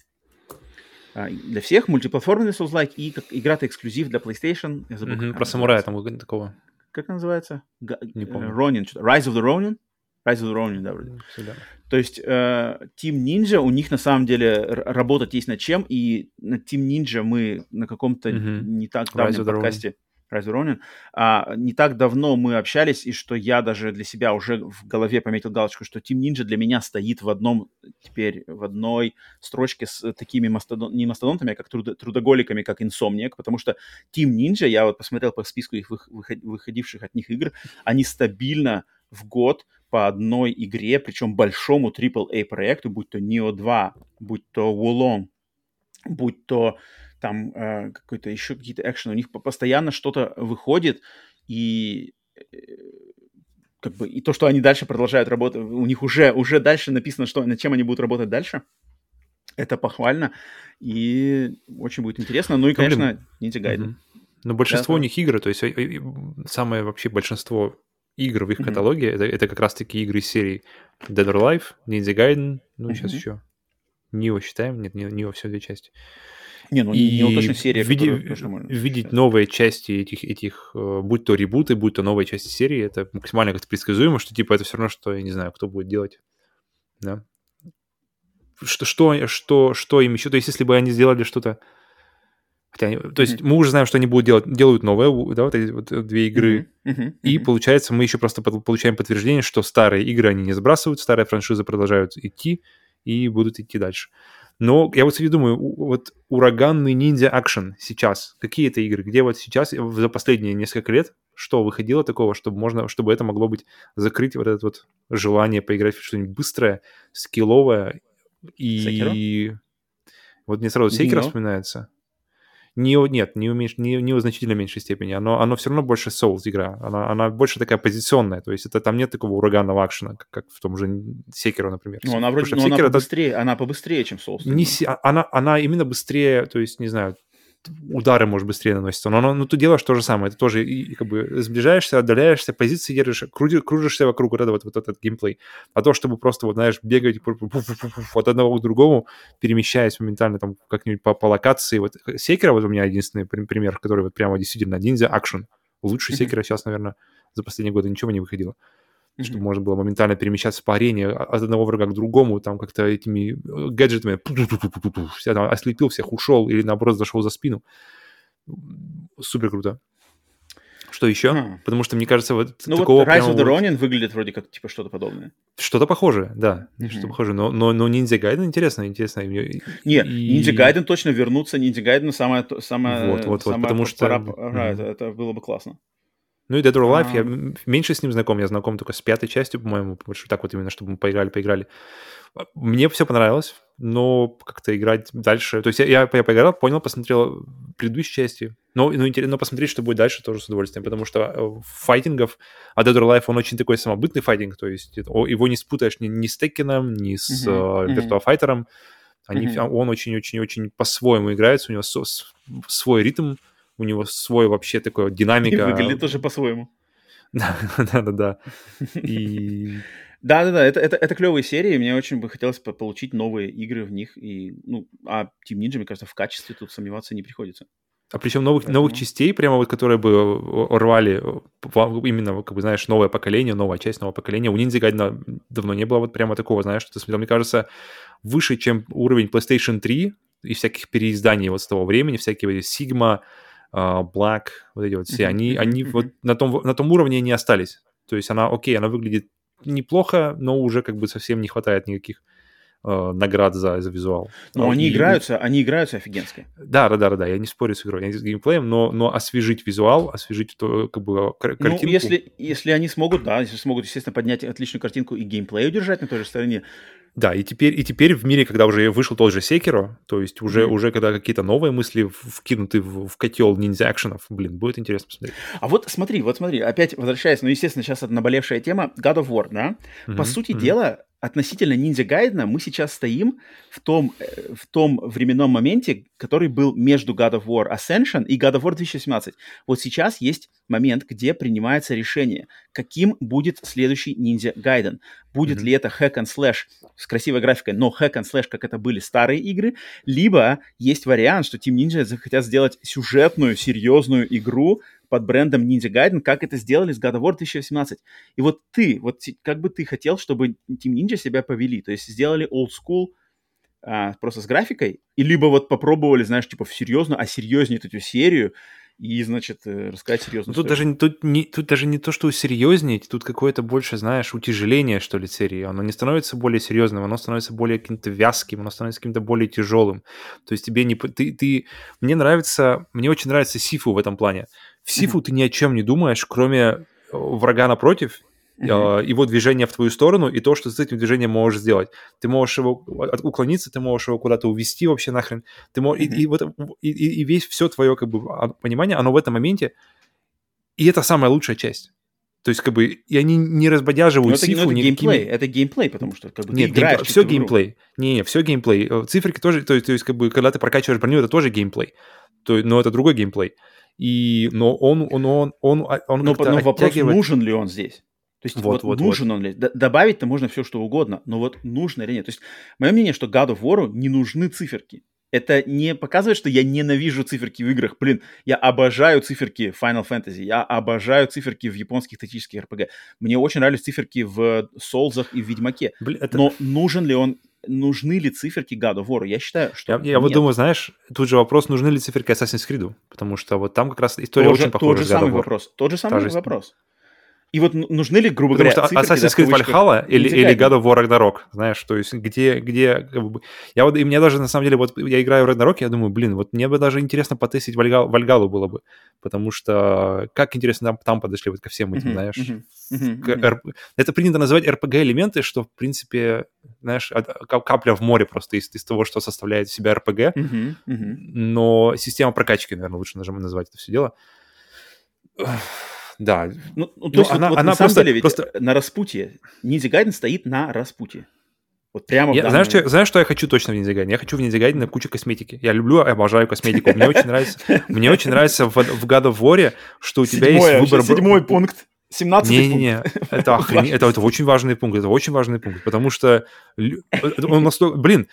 для всех, мультиплатформенный Souls-like и как игра-то эксклюзив для PlayStation. Я забыл, mm-hmm, про самурая там такого. Как она Га- Не помню. Ронин, Rise of the Ronin? Rise of the Ronin, да, вроде. Всегда. То есть э, Team Ninja, у них на самом деле работать есть над чем, и на Team Ninja мы на каком-то mm-hmm. не так давнем подкасте... Ronin Rise Ронин. А, не так давно мы общались, и что я даже для себя уже в голове пометил галочку, что Team Ninja для меня стоит в одном, теперь в одной строчке с такими мастодон, не мастодонтами, а как трудо, трудоголиками, как Insomniac, потому что Team Ninja, я вот посмотрел по списку их выходивших от них игр, они стабильно в год по одной игре, причем большому AAA проекту, будь то Neo 2, будь то Wulong, будь то там э, какой-то еще какие-то экшены, у них постоянно что-то выходит, и э, как бы и то, что они дальше продолжают работать, у них уже, уже дальше написано, что, над чем они будут работать дальше, Это похвально. И очень будет интересно. Ну и, конечно, Ninja Gaiden. Но большинство да, у них игр, то есть самое вообще большинство игр в их каталоге, это, это как раз-таки игры из серии Dead or Alive, Ninja Gaiden, ну, сейчас еще Нио считаем, нет, Нио все две части. Не, ну и Нио точно серия, види, видеть новые части этих, этих, э, будь то ребуты, будь то новые части серии, это максимально как-то предсказуемо, что типа это все равно, что, я не знаю, кто будет делать, да. Что, что, что, что им еще, то есть если бы они сделали что-то Хотя, они, то есть mm-hmm. мы уже знаем, что они будут делать, делают новые, да, вот эти вот две игры. Mm-hmm. Mm-hmm. И получается, мы еще просто получаем подтверждение, что старые игры они не сбрасывают, старые франшизы продолжают идти и будут идти дальше. Но я вот, кстати, думаю, вот ураганный ниндзя акшен сейчас, какие это игры, где вот сейчас за последние несколько лет что выходило такого, чтобы можно, чтобы это могло быть закрыть вот это вот желание поиграть в что-нибудь быстрое, скилловое? И Секиро? вот мне сразу Секиро вспоминается не, нет, не, уменьш, не, не в значительно меньшей степени. Оно, оно все равно больше Souls игра. Она, она больше такая позиционная. То есть это там нет такого ураганного акшена, как, как в том же Sekiro, например. Ну, она вроде, но она побыстрее, это... она побыстрее, чем Souls. Не, она, она именно быстрее, то есть, не знаю, удары, может, быстрее наносятся. Но, но, но ты делаешь то же самое. Ты тоже и, как бы сближаешься, отдаляешься, позиции держишь, крути, кружишься вокруг вот, вот, вот этот геймплей. А то, чтобы просто, вот, знаешь, бегать от одного к другому, перемещаясь моментально там как-нибудь по, по локации. Вот Секера вот у меня единственный пример, который вот прямо действительно ниндзя акшен. Лучше Секера сейчас, наверное, за последние годы ничего не выходило mm-hmm. чтобы можно было моментально перемещаться по арене от одного врага к другому, там как-то этими э, гаджетами ослепил всех, ушел или наоборот зашел за спину. Супер круто. Что еще? А. Потому что, мне кажется, вот ну такого вот Rise of the Ronin выглядит вроде как типа что-то подобное. Что-то похожее, да. Mm-hmm. Что-то похожее. Но, но, но Ninja Gaiden интересно, интересно. Не, и... Ninja Gaiden точно вернуться. Ninja Gaiden самое... самое вот, вот, вот, потому что... Пора... Mm-hmm. Это, это было бы классно. Ну и Dead or Alive, а... я меньше с ним знаком, я знаком только с пятой частью, по-моему, больше так вот именно, чтобы мы поиграли, поиграли. Мне все понравилось, но как-то играть дальше... То есть я, я, я поиграл, понял, посмотрел предыдущие части, но, ну, интересно, но посмотреть, что будет дальше, тоже с удовольствием, потому что э, файтингов, а Dead or Alive, он очень такой самобытный файтинг, то есть его не спутаешь ни, ни с Теккином, ни с uh-huh, uh-huh. Virtua Fighter. Они, uh-huh. Он очень-очень-очень по-своему играется, у него со, свой ритм, у него свой вообще такой динамика. И выглядит тоже по-своему. Да-да-да. И... Да-да-да, это, это, это клевые серии, мне очень бы хотелось получить новые игры в них, и, ну, а Team Ninja, мне кажется, в качестве тут сомневаться не приходится. А причем новых, Поэтому... новых частей, прямо вот, которые бы рвали именно, как бы, знаешь, новое поколение, новая часть, нового поколения. У Ninja Gaiden давно не было вот прямо такого, знаешь, что ты смотрел, мне кажется, выше, чем уровень PlayStation 3 и всяких переизданий вот с того времени, всякие Sigma, Black, вот эти вот все, они, они вот на том, на том уровне не остались. То есть она, окей, она выглядит неплохо, но уже как бы совсем не хватает никаких э, наград за, за визуал. Но ну, они и... играются, они играются офигенски. Да, да, да, да, я не спорю с игрой, я не с геймплеем, но, но освежить визуал, освежить то, как бы картинку. Ну, если, если они смогут, да, если смогут, естественно, поднять отличную картинку и геймплей удержать на той же стороне, да, и теперь, и теперь в мире, когда уже вышел тот же Секиро, то есть уже, mm-hmm. уже когда какие-то новые мысли вкинуты в, в котел ниндзя-экшенов, блин, будет интересно посмотреть. А вот смотри, вот смотри, опять возвращаясь, ну, естественно, сейчас это наболевшая тема, God of War, да? Mm-hmm. По сути mm-hmm. дела, относительно Ниндзя Гайдена мы сейчас стоим в том, э, в том временном моменте, который был между God of War Ascension и God of War 2017. Вот сейчас есть момент, где принимается решение, каким будет следующий Ниндзя Гайден. Будет mm-hmm. ли это hack and slash с красивой графикой, но hack and slash, как это были старые игры, либо есть вариант, что Team Ninja захотят сделать сюжетную, серьезную игру, под брендом Ninja Gaiden, как это сделали с God of War 2018. И вот ты, вот как бы ты хотел, чтобы Team Ninja себя повели? То есть сделали old school а, просто с графикой, и либо вот попробовали, знаешь, типа серьезно, а серьезнее эту серию, и, значит, э, рассказать серьезно. Тут даже, тут, не, тут даже не то, что серьезнее, тут какое-то больше, знаешь, утяжеление, что ли, серии. Оно не становится более серьезным, оно становится более каким-то вязким, оно становится каким-то более тяжелым. То есть тебе не... Ты, ты... Мне нравится... Мне очень нравится Сифу в этом плане. В Сифу mm-hmm. ты ни о чем не думаешь, кроме э, врага напротив, uh-huh. его движение в твою сторону и то, что ты с этим движением можешь сделать. Ты можешь его уклониться, ты можешь его куда-то увести вообще нахрен. Ты можешь, и, и, вот, и, и весь все твое как бы а, понимание, оно в этом моменте, и это самая лучшая часть. То есть, как бы, и они не разбодяживают Но это, цифру ну, это никакими- геймплей, это геймплей, потому что как бы Нет, ты играешь все геймплей. Не, не, все геймплей. Э, Циферки тоже, то есть, то есть, как бы, когда ты прокачиваешь броню, это тоже геймплей. То, но это другой геймплей. И, но он, он, он, он, он, он Но, но вопрос, оттягивает- нужен ли он здесь? То есть Вот, вот, вот, нужен он ли? Добавить-то можно все, что угодно, но вот нужно или нет? То есть мое мнение, что God of War не нужны циферки. Это не показывает, что я ненавижу циферки в играх. Блин, я обожаю циферки в Final Fantasy, я обожаю циферки в японских тактических RPG. Мне очень нравились циферки в Солзах и в Ведьмаке. Блин, это- Но нужен ли он, нужны ли циферки God of War? Я считаю, что Я, я вот думаю, знаешь, тут же вопрос, нужны ли циферки Assassin's Creed, потому что вот там как раз история Тоже- очень похожа тот же самый вопрос. Тот же Та самый же- вопрос. И вот нужны ли, грубо Потому говоря, что циферки, Assassin's Creed Valhalla или, или? God of War Ragnarok, знаешь, то есть где, где, я вот, и мне даже, на самом деле, вот я играю в Ragnarok, я думаю, блин, вот мне бы даже интересно потестить Вальгал, Вальгалу было бы, потому что как интересно там, там подошли вот ко всем этим, знаешь, к это принято называть RPG-элементы, что, в принципе, знаешь, капля в море просто из, из того, что составляет себя RPG, но система прокачки, наверное, лучше нажим- назвать это все дело. Да, Ну, ну, то Ну, есть вот- она- вот она на самом просто- деле ведь просто- на распутье. Ниндзя Гайден стоит на распутье. Вот прямо Я, знаешь, что, знаешь, что я хочу точно в Ниндзя Гайдене? Я хочу в Ниндзя Гайдене кучу косметики. Я люблю и обожаю косметику. Мне очень нравится, мне очень нравится в, в God of War, что у тебя есть выбор... седьмой пункт. Семнадцатый пункт. Не-не-не, это, охрен- это, это очень важный пункт, это очень важный пункт, потому что это он настолько... Блин,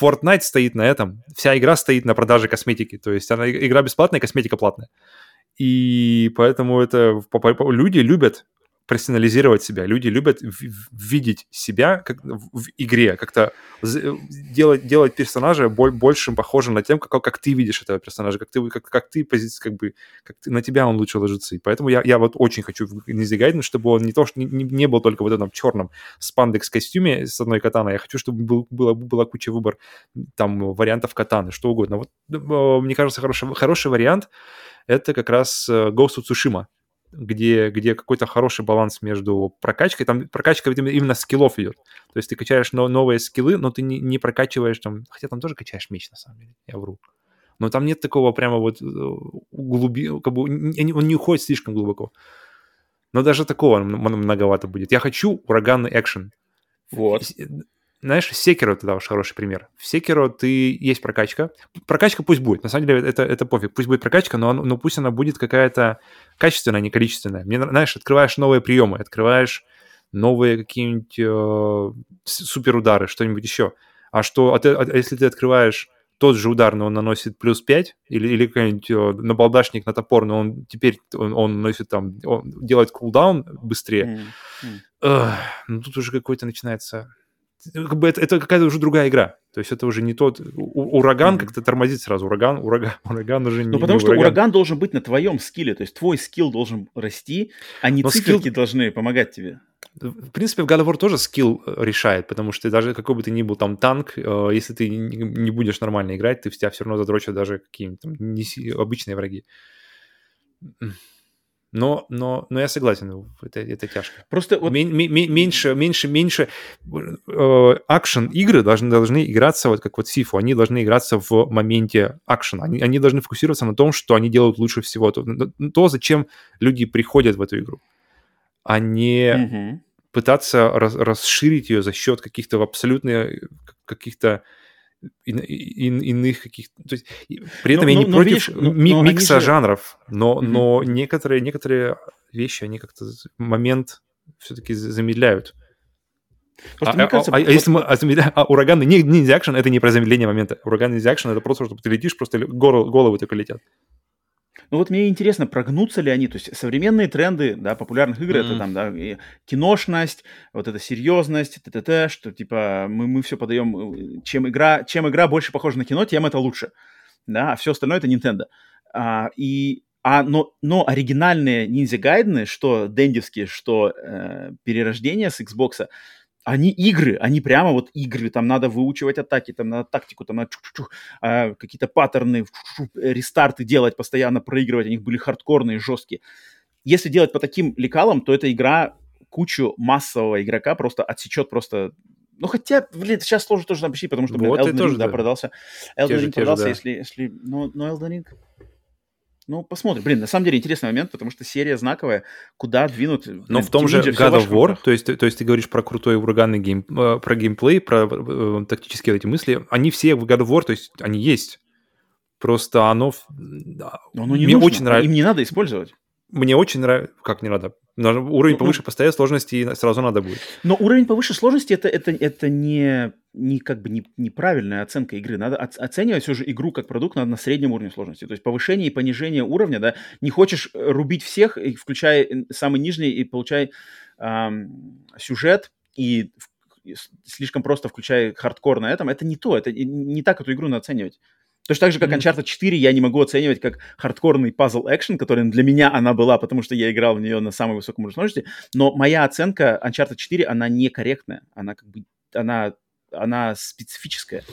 Fortnite стоит на этом, вся игра стоит на продаже косметики, то есть она, игра бесплатная, косметика платная. И поэтому это люди любят персонализировать себя, люди любят видеть себя как в, игре, как-то з- делать, делать персонажа боль- больше похожим на тем, как, как ты видишь этого персонажа, как ты, как, как ты пози- как бы, как ты- на тебя он лучше ложится. И поэтому я, я вот очень хочу в Ниндзя Гайден, чтобы он не то, что не, не- был только вот в этом черном спандекс-костюме с одной катаной, я хочу, чтобы был, была, была куча выбор там вариантов катаны, что угодно. Вот, э, мне кажется, хороший, хороший вариант это как раз э, Ghost of Tsushima, где, где какой-то хороший баланс между прокачкой. Там прокачка именно, именно скиллов идет. То есть ты качаешь но- новые скиллы, но ты не, не прокачиваешь там... Хотя там тоже качаешь меч, на самом деле, я вру. Но там нет такого прямо вот э, углуби... Как бы он не уходит слишком глубоко. Но даже такого многовато будет. Я хочу ураганный экшен. Вот. Знаешь, Секеро тогда уж хороший пример. В Секеро ты есть прокачка. Прокачка пусть будет. На самом деле это, это пофиг. Пусть будет прокачка, но, но пусть она будет какая-то качественная, не количественная. Мне, знаешь, открываешь новые приемы, открываешь новые какие-нибудь э, суперудары, что-нибудь еще. А что, а, ты- а если ты открываешь тот же удар, но он наносит плюс 5, или, или какой-нибудь э, набалдашник на топор, но он теперь он, он наносит там, он делает кулдаун быстрее, м. Эх, ну тут уже какой-то начинается... Как бы это, это какая-то уже другая игра. То есть это уже не тот... у- ураган Мгм. как-то тормозит сразу. Ураган, ураган, ураган уже не Ну, потому не что ураган должен быть на твоем скилле, то есть твой скилл должен расти, а не Но циферки должны помогать тебе. В принципе, в God of War тоже скилл э, решает, потому что даже какой бы ты ни был там танк, э, если ты не будешь нормально играть, ты в тебя все равно задрочат даже какие-нибудь там не обычные враги. Но, но, но я согласен, это, это тяжко. Просто вот Мен- ме- ме- меньше, меньше, меньше э, акшен игры должны, должны играться, вот как вот Сифу, они должны играться в моменте акшена. Они, они должны фокусироваться на том, что они делают лучше всего. То, то, зачем люди приходят в эту игру. А не Мгм. пытаться рас- расширить ее за счет каких-то абсолютно э, каких-то ин- ин- иных каких то есть и при этом Ну, я ну, не но против видишь, ну, ми- но микса же- жанров, но, Мгм. но некоторые, некоторые вещи, они как-то момент все-таки замедляют. Просто а, мне а- кажется, а- а вот- если мы а, замедля- а ураганный не, ниндзя акшен это не про замедление момента. Ураганный ниндзя акшен это просто, чтобы ты летишь, просто гору- головы только летят. Ну вот мне интересно, прогнутся ли они, то есть современные тренды, да, популярных игр, это Мгм. там, да, киношность, вот эта серьезность, т.т., что типа мы, мы все подаем, э, чем игра, чем игра больше похожа на кино, тем это лучше, да, а все остальное это Nintendo. А, и, а, но, но оригинальные ниндзя гайдены, что дендевские, что э, перерождение с Xbox, они игры, они прямо вот игры, там надо выучивать атаки, там надо тактику, там надо чух-чух-чух, а, какие-то паттерны, чух-чух, рестарты делать, постоянно проигрывать, они были хардкорные, жесткие. Если делать по таким лекалам, то эта игра кучу массового игрока просто отсечет просто... Ну, хотя, блин, сейчас сложно тоже объяснить, потому что, блин, Вот и Elden Ring, тоже, да, да. продался. Elden Ring те же, продался, да. если... если ну, но Elden Ring... Ну, посмотрим. Блин, на самом деле интересный момент, потому что серия знаковая, куда двинут... Но блин, в том же God of War, то есть, то есть ты говоришь про крутой ураганный гейм, э, про геймплей, про э, тактические эти мысли, они все в God of War, то есть они есть. Просто оно... да, Но оно не мне нужно, очень нравится. Им не надо использовать. Мне очень нравится... Как не надо? Уровень Ну, повыше поставить, сложности и сразу надо будет. Но уровень повыше сложности это, это, это не, не как бы не, неправильная оценка игры. Надо оц- оценивать все же игру как продукт надо на среднем уровне сложности. То есть повышение и понижение уровня, да, не хочешь э, рубить всех, включая самый нижний, и получай ам, сюжет, и слишком просто включая хардкор на этом, это не то, это не так эту игру надо оценивать. Точно так же, как. Uncharted 4 я не могу оценивать как хардкорный пазл экшен, который для меня она была, потому что я играл в нее на самой высоком уровне сложности, но моя оценка Uncharted 4, она некорректная, она как бы, она, она специфическая.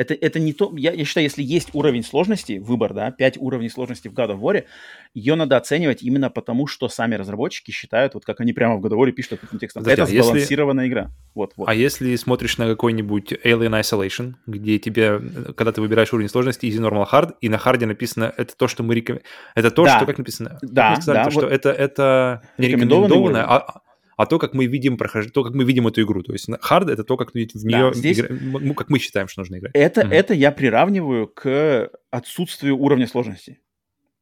Это, это не то, я, я считаю, если есть уровень сложности, выбор, да, 5 уровней сложности в God of War, ее надо оценивать именно потому, что сами разработчики считают, вот как они прямо в God of War пишут открытым текстом, Подожди, это а если- сбалансированная игра. Вот, вот. А если смотришь на какой-нибудь Alien Isolation, где тебе, когда ты выбираешь уровень сложности, Easy, Normal, Hard, и на харде написано, это то, что мы рекомендуем. Это то, Да. что, как написано? Да, сказали, да, то, что вот. это, это не рекомендованное, а, а то, как мы видим прохож... то, как мы видим эту игру. То есть хард это то, как в нее здесь- игра- ну, как мы считаем, что нужно играть. Это, Мгм. это я приравниваю к отсутствию уровня сложности.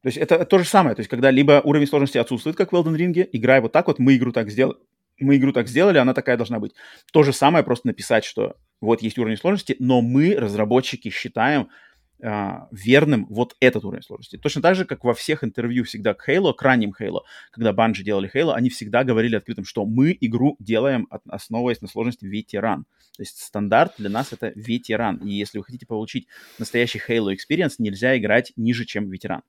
То есть это то же самое. То есть когда либо уровень сложности отсутствует, как в Elden Ring, играй вот так вот, мы игру так сделали, мы игру так сделали, она такая должна быть. То же самое просто написать, что вот есть уровень сложности, но мы, разработчики, считаем а, верным вот этот уровень сложности. Точно так же, как во всех интервью всегда к Halo, к ранним Halo, когда Bungie делали Halo, они всегда говорили открытым, что мы игру делаем, основываясь на сложности ветеран. То есть стандарт для нас это ветеран. И если вы хотите получить настоящий Halo Experience, нельзя играть ниже, чем ветеран.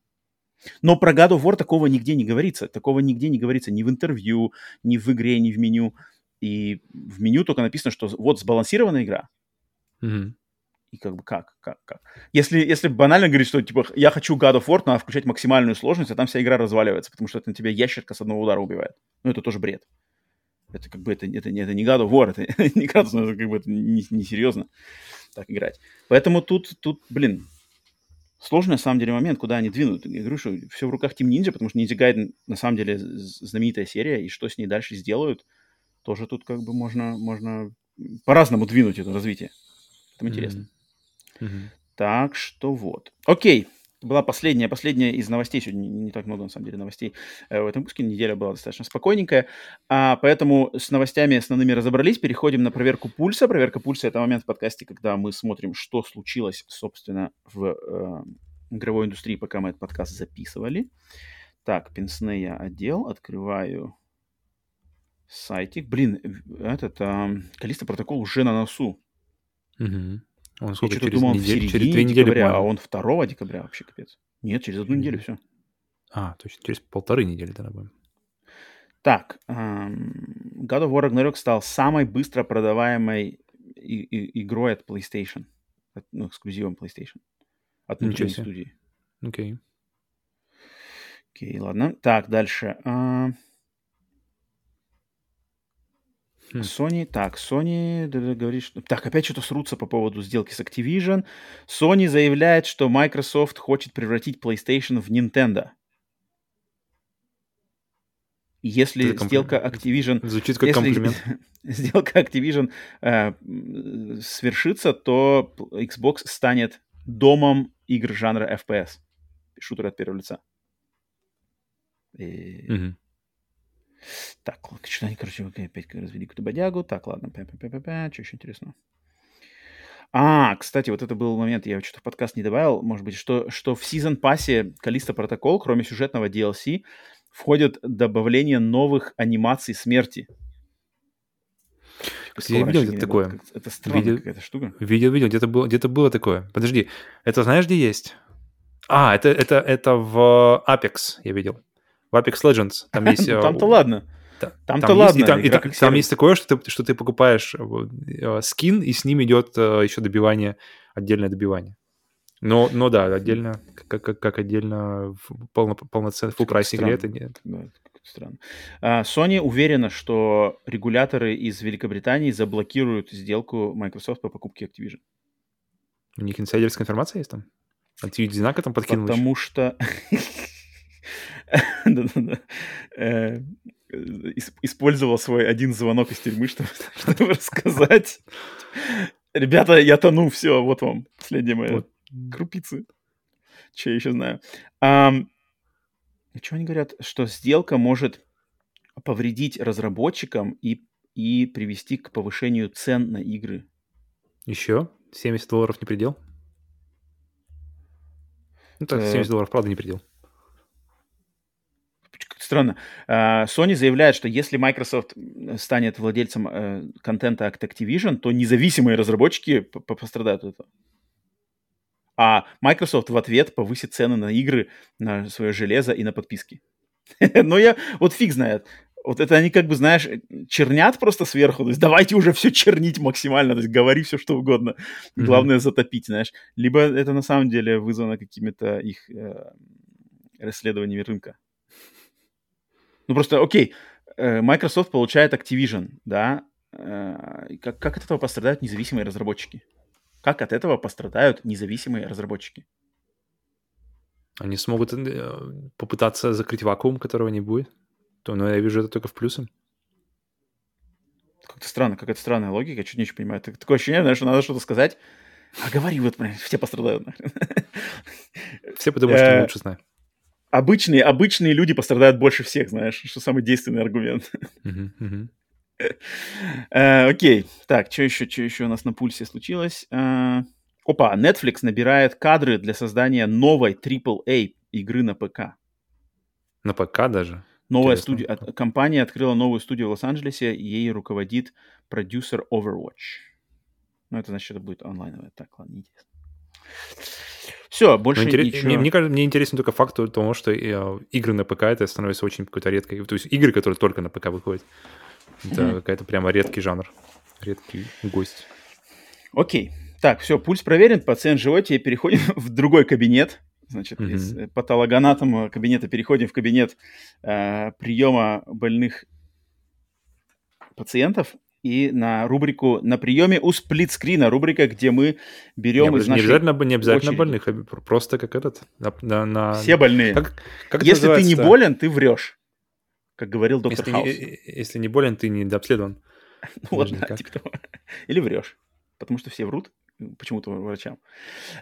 Но про God of War такого нигде не говорится. Такого нигде не говорится ни в интервью, ни в игре, ни в меню. И в меню только написано, что вот сбалансированная игра. Мгм. И как бы как, как, как. Если, если банально говорить, что типа я хочу God of War, надо включать максимальную сложность, а там вся игра разваливается, потому что это на тебя ящерка с одного удара убивает. Ну, это тоже бред. Это как бы это, это, это не God of War, это не Kratos, ну, это как бы это не, не серьезно так играть. Поэтому тут, тут, блин, сложный на самом деле момент, куда они двинут. Я говорю, что все в руках Team Ninja, потому что Ninja Gaiden на самом деле знаменитая серия, и что с ней дальше сделают, тоже тут как бы можно, можно по-разному двинуть это развитие. Это интересно. Так что вот. Окей. Была последняя, последняя из новостей. Сегодня не, так много, на самом деле, новостей э, в этом выпуске. Неделя была достаточно спокойненькая. А, поэтому с новостями основными разобрались. Переходим на проверку пульса. Проверка пульса — это момент в подкасте, когда мы смотрим, что случилось, собственно, в э, игровой индустрии, пока мы этот подкаст записывали. Так, пенсне отдел. Открываю сайтик. Блин, этот э, Калиста протокол уже на носу. Мгм. Он Я сколько, что-то через, думал, в неделю- середине через две недели, декабря, а по-моему. он 2 декабря вообще капец. Нет, через одну неделю все. А, точно, через полторы недели тогда будем. Так, эм, God of War Ragnarok стал самой быстро продаваемой и- и- игрой от PlayStation. От- ну, эксклюзивом PlayStation. От внутренней студии. Окей. Окей, ладно. Так, дальше. А, Хм. Sony, так, Sony говорит, что... Так, опять что-то срутся по поводу сделки с Activision. Sony заявляет, что Microsoft хочет превратить PlayStation в Nintendo. Если Это сделка Activision... Звучит как если комплимент. сделка Activision э, свершится, то Xbox станет домом игр жанра FPS. Шутер от первого лица. И- Мгм. Так, что они, короче, опять развели какую-то бодягу. Так, ладно, пя-пя-пя-пя-пя. что еще интересного? А, кстати, вот это был момент, я что-то в подкаст не добавил, может быть, что, что в сезон пассе Калиста Протокол, кроме сюжетного DLC, входит добавление новых анимаций смерти. Кстати, я видел где-то было. такое. Как- Это странная Видел- какая-то штука. Видел, видел, где-то было, где-то было такое. Подожди, это знаешь, где есть? А, это, это, это в Apex я видел. В Apex Legends. Там есть... э, Ну, Там-то ладно. та- там-то есть- ладно, И там, и там есть такое, что ты, что ты покупаешь э, э, скин, и с ним идет э, еще добивание, отдельное добивание. Но, но да, отдельно, как, как, как отдельно полно, полноценной full прайс игре это нет. Да, странно. А, Sony уверена, что регуляторы из Великобритании заблокируют сделку Microsoft по покупке Activision. У них инсайдерская информация есть там? От Юдзинака там подкинули? Потому что... Э, использовал свой один звонок из тюрьмы, чтобы, рассказать. Ребята, я тону, все, вот вам последние мои крупицы. Что я еще знаю? А, что они говорят? Что сделка может повредить разработчикам и, и привести к повышению цен на игры. Еще? 70 долларов не предел? Ну так, 70 э, долларов, правда, не предел. Странно. А, Sony заявляет, что если Microsoft станет владельцем э, контента от Activision, то независимые разработчики пострадают от этого. А Microsoft в ответ повысит цены на игры, на свое железо и на подписки. Но я вот фиг знает. Вот это они как бы, знаешь, чернят просто сверху. То есть давайте уже все чернить максимально. То есть говори все, что угодно. Главное затопить, знаешь. Либо это на самом деле вызвано какими-то их э, расследованиями рынка. Ну просто, окей, э, Microsoft получает Activision, да. Э, как, как от этого пострадают независимые разработчики? Как от этого пострадают независимые разработчики? Они смогут э, попытаться закрыть вакуум, которого не будет то но ну, я вижу это только в плюсы. Как-то странно, какая-то странная логика, я чуть не очень понимаю. Такое ощущение, знаешь, что надо что-то сказать, а говори вот, блин, все пострадают. Все потому что лучше знаю. Обычные, обычные люди пострадают больше всех, знаешь, что самый действенный аргумент. Э, окей, так, что еще, что еще у нас на пульсе случилось? Э, опа, Netflix набирает кадры для создания новой AAA игры на ПК. На ПК даже? Новая студия, компания открыла новую студию в Лос-Анджелесе, ей руководит продюсер Overwatch. Ну, это значит, это будет онлайновое. Так, ладно, неинтересно. Все, больше интерес... ничего. Мне, мне, кажется, мне интересен только факт того, что э, игры на ПК это становится очень какой-то редкой. То есть игры, которые только на ПК выходят. Это mm-hmm. какая-то прямо редкий жанр. Редкий гость. Окей. Так, все, пульс проверен, пациент живой, теперь переходим в другой кабинет. Значит, mm-hmm. из э, патологоанатома кабинета переходим в кабинет э, приема больных пациентов и на рубрику «На приеме у сплитскрина», рубрика, где мы берем не, из нашей Не обязательно, не обязательно больных, а просто как этот... На, на, на... Все больные. Как, как Если ты не болен, ты врешь, как говорил доктор если Хаус. Не, если не болен, ты не дообследован. Ну вот, да, типа того. Или врешь, потому что все врут, почему-то врачам.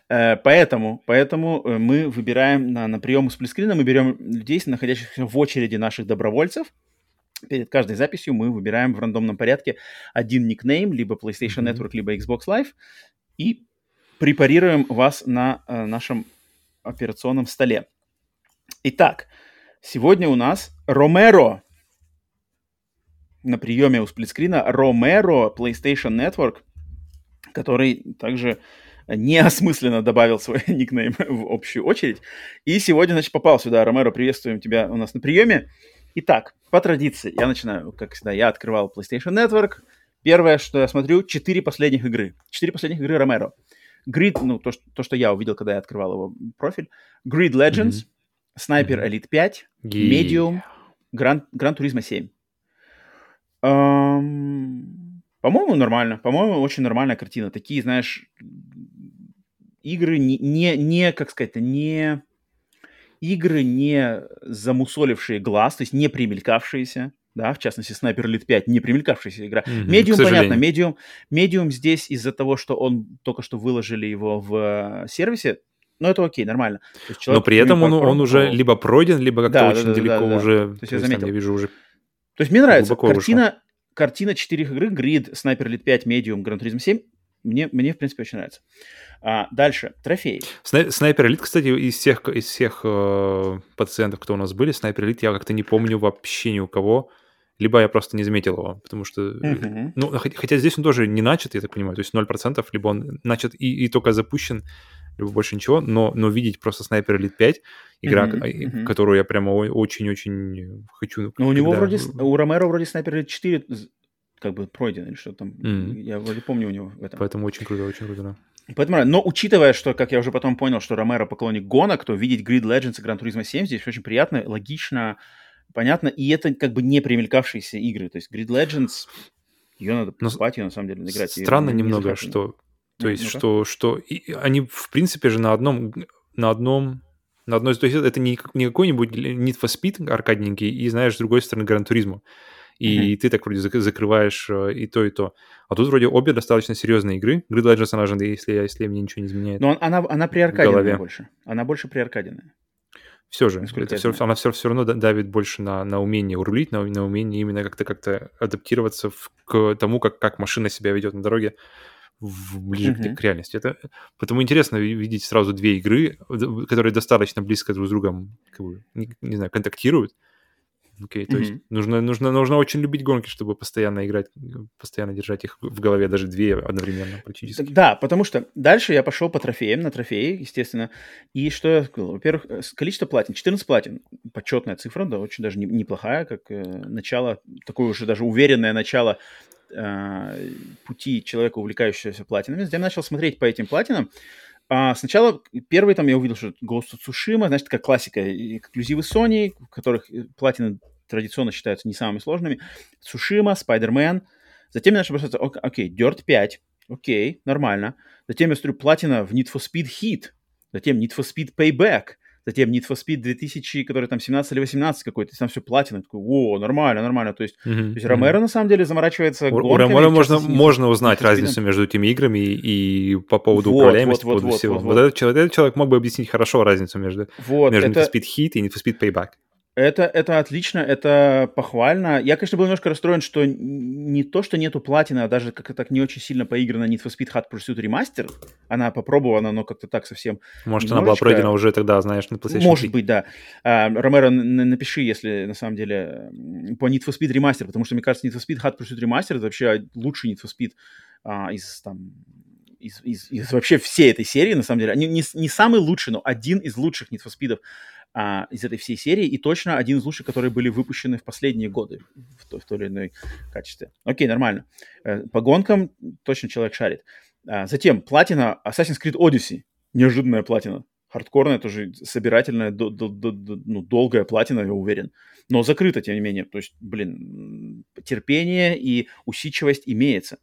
Э, поэтому, поэтому э, мы выбираем на, на прием у сплитскрина, мы берем людей, находящихся в очереди наших добровольцев. Перед каждой записью мы выбираем в рандомном порядке один никнейм, либо PlayStation Network, либо Xbox Live, и препарируем вас на э, нашем операционном столе. Итак, сегодня у нас Ромеро на приеме у сплитскрина. Ромеро, PlayStation Network – который также неосмысленно добавил свой никнейм в общую очередь. И сегодня, значит, попал сюда. Ромеро, приветствуем тебя у нас на приеме. Итак, по традиции, я начинаю, как всегда, я открывал PlayStation Network. Первое, что я смотрю, четыре последних игры. Четыре последних игры Ромеро. Grid, ну, то, что, то, что я увидел, когда я открывал его профиль. Grid Legends, mm-hmm. Sniper Elite 5, yeah. Medium, Gran, Gran Turismo 7. Um, по-моему, нормально. По-моему, очень нормальная картина. Такие, знаешь, игры не, не, не как сказать, не игры, не замусолившие глаз, то есть не примелькавшиеся, да, в частности, Sniper Elite 5, не примелькавшаяся игра. Медиум, mm-hmm, понятно, Медиум, Медиум здесь из-за того, что он только что выложили его в э, сервисе, ну, это окей, нормально. Но при этом он, он уже либо пройден, либо как-то да, очень да, далеко да, да, уже. Да. То есть, я, заметил. Там, я вижу уже. То есть мне нравится. Картина, картина четырех игры, Grid, Sniper Elite 5, Medium, Gran Turismo 7, мне, мне, в принципе, очень нравится. А, дальше, трофей. Снайпер Элит, кстати, из всех, из всех э, пациентов, кто у нас были, Снайпер Элит я как-то не помню вообще ни у кого. Либо я просто не заметил его, потому что... Uh-huh. Ну, хотя здесь он тоже не начат, я так понимаю, то есть 0%, либо он начат и, и только запущен, либо больше ничего, но, но видеть просто Снайпер Элит 5, игра, uh-huh, uh-huh. которую я прямо очень-очень хочу... Ну, у него вроде, у Ромеро вроде Снайпер Элит 4 как бы пройден или что там. Mm. Я вроде помню у него в этом. Поэтому очень круто, очень круто, да. Поэтому, но учитывая, что, как я уже потом понял, что Ромеро поклонник гонок, то видеть Grid Legends и Gran Turismo 7 здесь очень приятно, логично, понятно, и это как бы не примелькавшиеся игры. То есть Grid Legends, ее надо покупать, ее на самом деле играть. Странно немного, что... То есть, что, что и, они, в принципе же, на одном на одном на одной, то есть это не, не какой-нибудь Need for Speed аркадненький, и, знаешь, с другой стороны, Gran Turismo. И mm-hmm. ты так вроде закрываешь э, и то, и то. А тут вроде обе достаточно серьезные игры. Grid Legends, она же, если, если мне ничего не изменяет. Но она, она при аркадине больше. Она больше при аркадине. Все же, это все, она все, все равно давит больше на, на умение рулить, на, на умение именно как-то как-то адаптироваться в, к тому, как, как машина себя ведет на дороге в, ближе mm-hmm. к, к реальности. Это, потому интересно видеть сразу две игры, которые достаточно близко друг с другом, как бы, не, не знаю, контактируют. Окей, okay, то mm-hmm. есть нужно, нужно, нужно очень любить гонки, чтобы постоянно играть, постоянно держать их в голове, даже две одновременно практически. Да, потому что дальше я пошел по трофеям, на трофеи, естественно. И что я сказал? Во-первых, э, количество платин, 14 платин, почетная цифра, да, очень даже неплохая, как э, начало, такое уже даже уверенное начало э, пути человека, увлекающегося платинами. Затем начал смотреть по этим платинам. А сначала первый там я увидел, что Ghost of Tsushima, значит, такая классика, эксклюзивы Sony, в которых э, платины традиционно считаются не самыми сложными. Tsushima, Spider-Man. Затем я начал бросаться, окей, Dirt 5, окей, нормально. Затем я смотрю платина в Need for Speed Heat. Затем Need for Speed Payback затем Need for Speed 2000, который там 17 или 18 какой-то, там все платина, такой, о, нормально, нормально, то есть, mm-hmm. то есть Ромеро на самом деле заморачивается У, у Ромеро можно, можно узнать разницу между этими играми и, и по поводу вот, управляемости, вот, по поводу вот, всего. Вот, вот. вот этот, человек, этот человек мог бы объяснить хорошо разницу между, вот, между это... Need for Speed Heat и Need for Speed Payback. Это, это отлично, это похвально. Я, конечно, был немножко расстроен, что не то, что нету платина, а даже как-то так не очень сильно поиграна Need for Speed Hot Pursuit Remaster. Она попробована, но как-то так совсем Может, она была пройдена уже тогда, знаешь, на PlayStation Может 3. быть, да. А, Ромеро, напиши, если на самом деле по Need for Speed Remaster, потому что, мне кажется, Need for Speed Hot Pursuit Remaster это вообще лучший Need for Speed а, из там из, из, из вообще всей этой серии, на самом деле. Не, не, не самый лучший, но один из лучших Need for Speed а, из этой всей серии, и точно один из лучших, которые были выпущены в последние годы в, в, в той или иной качестве. Окей, нормально. Э, по гонкам точно человек шарит. А, затем платина Assassin's Creed Odyssey. Неожиданная платина. Хардкорная, тоже собирательная, до, до, до, до, ну, долгая платина, я уверен. Но закрыта, тем не менее. То есть, блин, терпение и усидчивость имеется.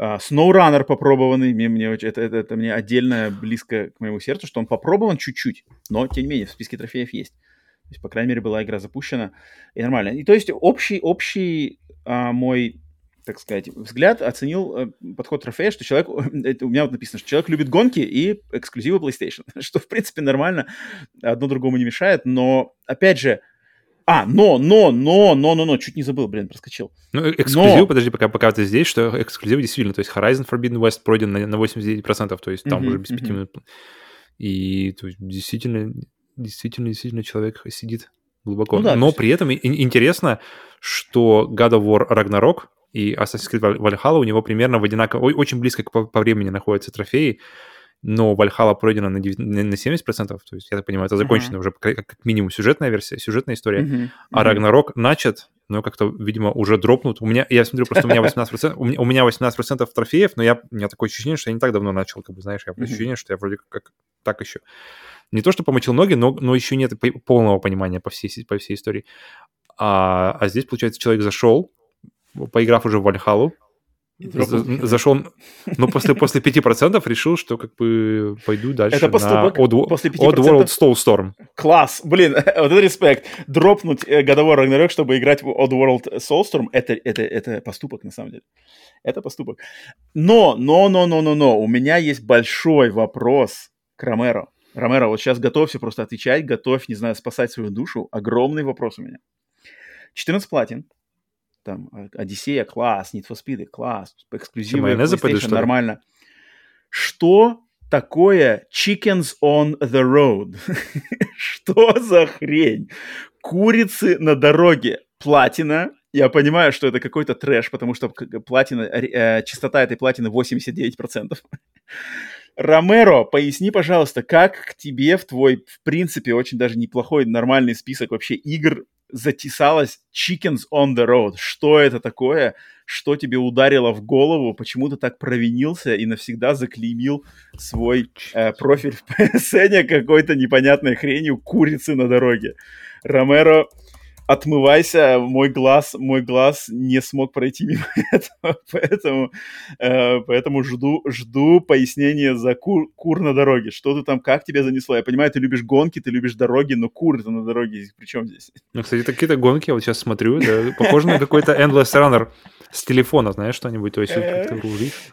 SnowRunner попробованный, мне, мне, это, это, это мне отдельно близко к моему сердцу, что он попробован чуть-чуть, но, тем не менее, в списке трофеев есть. То есть, по крайней мере, была игра запущена, и нормально. И то есть, общий, общий а, мой, так сказать, взгляд оценил а, подход трофея, что человек, это, у меня вот написано, что человек любит гонки и эксклюзивы PlayStation, что, в принципе, нормально, одно другому не мешает, но, опять же, а, но, но, но, но, но, но, чуть не забыл, блин, проскочил. Ну, э, эксклюзив, но... подожди, пока, пока ты здесь, что эксклюзив действительно, то есть Horizon Forbidden West пройден на, на 89%, то есть там mm-hmm, уже без 5 mm-hmm. минут. И то есть, действительно, действительно, действительно человек сидит глубоко. Ну, да, но при этом и, интересно, что God of War Ragnarok и Assassin's Creed Valhalla у него примерно в одинаково, очень близко по, по времени находятся трофеи но Вальхала пройдена на, 9, на 70%, то есть, я так понимаю, это закончена uh-huh. уже как, как минимум сюжетная версия, сюжетная история, uh-huh. а Рагнарок начат, но как-то, видимо, уже дропнут. У меня, я смотрю, просто у меня 18%, у меня, у меня 18% трофеев, но я, у меня такое ощущение, что я не так давно начал, как бы, знаешь, я uh-huh. ощущение, что я вроде как так еще. Не то, что помочил ноги, но, но еще нет полного понимания по всей, по всей истории. А, а здесь, получается, человек зашел, поиграв уже в Вальхалу, зашел, ну, после, после 5% решил, что как бы пойду дальше это поступок на Odd, после 5%... Oddworld Soulstorm. Класс, блин, вот это респект. Дропнуть of War Ragnarok, чтобы играть в Oddworld Soulstorm, это, это, это поступок, на самом деле. Это поступок. Но, но, но, но, но, но, у меня есть большой вопрос к Ромеро. Ромеро, вот сейчас готовься просто отвечать, готовь, не знаю, спасать свою душу. Огромный вопрос у меня. 14 платин, там, э, Одиссея, класс, Need for Speed, класс, эксклюзивы PlayStation, нормально. Что такое chickens on the road? что за хрень? Курицы на дороге. Платина. Я понимаю, что это какой-то трэш, потому что платина, э, частота этой платины 89%. Ромеро, поясни, пожалуйста, как к тебе в твой, в принципе, очень даже неплохой, нормальный список вообще игр затесалась Chickens on the Road. Что это такое? Что тебе ударило в голову? Почему ты так провинился и навсегда заклеймил свой э, профиль в PSN какой-то непонятной хренью курицы на дороге? Ромеро, отмывайся, мой глаз, мой глаз не смог пройти мимо этого, поэтому, э, поэтому жду, жду пояснения за кур, кур на дороге. Что ты там, как тебя занесло? Я понимаю, ты любишь гонки, ты любишь дороги, но кур это на дороге, при чем здесь? Ну, кстати, какие-то гонки, я вот сейчас смотрю, да, похоже на какой-то Endless Runner с телефона, знаешь, что-нибудь, то есть как-то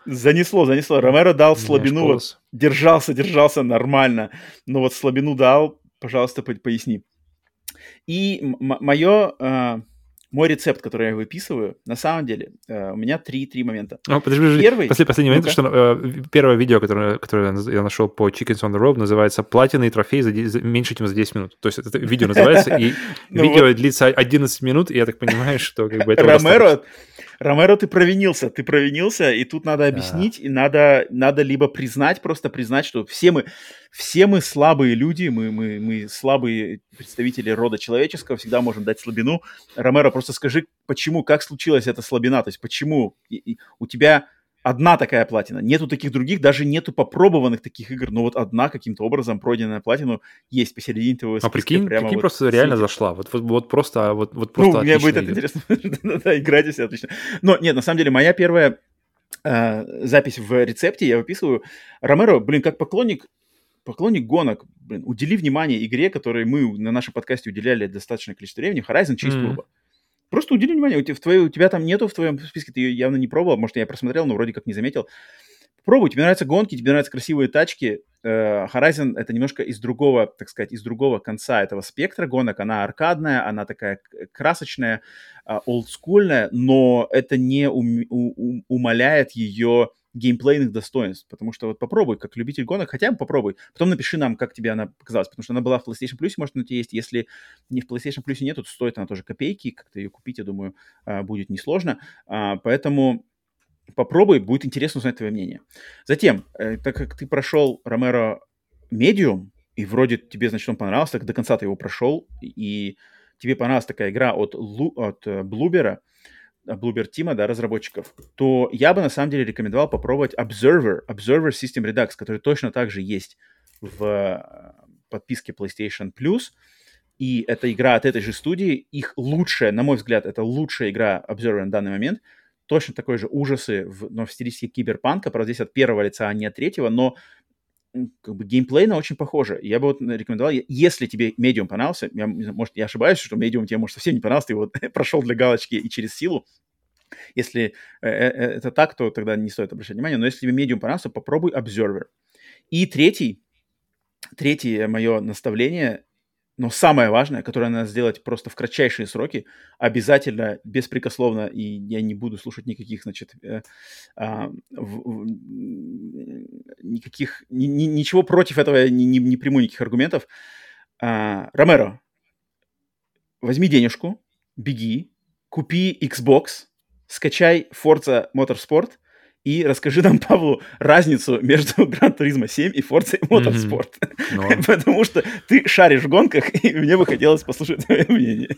Занесло, занесло. Ромеро дал слабину, вот, держался, держался нормально, но вот слабину дал, пожалуйста, поясни. И мое, э, мой рецепт, который я выписываю, на самом деле, э, у меня три, три момента. А, подожди, подожди. Первый... После, последний момент, что э, первое видео, которое, которое я нашел по Chickens on the Road, называется «Платиный трофей за, за меньше, чем за 10 минут». То есть это видео называется, и ну видео длится 11 минут, и я так понимаю, что как бы это Ромеро, Ромеро, ты провинился, ты провинился, и тут надо объяснить, да. и надо, надо либо признать, просто признать, что все мы, все мы слабые люди, мы, мы, мы слабые представители рода человеческого, всегда можем дать слабину. Ромеро, просто скажи, почему, как случилась эта слабина, то есть почему и, и у тебя одна такая платина. Нету таких других, даже нету попробованных таких игр, но вот одна каким-то образом пройденная платину есть посередине твоего списка. А прикинь, прямо прикинь вот просто реально зашла. Вот, вот, вот просто, вот, вот просто Ну, мне будет это интересно. Да, играть все отлично. Но нет, на самом деле, моя первая э, запись в рецепте, я выписываю. Ромеро, блин, как поклонник поклонник гонок, блин, удели внимание игре, которой мы на нашем подкасте уделяли достаточное количество времени, Horizon Chase Turbo. Mm-hmm. Просто удели внимание, у тебя, в твоей, у тебя там нету в твоем списке, ты ее явно не пробовал, может, я просмотрел, но вроде как не заметил. Пробуй, тебе нравятся гонки, тебе нравятся красивые тачки. Э, Horizon это немножко из другого, так сказать, из другого конца этого спектра гонок. Она аркадная, она такая красочная, а, олдскульная, но это не ум, у, умаляет ее геймплейных достоинств, потому что вот попробуй, как любитель гонок, хотя бы попробуй, потом напиши нам, как тебе она показалась, потому что она была в PlayStation Plus, может, она у тебя есть, если не в PlayStation Plus нету, то стоит она тоже копейки, как-то ее купить, я думаю, а, будет несложно, а, поэтому попробуй, будет интересно узнать твое мнение. Затем, э, так как ты прошел Ромеро Medium, и вроде тебе, значит, он понравился, так до конца ты его прошел, и тебе понравилась такая игра от, Лу, от Блубера, Bloober Team, да, разработчиков, то я бы на самом деле рекомендовал попробовать Observer, Observer System Redux, который точно так же есть в э, подписке PlayStation Plus. И это игра от этой же студии. Их лучшая, на мой взгляд, это лучшая игра Observer на данный момент. Точно такой же ужасы, в, но в стилистике киберпанка. Правда, здесь от первого лица, а не от третьего. Но как бы геймплейно очень похоже. Я бы вот рекомендовал, если тебе медиум понравился, я, может, я ошибаюсь, что медиум тебе, может, совсем не понравился, ты его прошел для галочки и через силу. Если э, э, э, это так, то тогда не стоит обращать внимание. Но если тебе медиум понравился, попробуй Observer. И третий, третье мое наставление но самое важное, которое надо сделать просто в кратчайшие сроки, обязательно, беспрекословно, и я не буду слушать никаких, значит, э, э, в, в, никаких, ни, ни, ничего против этого, я не, не, не приму никаких аргументов. Э, Ромеро, возьми денежку, беги, купи Xbox, скачай Forza Motorsport – и расскажи нам, Павлу, разницу между Gran Turismo 7 и Forza Motorsport. Mm-hmm. Потому что ты шаришь в гонках, и мне бы хотелось послушать твое мнение.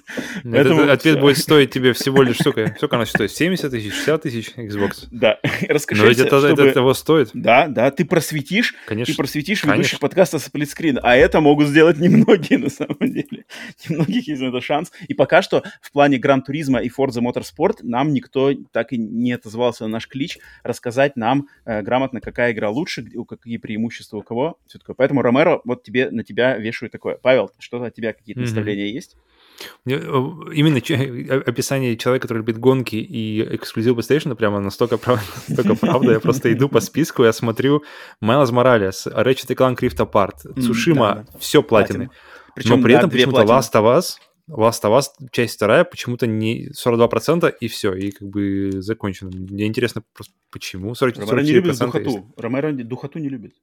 Поэтому Этот ответ будет стоить тебе всего лишь сколько? Сколько она стоит? 70 тысяч, 60 тысяч Xbox? Да. Расскажи, Но ведь это, чтобы... это того стоит. Да, да, ты просветишь, Конечно. ты просветишь Конечно. ведущих подкаста сплитскрин, а это могут сделать немногие на самом деле. Немногих есть на это шанс. И пока что в плане Gran Turismo и Forza Motorsport нам никто так и не отозвался на наш клич рассказать нам э, грамотно, какая игра лучше, какие преимущества у кого. Все такое. Поэтому, Ромеро, вот тебе на тебя вешаю такое. Павел, что от тебя какие-то mm-hmm. наставления есть? Именно описание человека, который любит гонки и эксклюзив PlayStation, прямо настолько, прав... настолько правда. Я просто иду по списку, я смотрю Майлз Моралес, Ratchet Clank Rift Apart, Цушима, все платины. Причем, Но при этом почему-то Last of Us Last of Us, часть вторая, почему-то не 42%, и все, и как бы закончено. Мне интересно просто, почему 40, Ромеро не любит духоту. Есть. Ромеро духоту не любит.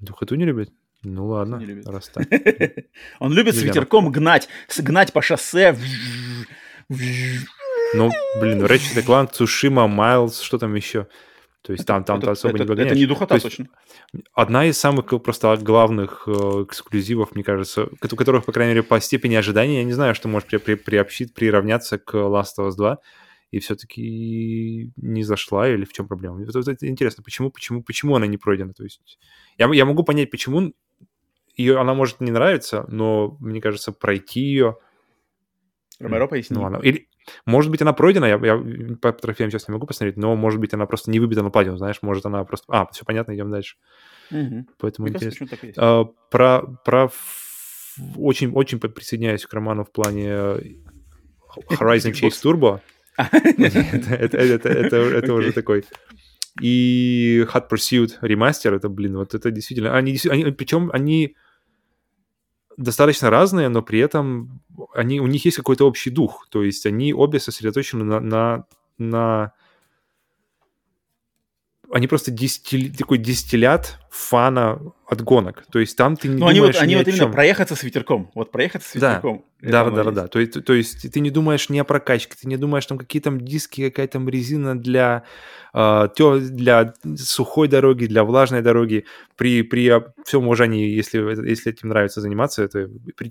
Духоту не любит? Ну ладно, не любит. раз так. Он любит с ветерком гнать, гнать по шоссе. Ну, блин, Ratchet Clank, Цушима, Майлз, что там еще? То есть там, там это, особо это, не погоняешь. Это не духота есть, точно. Одна из самых просто главных э, эксклюзивов, мне кажется, у которых, по крайней мере, по степени ожидания, я не знаю, что может при, при, приобщить, приравняться к Last of Us 2, и все-таки не зашла, или в чем проблема? Это, это интересно, почему, почему, почему она не пройдена? То есть я, я могу понять, почему ее, она может не нравиться, но, мне кажется, пройти ее Ромеро, поясни. Ну, она, или, может быть, она пройдена, я, я по трофеям сейчас не могу посмотреть, но, может быть, она просто не выбита на платину, знаешь, может, она просто... А, все понятно, идем дальше. Угу. Поэтому Мне кажется, интересно. есть. А, про, про очень, очень присоединяюсь к Роману в плане э, Horizon. Chase Turbo. это, это, уже такой. И Hot Pursuit ремастер, это, блин, вот это действительно... Они, они, причем они достаточно разные, но при этом они, у них есть какой-то общий дух. То есть они обе сосредоточены на... на, на- Они просто дистиль- такой дистиллят фана от гонок. То есть там ты не Ну, они вот, думаешь они ни о вот именно чём. проехаться с ветерком. Вот проехаться с Да. ветерком. Да, да, да, есть. да. То есть, то есть ты не думаешь ни о прокачке, ты не думаешь там какие там диски, какая там резина для, тё- для сухой дороги, для влажной дороги. При, при всем уважении, если, если этим нравится заниматься, это при-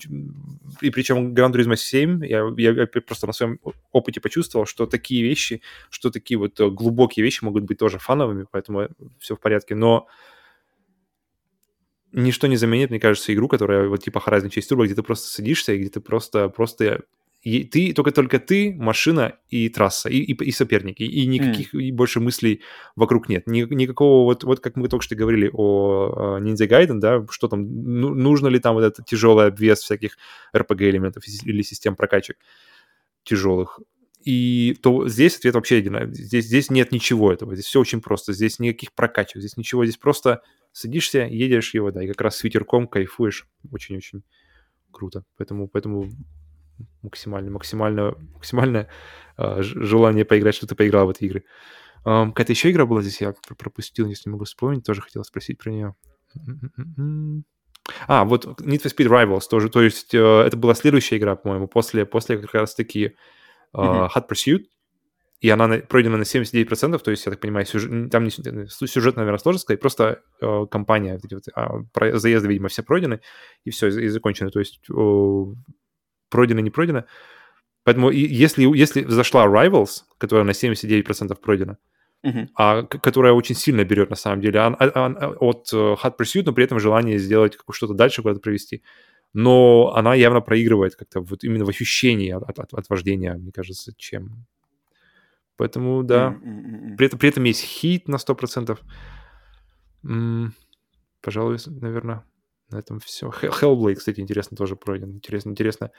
и причем Gran Turismo 7, я, я, я просто на своем опыте почувствовал, что такие вещи, что такие вот э, глубокие вещи могут быть тоже фановыми, поэтому все в порядке. Но ничто не заменит, мне кажется, игру, которая вот типа Horizon Chase Turbo, где ты просто садишься и где ты просто, просто и ты, только только ты, машина и трасса, и, и, и соперники, и никаких и больше мыслей вокруг нет. Ни- никакого, вот, вот как мы только что говорили о Ninja Gaiden, да, что там, ну, нужно ли там вот этот тяжелый обвес всяких RPG-элементов или систем прокачек тяжелых. И то здесь ответ вообще один. Здесь, здесь нет ничего этого. Здесь все очень просто. Здесь никаких прокачек, здесь ничего. Здесь просто садишься, едешь его, да, и как раз с ветерком кайфуешь. Очень-очень круто. Поэтому, поэтому максимально, максимально, максимальное ж- желание поиграть, что ты поиграл в эти игры. Ам, какая-то еще игра была здесь, я пр- пропустил, если не могу вспомнить, тоже хотел спросить про нее. А, вот Need for Speed Rivals тоже, то есть э, это была следующая игра, по-моему, после, после как раз-таки э. Hot Pursuit, и она на- пройдена на 79%, то есть, я так понимаю, сюжет, там не, сю- сюжет, наверное, сложно сказать, просто э, компания, вот а, про- заезды, видимо, все пройдены, и все, и закончено, то есть э, пройдено, не пройдено. Поэтому и если, если зашла Rivals, которая на 79% пройдена, Мгм. а, которая очень сильно берет на самом деле ан- ан- ан- от э, Hot Pursuit, но при этом желание сделать что-то дальше, куда-то провести. Но она явно проигрывает как-то вот именно в ощущении от, от- от вождения, мне кажется, чем... Поэтому, да. При, этом, при этом есть хит на 100%. М, пожалуй, наверное, на этом все. Hellblade, кстати, интересно, тоже пройден. Интересно, интересно,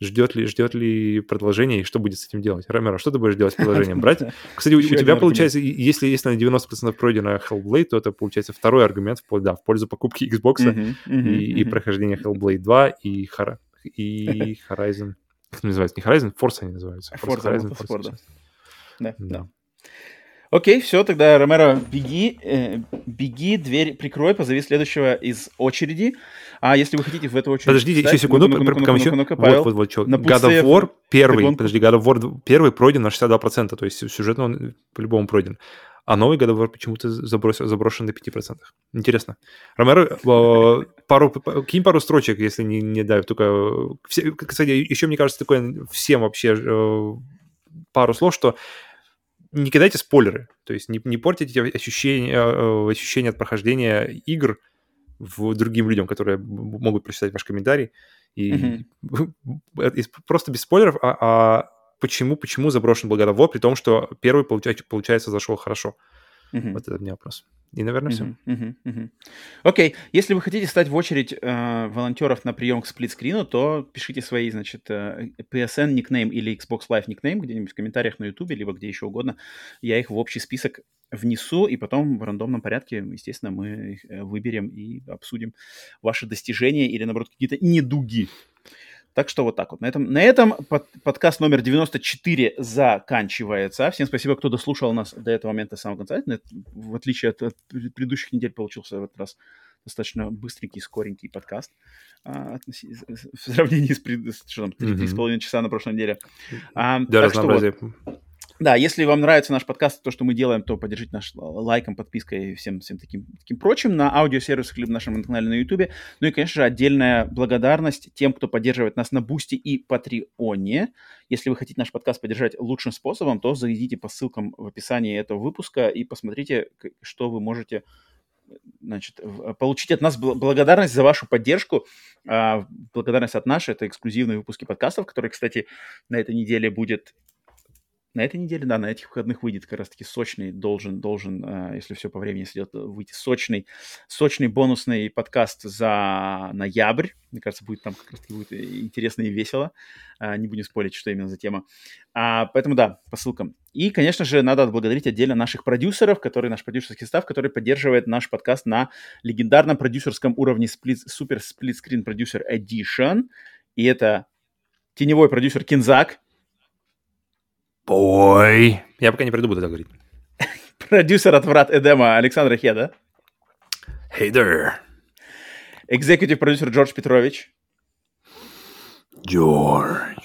ждет ли, ждет ли продолжение и что будет с этим делать? Ромеро, что ты будешь делать с продолжением? Брать кстати, у, у тебя получается, если, если на 90% пройдено Hellblade, то это получается второй аргумент в, да, в пользу покупки Xbox и, и прохождения Hellblade 2 и, Hora- и Horizon. Как это называется? Не Horizon, Forza они называются. Forza Horizon, Motorsport, да. Да, Да. да. Окей, все, тогда, Ромеро, беги, э, беги, дверь прикрой, позови следующего из очереди. А если вы хотите в эту очередь... Подождите, встать, еще секунду, ну-ка, ну-ка, пока мы ну-ка, еще... ну-ка, Вот, Павел, вот, вот, что. God of War первый, гонку. подожди, God of War первый пройден на 62%, то есть сюжетно он по-любому пройден. А новый God of War почему-то забросил, заброшен на 5%. Интересно. Ромеро, э, пару, кинь пару строчек, если не, не дай, только... э, Все, кстати, еще, мне кажется, такое всем вообще э, пару слов, что не кидайте спойлеры, то есть не, не портите ощущения, э, ощущения от прохождения игр в другим людям, которые могут прочитать ваш комментарий. И и просто без спойлеров, а, а почему, почему заброшен War, при том, что первый, получается, получается зашел хорошо. Мгм. Вот это у меня вопрос. И, наверное, все. Мгм, мгм, мгм. Окей, если вы хотите стать в очередь э, волонтеров на прием к сплитскрину, то пишите свои, значит, э, PSN никнейм или Xbox Live никнейм где-нибудь в комментариях на YouTube, либо где еще угодно. Я их в общий список внесу, и потом в рандомном порядке, естественно, мы их э, выберем и обсудим ваши достижения или, наоборот, какие-то недуги. Так что вот так вот. На этом, на этом под- подкаст номер 94 заканчивается. Всем спасибо, кто дослушал нас до этого момента с самого конца. В отличие от, от пред- предыдущих недель получился в этот раз достаточно быстренький, скоренький подкаст а, в сравнении с, пред- что там, три Мгм. с половиной часа на прошлой неделе. А, Для так что вот. Да, если вам нравится наш подкаст, то, что мы делаем, то поддержите наш лайком, подпиской и всем, всем таким, таким прочим на аудиосервисах либо на нашем канале на YouTube. Ну и, конечно же, отдельная благодарность тем, кто поддерживает нас на Бусти и Патреоне. Если вы хотите наш подкаст поддержать лучшим способом, то зайдите по ссылкам в описании этого выпуска и посмотрите, что вы можете значит, получить от нас благодарность за вашу поддержку. А, благодарность от нашей, это эксклюзивные выпуски подкастов, которые, кстати, на этой неделе будет на этой неделе, да, на этих выходных выйдет как раз-таки сочный, должен, должен, э, если все по времени сойдет, выйти сочный, сочный бонусный подкаст за ноябрь. Мне кажется, будет там как раз-таки будет интересно и весело. Э, не будем спорить, что именно за тема. А, поэтому да, по ссылкам. И, конечно же, надо отблагодарить отдельно наших продюсеров, которые, наш продюсерский став, который поддерживает наш подкаст на легендарном продюсерском уровне Super Split Screen Producer Edition. И это теневой продюсер Кинзак, Бой. Я пока не придумал это говорить. Продюсер от врат Эдема Александр Хеда. Hey there. Экзекутив продюсер Джордж Петрович. Джордж.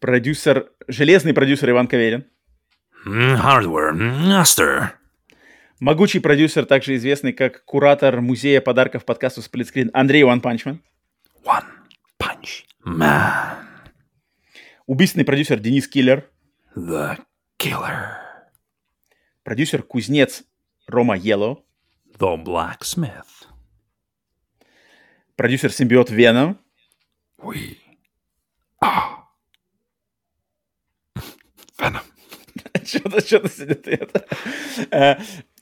Продюсер, железный продюсер Иван Каверин. Hardware Master. Могучий продюсер, также известный как куратор музея подарков подкасту Split Андрей One Punch Man. One Punch Man. Убийственный продюсер Денис Киллер. The Killer. Продюсер Кузнец Рома Yellow. The Blacksmith. Продюсер Симбиот Веном. We are Venom. Что-то, что-то сидит это. Э,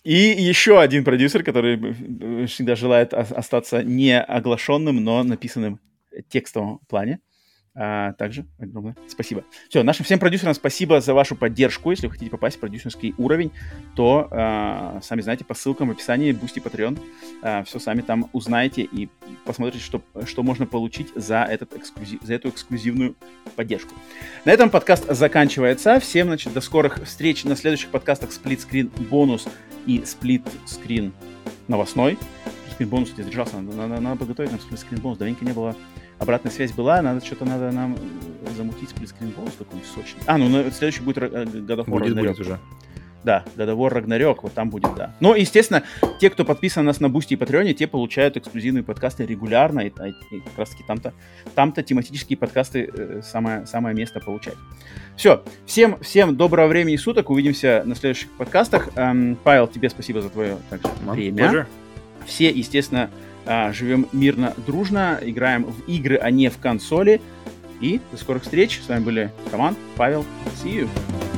и еще один продюсер, который всегда желает остаться не оглашенным, но написанным текстовом плане. А, также огромное спасибо. Все, нашим всем продюсерам спасибо за вашу поддержку. Если вы хотите попасть в продюсерский уровень, то, а, сами знаете, по ссылкам в описании Boosty Patreon. А, все сами там узнаете и посмотрите, что, что можно получить за, этот эксклюзив, за эту эксклюзивную поддержку. На этом подкаст заканчивается. Всем, значит, до скорых встреч на следующих подкастах Screen бонус и Screen новостной. Split бонус не задержался, надо, надо, надо подготовить нам Screen бонус. Давненько не было обратная связь была, надо что-то надо нам э, замутить сплитскрин бонус такой сочный. А, ну на, следующий будет God of War будет, будет уже. Да, God of War Ragnarok, вот там будет, да. Но, естественно, те, кто подписан на нас на Бусти и Патреоне, те получают эксклюзивные подкасты регулярно, и, и как раз-таки там-то, там-то тематические подкасты э, самое, самое место получать. Все, всем, всем доброго времени суток, увидимся на следующих подкастах. Эм, Павел, тебе спасибо за твое также время. Pleasure. Все, естественно, а, живем мирно, дружно, играем в игры, а не в консоли. И до скорых встреч. С вами были Роман, Павел. See you.